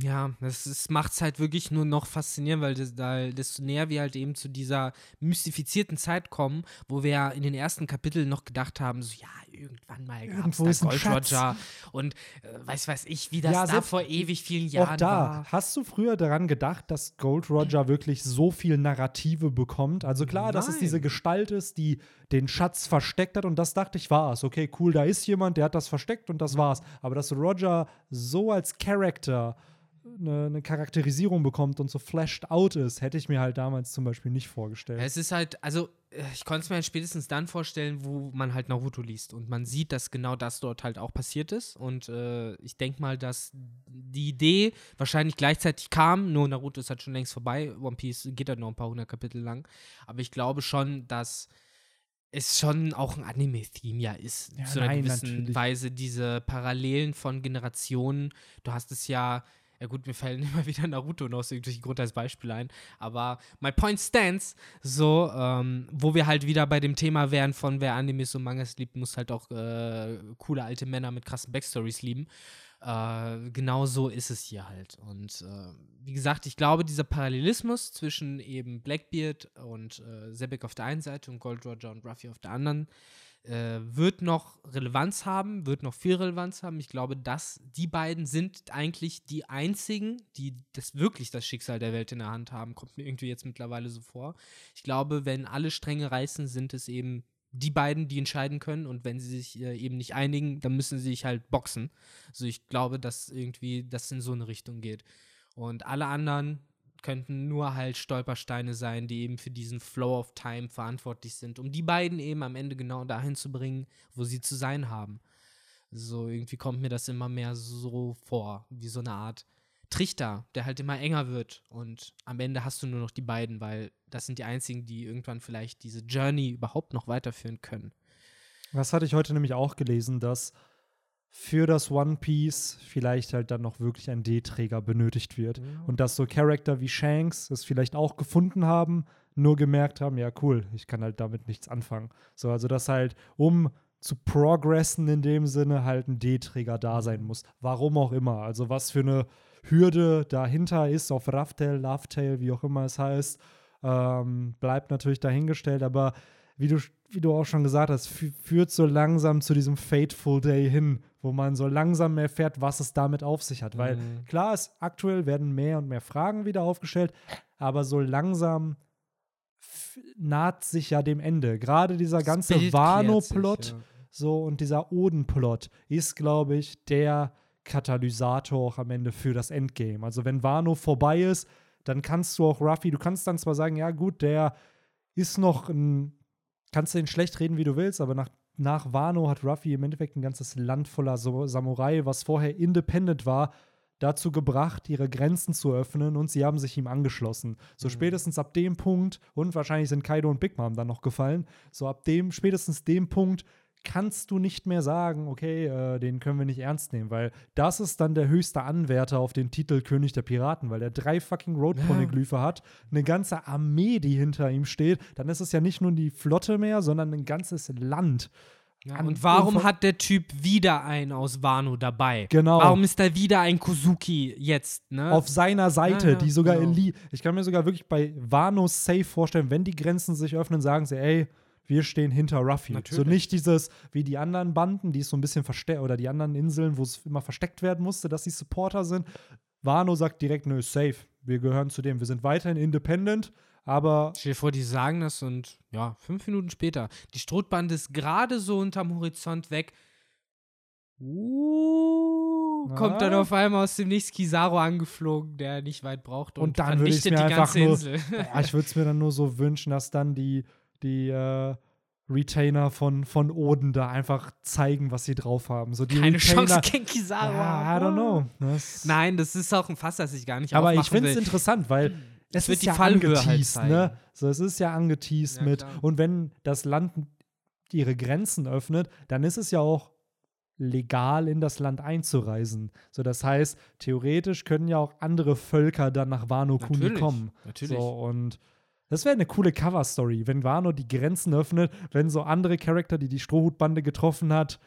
Ja, das, das macht es halt wirklich nur noch faszinierend, weil das, da, desto näher wir halt eben zu dieser mystifizierten Zeit kommen, wo wir ja in den ersten Kapiteln noch gedacht haben, so ja, irgendwann mal gab es da Gold. Roger und äh, weiß weiß ich, wie das Ja, da vor ewig vielen Jahren Auch da, war. hast du früher daran gedacht, dass Gold Roger wirklich so viel Narrative bekommt? Also klar, dass es Nein. diese Gestalt ist, die den Schatz versteckt hat und das dachte ich war es. Okay, cool, da ist jemand, der hat das versteckt und das war's. Aber dass Roger so als Character eine, eine Charakterisierung bekommt und so flashed out ist, hätte ich mir halt damals zum Beispiel nicht vorgestellt. Es ist halt, also äh, ich konnte es mir halt spätestens dann vorstellen, wo man halt Naruto liest und man sieht, dass genau das dort halt auch passiert ist. Und äh, ich denke mal, dass die Idee wahrscheinlich gleichzeitig kam, nur Naruto ist halt schon längst vorbei. One Piece geht halt noch ein paar hundert Kapitel lang. Aber ich glaube schon, dass es schon auch ein Anime-Theme ja ist. Ja, zu einer nein, gewissen natürlich. Weise diese Parallelen von Generationen. Du hast es ja, ja gut, mir fallen immer wieder Naruto noch aus irgendwelchen Grund als Beispiel ein. Aber my point stands, so, ähm, wo wir halt wieder bei dem Thema wären von wer Animes und Mangas liebt, muss halt auch äh, coole alte Männer mit krassen Backstories lieben. Äh, genau so ist es hier halt. Und äh, wie gesagt, ich glaube, dieser Parallelismus zwischen eben Blackbeard und äh, Sebek auf der einen Seite und Gold Roger und Ruffy auf der anderen äh, wird noch Relevanz haben, wird noch viel Relevanz haben. Ich glaube, dass die beiden sind eigentlich die einzigen, die das wirklich das Schicksal der Welt in der Hand haben. Kommt mir irgendwie jetzt mittlerweile so vor. Ich glaube, wenn alle Stränge reißen, sind es eben die beiden, die entscheiden können. Und wenn sie sich äh, eben nicht einigen, dann müssen sie sich halt boxen. Also ich glaube, dass irgendwie das in so eine Richtung geht. Und alle anderen könnten nur halt Stolpersteine sein, die eben für diesen Flow of Time verantwortlich sind, um die beiden eben am Ende genau dahin zu bringen, wo sie zu sein haben. So irgendwie kommt mir das immer mehr so vor, wie so eine Art Trichter, der halt immer enger wird und am Ende hast du nur noch die beiden, weil das sind die einzigen, die irgendwann vielleicht diese Journey überhaupt noch weiterführen können. Das hatte ich heute nämlich auch gelesen, dass für das One Piece vielleicht halt dann noch wirklich ein D-Träger benötigt wird. Und dass so Charakter wie Shanks es vielleicht auch gefunden haben, nur gemerkt haben, ja cool, ich kann halt damit nichts anfangen. So, also dass halt, um zu progressen in dem Sinne, halt ein D-Träger da sein muss. Warum auch immer. Also was für eine Hürde dahinter ist, auf Raftail, Lovetail, wie auch immer es heißt, ähm, bleibt natürlich dahingestellt, aber wie du, wie du auch schon gesagt hast, fü- führt so langsam zu diesem Fateful Day hin, wo man so langsam erfährt, was es damit auf sich hat. Weil Mhm. klar ist, aktuell werden mehr und mehr Fragen wieder aufgestellt, aber so langsam naht sich ja dem Ende. Gerade dieser ganze Wano-Plot ja. so und dieser Oden-Plot ist, glaube ich, der Katalysator auch am Ende für das Endgame. Also wenn Wano vorbei ist, dann kannst du auch Ruffy, du kannst dann zwar sagen, ja gut, der ist noch ein, kannst du ihn schlecht reden, wie du willst, aber nach, nach Wano hat Ruffy im Endeffekt ein ganzes Land voller so Samurai, was vorher independent war, dazu gebracht, ihre Grenzen zu öffnen und sie haben sich ihm angeschlossen. So Mhm. spätestens ab dem Punkt, und wahrscheinlich sind Kaido und Big Mom dann noch gefallen, so ab dem, spätestens dem Punkt kannst du nicht mehr sagen, okay, äh, den können wir nicht ernst nehmen, weil das ist dann der höchste Anwärter auf den Titel König der Piraten, weil er drei fucking Road-Poneglyphe hat, eine ganze Armee, die hinter ihm steht, dann ist es ja nicht nur die Flotte mehr, sondern ein ganzes Land. Ja, und warum hat der Typ wieder einen aus Wano dabei? Genau. Warum ist da wieder ein Kozuki jetzt? Ne? auf seiner Seite, Ja, ja, die sogar genau. Eli ich kann mir sogar wirklich bei Wano safe vorstellen, wenn die Grenzen sich öffnen, sagen sie, ey, wir stehen hinter Ruffy. Natürlich. So nicht dieses, wie die anderen Banden, die es so ein bisschen versteckt, oder die anderen Inseln, wo es immer versteckt werden musste, dass sie Supporter sind. Wano sagt direkt, nö, safe. Wir gehören zu dem. Wir sind weiterhin independent, aber Stell dir vor, die sagen das und ja, fünf Minuten später. Die Strohbande ist gerade so unterm Horizont weg. Uh, kommt dann auf einmal aus dem Nichts Kizaru angeflogen, der nicht weit braucht und, Und dann würde vernichtet mir die einfach ganze nur- Insel. boah, ich würde es mir dann nur so wünschen, dass dann die, die äh, Retainer von, von Oden da einfach zeigen, was sie drauf haben. So die Keine Retainer, Chance gegen Kizaru. Ja, I don't know. Das, Nein, das ist auch ein Fass, das ich gar nicht aber ich finde es interessant, weil es wird ist die ja Fallhöhe halt angeteased, zeigen. ne? So, es ist ja angeteased Ja, mit. klar. Und wenn das Land ihre Grenzen öffnet, dann ist es ja auch legal in das Land einzureisen. So, das heißt, theoretisch können ja auch andere Völker dann nach Wano Kuni kommen. natürlich. So, und das wäre eine coole Cover-Story, wenn Wano die Grenzen öffnet, wenn so andere Charakter, die die Strohhutbande getroffen hat,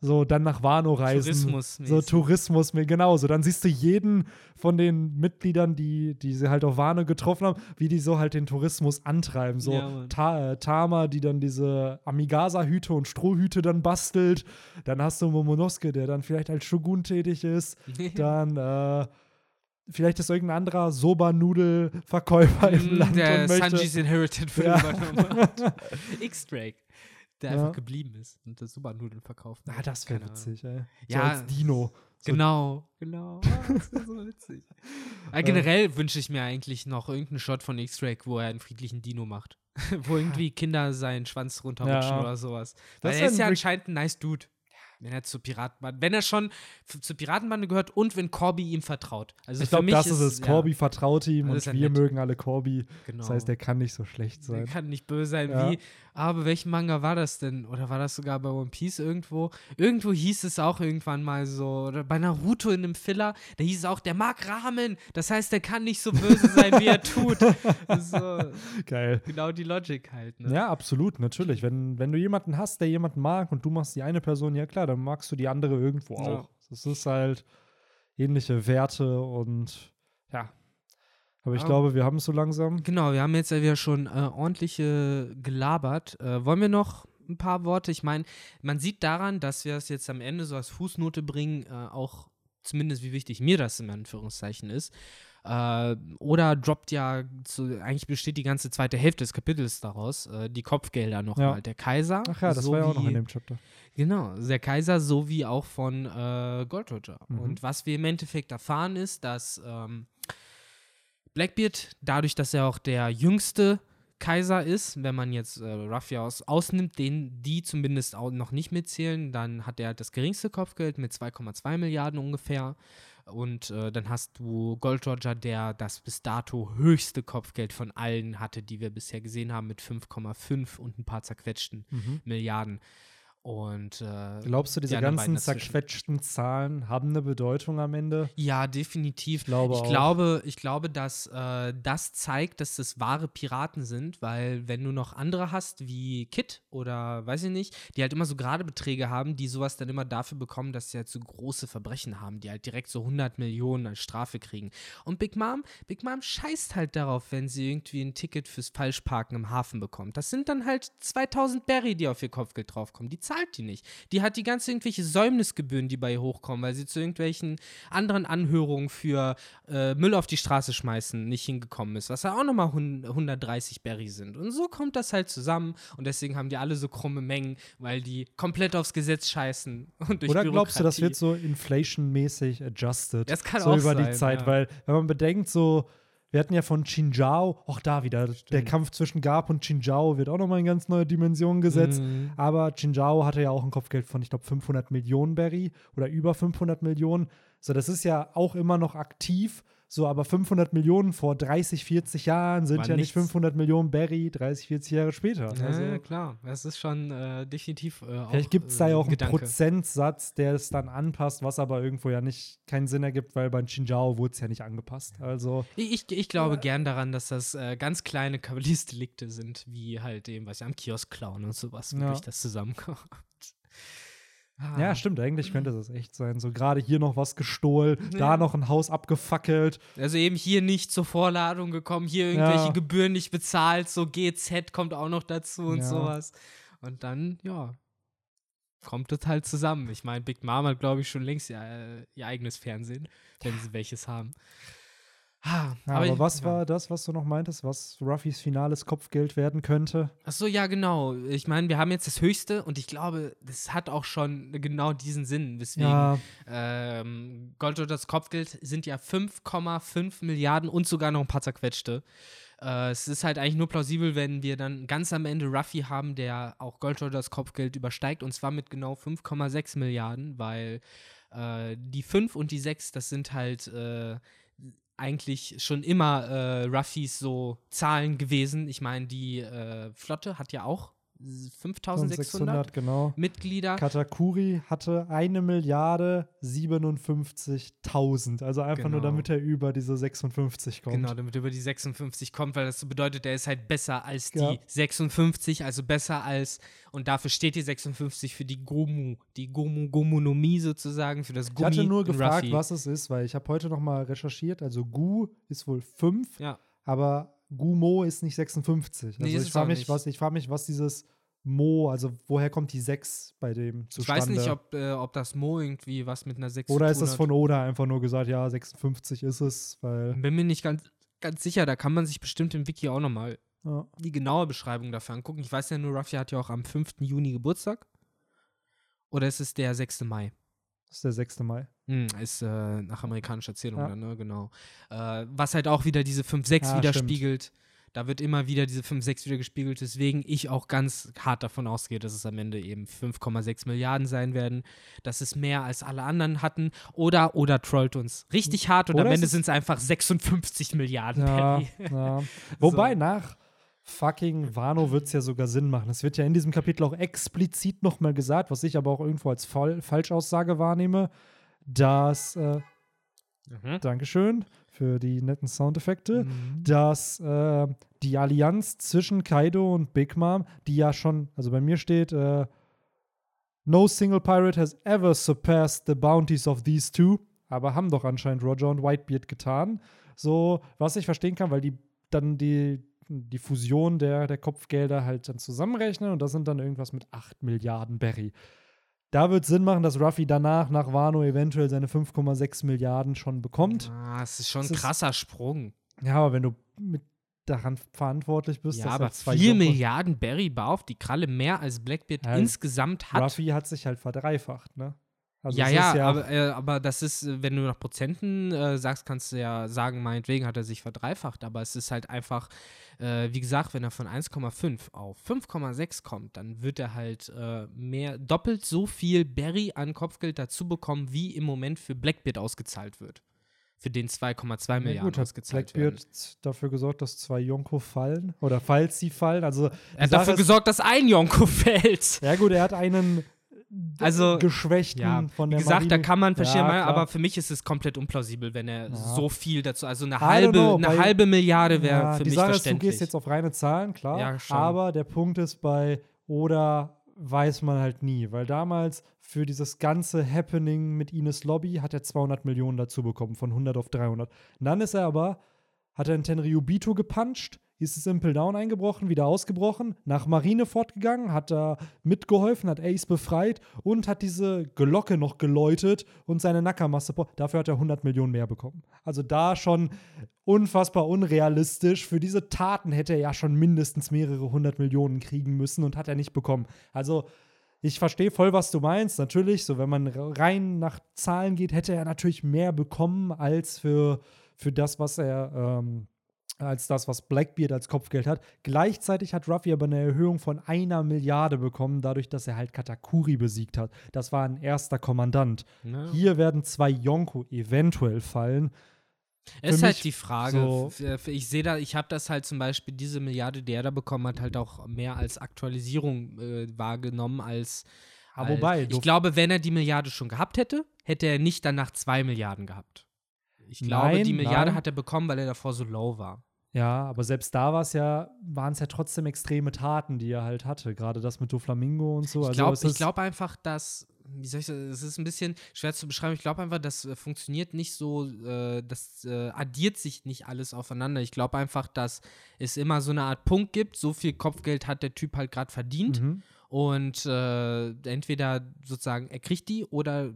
so dann nach Wano reisen. Tourismusmäßig. So Tourismus, genau. So dann siehst du jeden von den Mitgliedern, die, die sie halt auf Wano getroffen haben, wie die so halt den Tourismus antreiben. So Ja. Ta äh, Tama, die dann diese Amigasa-Hüte und Strohhüte dann bastelt. Dann hast du Momonosuke, der dann vielleicht als Shogun tätig ist. Dann äh, vielleicht ist irgendein anderer Soba-Nudel-Verkäufer im Land der und möchte Sanjis Inherited Film Ja. übernommen hat. X-Drake, der Ja. einfach geblieben ist und das Supernudeln verkauft. Ah, das wäre witzig, ey. So Ja, als Dino. So- Genau, genau. Ah, das wäre so witzig. Aber generell wünsche ich mir eigentlich noch irgendeinen Shot von X-Drake, wo er einen friedlichen Dino macht. wo irgendwie Kinder seinen Schwanz runterrutschen Ja. oder sowas. Das Weil er ist ja anscheinend ein nice Dude. Wenn er zur Piratenbande, wenn er schon zur Piratenbande gehört und wenn Corby ihm vertraut. Also Ich glaube, das ist es. ja, Corby vertraut ihm und wir nett. mögen alle Corby. Genau. Das heißt, der kann nicht so schlecht sein. kann nicht böse sein Ja. wie. Aber welchen Manga war das denn? Oder war das sogar bei One Piece irgendwo? Irgendwo hieß es auch irgendwann mal so. Oder bei Naruto in einem Filler, da hieß es auch, der mag Ramen. Das heißt, der kann nicht so böse sein, wie er tut. so, Geil. genau die Logik halt. Ne? Ja, absolut, natürlich. Wenn, wenn du jemanden hast, der jemanden mag und du machst die eine Person, ja klar, dann magst du die andere irgendwo Ja. auch. Das ist halt ähnliche Werte und ja. Aber ich Ja. glaube, wir haben es so langsam. Genau, wir haben jetzt ja wieder schon äh, ordentliche gelabert. Äh, wollen wir noch ein paar Worte? Ich meine, man sieht daran, dass wir es jetzt am Ende so als Fußnote bringen, äh, auch zumindest wie wichtig mir das in Anführungszeichen ist. Äh, oder droppt ja, zu, eigentlich besteht die ganze zweite Hälfte des Kapitels daraus, äh, die Kopfgelder nochmal. Ja. Der Kaiser. Ach ja, das war ja auch noch in dem Chapter. Genau, der Kaiser sowie auch von äh, Gold Roger. Mhm. Und was wir im Endeffekt erfahren ist, dass ähm, Blackbeard, dadurch, dass er auch der jüngste Kaiser ist, wenn man jetzt äh, Ruffy aus, ausnimmt, den die zumindest auch noch nicht mitzählen, dann hat er halt das geringste Kopfgeld mit 2,2 Milliarden ungefähr. Und äh, dann hast du Gold Roger, der das bis dato höchste Kopfgeld von allen hatte, die wir bisher gesehen haben, mit 5,5 und ein paar zerquetschten Milliarden. Und äh, Glaubst du, die diese anderen ganzen zerquetschten Zahlen haben eine Bedeutung am Ende? Ja, definitiv. Ich glaube ich auch. glaube, ich glaube, dass äh, das zeigt, dass das wahre Piraten sind, weil wenn du noch andere hast wie Kit oder weiß ich nicht, die halt immer so gerade Beträge haben, die sowas dann immer dafür bekommen, dass sie halt so große Verbrechen haben, die halt direkt so 100 Millionen als Strafe kriegen. Und Big Mom, Big Mom scheißt halt darauf, wenn sie irgendwie ein Ticket fürs Falschparken im Hafen bekommt. Das sind dann halt 2000 Berry, die auf ihr Kopfgeld draufkommen. Die zahlt die nicht. Die hat die ganze irgendwelche Säumnisgebühren, die bei ihr hochkommen, weil sie zu irgendwelchen anderen Anhörungen für äh, Müll auf die Straße schmeißen nicht hingekommen ist, was ja auch nochmal 130 Berry sind. Und so kommt das halt zusammen und deswegen haben die alle so krumme Mengen, weil die komplett aufs Gesetz scheißen. Und durch Oder glaubst du, das wird so inflation-mäßig adjusted? Das kann so auch über die sein, Zeit, ja. weil wenn man bedenkt, so Wir hatten ja von Chinjao, auch da wieder, der Kampf zwischen Garp und Chinjao wird auch nochmal in ganz neue Dimensionen gesetzt. Mhm. Aber Chinjao hatte ja auch ein Kopfgeld von, ich glaube, 500 Millionen Berry oder über 500 Millionen. So, das ist ja auch immer noch aktiv. So, aber 500 Millionen vor 30, 40 Jahren sind War ja nicht nichts. 500 Millionen Berry 30, 40 Jahre später. Ja, Also, klar. Das ist schon äh, definitiv äh, auch Vielleicht gibt es da äh, ja auch einen. Prozentsatz, der es dann anpasst, was aber irgendwo ja nicht keinen Sinn ergibt, weil bei Chinjao wurde es ja nicht angepasst. Also, Ich, ich, ich glaube gern daran, dass das äh, ganz kleine Kavaliersdelikte sind, wie halt eben, was am Kiosk klauen und sowas, Ja. wirklich das zusammenkommt. Ah. ja, stimmt, eigentlich könnte das echt sein. So gerade hier noch was gestohlen, da noch ein Haus abgefackelt. Also eben hier nicht zur Vorladung gekommen, hier irgendwelche Ja. Gebühren nicht bezahlt, so GZ kommt auch noch dazu und Ja. sowas. Und dann, ja, kommt das halt zusammen. Ich meine, Big Mom hat, glaube ich, schon längst ihr, äh, ihr eigenes Fernsehen, wenn sie welches haben. Ah, Ja, aber, ich- was ja. war das, was du noch meintest, was Ruffys finales Kopfgeld werden könnte? Ach so, ja, genau. Ich meine, wir haben jetzt das Höchste und ich glaube, das hat auch schon genau diesen Sinn, weswegen Ja, ähm, Gold oder das Kopfgeld sind ja 5,5 Milliarden und sogar noch ein paar zerquetschte. Äh, es ist halt eigentlich nur plausibel, wenn wir dann ganz am Ende Ruffy haben, der auch Gold oder das Kopfgeld übersteigt und zwar mit genau 5,6 Milliarden, weil äh, die 5 und die 6, das sind halt äh, eigentlich schon immer äh, Ruffys so Zahlen gewesen. Ich meine, die äh, Flotte hat ja auch 5600 600, genau. Mitglieder. Katakuri hatte eine Milliarde 57.000. Also einfach nur, Genau. damit er über diese 56 kommt. Genau, damit er über die 56 kommt, weil das bedeutet, er ist halt besser als die Ja. 56, also besser als, und dafür steht die 56 für die Gomu, die Gomu, Gomunomie sozusagen, für das Ich Gummi. hatte nur gefragt, Ruffy. was es ist, weil ich habe heute noch mal recherchiert. Also Gu ist wohl 5, Ja, aber Gumo ist nicht 56. Nee, Also ist ich frage mich, was, ich frag mich, was dieses Mo, also woher kommt die 6 bei dem ich zustande? weiß nicht, ob, äh, ob das Mo irgendwie was mit einer 6 Oder ist das von Oda einfach nur gesagt, ja, 56 ist es, weil. Bin mir nicht ganz, ganz sicher, da kann man sich bestimmt im Wiki auch nochmal Ja. die genaue Beschreibung dafür angucken. Ich weiß ja nur, Ruffy hat ja auch am 5. Juni Geburtstag. Oder ist es der 6. Mai? Das ist der 6. Mai. Hm, ist äh, nach amerikanischer Erzählung Ja. dann, ne? Genau. Äh, was halt auch wieder diese 5-6 Ja, widerspiegelt. Da wird immer wieder diese 5-6 wieder gespiegelt, weswegen ich auch ganz hart davon ausgehe, dass es am Ende eben 5,6 Milliarden sein werden. Das ist mehr als alle anderen hatten. Oder, oder trollt uns richtig hart und Oder am es Ende sind es einfach 56 Milliarden. Ja, ja. Wobei nach fucking Wano wird es ja sogar Sinn machen. Es wird ja in diesem Kapitel auch explizit nochmal gesagt, was ich aber auch irgendwo als Fall Falschaussage wahrnehme, dass, äh, Mhm. Dankeschön für die netten Soundeffekte, Mhm. dass äh, die Allianz zwischen Kaido und Big Mom, die ja schon, also bei mir steht, äh, No single pirate has ever surpassed the bounties of these two, aber haben doch anscheinend Roger und Whitebeard getan. So, was ich verstehen kann, weil die dann die, die Fusion der, der Kopfgelder halt dann zusammenrechnen und das sind dann irgendwas mit 8 Milliarden Berry. Da wird Sinn machen, dass Ruffy danach nach Wano eventuell seine 5,6 Milliarden schon bekommt. Ah, es ist schon Es ein ist- krasser Sprung. Ja, aber wenn du mit daran verantwortlich bist, Ja, dass aber zwei 4 Joko- Milliarden Barry bar auf die Kralle mehr als Blackbeard Ja, insgesamt hat. Ruffy hat sich halt verdreifacht, ne? Also ja, ja, ist aber, äh, aber das ist, äh, wenn du nach Prozenten äh, sagst, kannst du ja sagen, meinetwegen hat er sich verdreifacht, aber es ist halt einfach, äh, wie gesagt, wenn er von 1,5 auf 5,6 kommt, dann wird er halt äh, mehr, doppelt so viel Barry an Kopfgeld dazu bekommen, wie im Moment für Blackbeard ausgezahlt wird. Für den 2,2 ja, Milliarden gut, ausgezahlt Blackbeard werden. dafür gesorgt, dass zwei Yonko fallen oder falls sie fallen. Also Er hat Sache dafür gesorgt, dass ein Yonko fällt. ja gut, er hat einen Also, geschwächten Ja, von wie der gesagt, da Marine- kann man verschiedene Ja, aber für mich ist es komplett unplausibel, wenn er Ja. so viel dazu, also eine halbe, know, eine halbe Milliarde wäre Ja, für die mich Sache ist, du verständlich. gehst jetzt auf reine Zahlen, klar. Aber der Punkt ist bei Oda weiß man halt nie, weil damals für dieses ganze Happening mit Ines Lobby hat er 200 Millionen dazu bekommen, von 100 auf 300. Und dann ist er aber, hat er in Tenryubito gepuncht, ist es Impel Down eingebrochen, wieder ausgebrochen, nach Marine fortgegangen, hat da mitgeholfen, hat Ace befreit und hat diese Glocke noch geläutet und seine Nakamasse. Dafür hat er 100 Millionen mehr bekommen. Also da schon unfassbar unrealistisch. Für diese Taten hätte er ja schon mindestens mehrere hundert Millionen kriegen müssen und hat er nicht bekommen. Also ich verstehe voll, was du meinst. Natürlich, so wenn man rein nach Zahlen geht, hätte er natürlich mehr bekommen als für, für das, was er ähm, als das, was Blackbeard als Kopfgeld hat. Gleichzeitig hat Ruffy aber eine Erhöhung von einer Milliarde bekommen, dadurch, dass er halt Katakuri besiegt hat. Das war ein erster Kommandant. Ja. Hier werden zwei Yonko eventuell fallen. Es ist halt die Frage. so- f- Ich sehe da, ich habe das halt zum Beispiel, diese Milliarde, die er da bekommen hat, halt auch mehr als Aktualisierung äh, wahrgenommen als. Aber als wobei, ich glaube, wenn er die Milliarde schon gehabt hätte, hätte er nicht danach zwei Milliarden gehabt. Ich glaube, Nein, die Milliarde nein. hat er bekommen, weil er davor so low war. Ja, aber selbst da war es ja, waren es ja trotzdem extreme Taten, die er halt hatte. Gerade das mit Doflamingo und so. Ich Also glaube ist- glaub einfach, dass, wie soll ich sagen, es ist ein bisschen schwer zu beschreiben. Ich glaube einfach, das äh, funktioniert nicht so, äh, das äh, addiert sich nicht alles aufeinander. Ich glaube einfach, dass es immer so eine Art Punkt gibt, so viel Kopfgeld hat der Typ halt gerade verdient. Mhm. Und äh, entweder sozusagen er kriegt die oder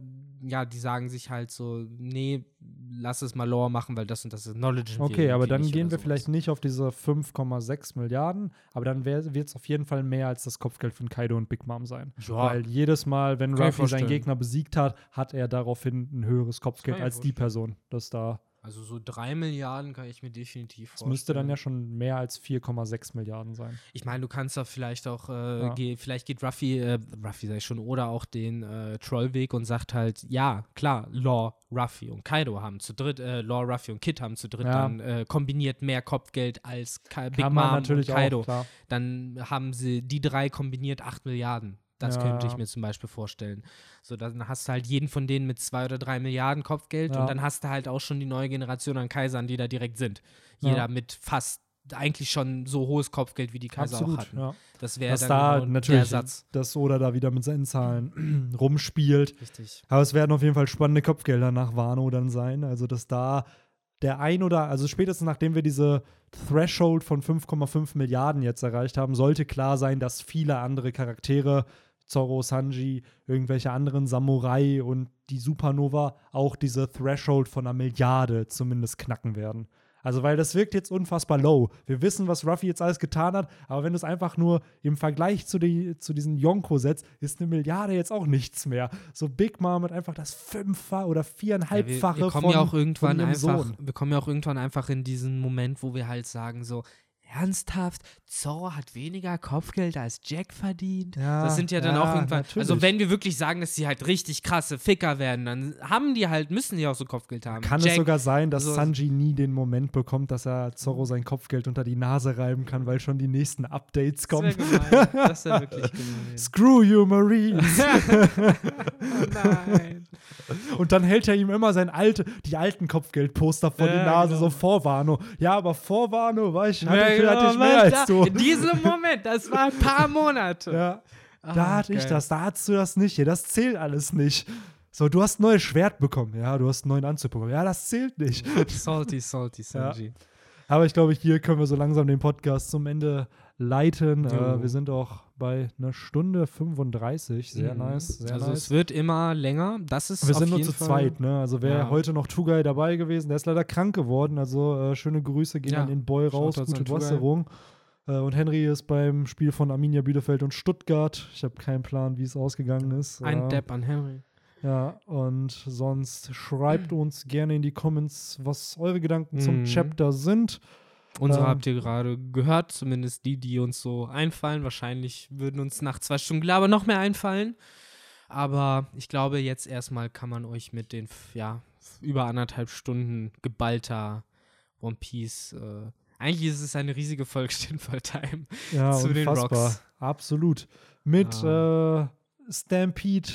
ja, die sagen sich halt so, nee, lass es mal lower machen, weil das und das ist Knowledge. Okay, aber dann gehen wir vielleicht nicht auf diese 5,6 Milliarden, aber dann wird es auf jeden Fall mehr als das Kopfgeld von Kaido und Big Mom sein. Ja. Weil jedes Mal, wenn Ruffy seinen. Gegner besiegt hat, hat er daraufhin ein höheres Kopfgeld als die Person. Das da, Also so drei Milliarden kann ich mir definitiv das vorstellen. müsste dann ja schon mehr als 4,6 Milliarden sein. Ich meine, du kannst doch vielleicht auch, äh, Ja. geh, vielleicht geht Ruffy, äh, Ruffy sag ich schon, oder auch den äh, Trollweg und sagt halt, ja, klar, Law, Ruffy und Kaido haben zu dritt, äh, Law, Ruffy und Kid haben zu dritt Ja. dann äh, kombiniert mehr Kopfgeld als Ka Big Mom und Kaido. auch. Dann haben sie die drei kombiniert 8 Milliarden. Das könnte ich Ja. mir zum Beispiel vorstellen. So, dann hast du halt jeden von denen mit zwei oder drei Milliarden Kopfgeld Ja. und dann hast du halt auch schon die neue Generation an Kaisern, die da direkt sind. Jeder Ja. mit fast eigentlich schon so hohes Kopfgeld wie die Kaiser Absolut, auch hatten. ja. Das wäre Dass dann da genau natürlich der Satz. das Oda da wieder mit seinen Zahlen rumspielt. Richtig. Aber es werden auf jeden Fall spannende Kopfgelder nach Wano dann sein. Also, dass da der ein oder, also spätestens nachdem wir diese Threshold von 5,5 Milliarden jetzt erreicht haben, sollte klar sein, dass viele andere Charaktere, Zorro, Sanji, irgendwelche anderen Samurai und die Supernova auch diese Threshold von einer Milliarde zumindest knacken werden. Also, weil das wirkt jetzt unfassbar low. Wir wissen, was Ruffy jetzt alles getan hat, aber wenn du es einfach nur im Vergleich zu, die, zu diesen Yonko setzt, ist eine Milliarde jetzt auch nichts mehr. So Big Mom hat einfach das Fünffache oder Ja, wir, Viereinhalbfache wir kommen von, ja auch irgendwann einfach, Sohn. wir kommen ja auch irgendwann einfach in diesen Moment, wo wir halt sagen so, ernsthaft, Zorro hat weniger Kopfgeld als Jack verdient. Ja, das sind ja dann ja, auch irgendwann, natürlich. also wenn wir wirklich sagen, dass sie halt richtig krasse Ficker werden, dann haben die halt, müssen die auch so Kopfgeld haben. Kann Jack, es sogar sein, dass so- Sanji nie den Moment bekommt, dass er Zorro sein Kopfgeld unter die Nase reiben kann, weil schon die nächsten Updates kommen? Das wäre wirklich gemein. Screw you, Marines! oh nein. Und dann hält er ihm immer sein alte, die alten Kopfgeldposter vor die Ja, Nase, genau. so vor Wano. Ja, aber vor Wano, war ich, hatte, Ja, ich, hatte ich mehr als du. In diesem Moment, das war ein paar Monate. Ja, Ah, da hatte ich geil. das, da hattest du das nicht. Hier, das zählt alles nicht. So, du hast ein neues Schwert bekommen. Ja, du hast einen neuen Anzug bekommen. Ja, das zählt nicht. Salty, salty, Sanji. Aber ich glaube, hier können wir so langsam den Podcast zum Ende leiten. Jo. Äh, wir sind auch bei einer Stunde 35. Sehr Mhm. nice, sehr also nice. es wird immer länger. Das ist Wir sind nur zu Fall zweit, ne? Also wäre Ja. heute noch Tugai dabei gewesen, der ist leider krank geworden. Also äh, schöne Grüße gehen Ja. an den Boy raus, an gute. Besserung. Äh, und Henry ist beim Spiel von Arminia Bielefeld und Stuttgart. Ich habe keinen Plan, wie es ausgegangen ist. Ein Äh, Depp an Henry. Ja, und sonst schreibt uns gerne in die Comments, was eure Gedanken zum Mhm. Chapter sind. Unsere Ähm, habt ihr gerade gehört, zumindest die, die uns so einfallen. Wahrscheinlich würden uns nach zwei Stunden Gelaber noch mehr einfallen. Aber ich glaube, jetzt erstmal kann man euch mit den ja, über anderthalb Stunden geballter One Piece. Äh, eigentlich ist es eine riesige Folge Stinfall Time. Ja, Zu den unfassbar. Rocks. Absolut. Mit äh, Stampede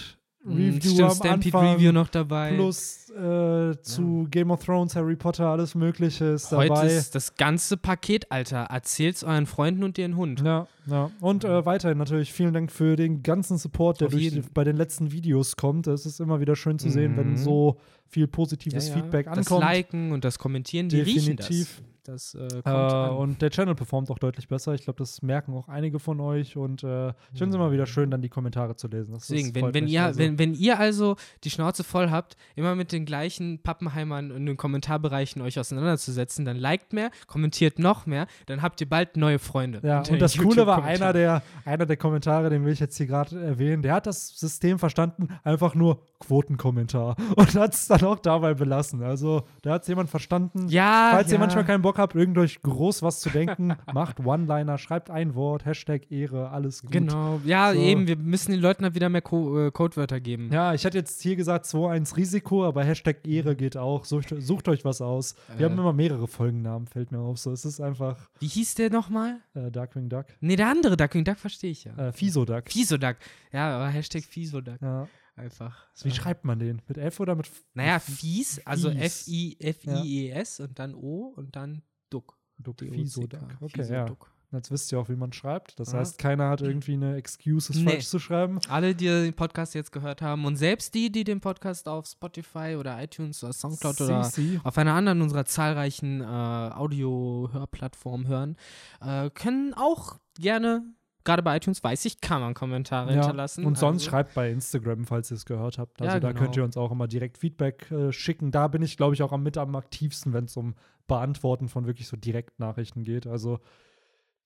Review Stimmt, am Stampede Anfang. Review noch dabei. Plus äh, zu Game of Thrones, Harry Potter, alles Mögliche ist Heute dabei. ist das ganze Paket, Alter. Erzählt's euren Freunden und ihren Hund. ja, ja. Und äh, weiterhin natürlich vielen Dank für den ganzen Support, der durch bei den letzten Videos kommt. Es ist immer wieder schön zu sehen, wenn Mhm. so viel positives Feedback Das ankommt. Liken und das Kommentieren, die riechen Definitiv. das. Das äh, kommt Äh, und der Channel performt auch deutlich besser. Ich glaube, das merken auch einige von euch. Und äh, ich finde es immer wieder schön, dann die Kommentare zu lesen. Das, Deswegen, wenn, wenn, ihr, Also, wenn, wenn ihr also die Schnauze voll habt, immer mit den gleichen Pappenheimern in den Kommentarbereichen euch auseinanderzusetzen, dann liked mehr, kommentiert noch mehr, dann habt ihr bald neue Freunde. Ja, und das Coole war, einer der, einer der Kommentare, den will ich jetzt hier gerade erwähnen, der hat das System verstanden, einfach nur Quotenkommentar und hat es dann auch dabei belassen. Also, da hat es jemand verstanden. Ja, Falls ja. ihr manchmal keinen Bock Bock habt, irgendwelch groß was zu denken, macht One-Liner, schreibt ein Wort, Hashtag Ehre, alles gut. Genau. Ja, So. eben, wir müssen den Leuten halt wieder mehr Co äh, Codewörter geben. Ja, ich hätte jetzt hier gesagt 2-1 Risiko, aber Hashtag Ehre geht auch. Sucht, sucht euch was aus. Wir Äh. haben immer mehrere Folgennamen, fällt mir auf. So, es ist einfach Wie hieß der nochmal? äh, Darkwing Duck. Nee, der andere Duckwing Duck verstehe ich ja. Äh, Fisoduck. Fisoduck. Ja, aber Hashtag Fisoduck. Ja. Einfach. Wie Äh, schreibt man den? Mit F oder mit F? Naja, fies, also Fies. F-I-F-I-E-S und dann O und dann Duck. Duck, D-O-C-K. Fisoduck. Okay, ja. Fisoduck. Jetzt wisst ihr auch, wie man schreibt. Das Ja. heißt, keiner hat irgendwie eine Excuse, es Nee. falsch zu schreiben. Alle, die den Podcast jetzt gehört haben und selbst die, die den Podcast auf Spotify oder iTunes oder Soundcloud oder CC. auf einer anderen unserer zahlreichen äh, Audio-Hörplattformen hören, äh, können auch gerne, gerade bei iTunes weiß ich, kann man Kommentare Ja, hinterlassen. und sonst also, schreibt bei Instagram, falls ihr es gehört habt. Also Ja, da genau. könnt ihr uns auch immer direkt Feedback äh, schicken. Da bin ich, glaube ich, auch am mit am aktivsten, wenn es um Beantworten von wirklich so Direktnachrichten geht. Also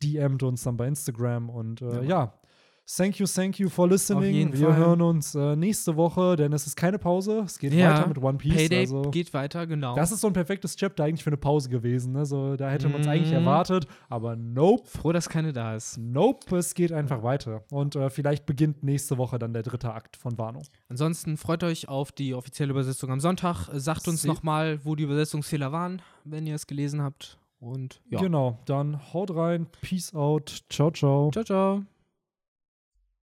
DMt uns dann bei Instagram und äh, Ja. ja. Thank you, thank you for listening. Wir Fall. hören uns äh, nächste Woche, denn es ist keine Pause. Es geht Ja, weiter mit One Piece. Payday also geht weiter, genau. das ist so ein perfektes Chapter eigentlich für eine Pause gewesen. Ne? So, da hätte man es eigentlich Mhm. erwartet, aber nope. Froh, dass keine da ist. Nope, es geht einfach weiter. Und äh, vielleicht beginnt nächste Woche dann der dritte Akt von Wano. Ansonsten freut euch auf die offizielle Übersetzung am Sonntag. Äh, Sagt uns nochmal, wo die Übersetzungsfehler waren, wenn ihr es gelesen habt. Und ja. Genau, dann haut rein, peace out, ciao, ciao. Ciao, ciao.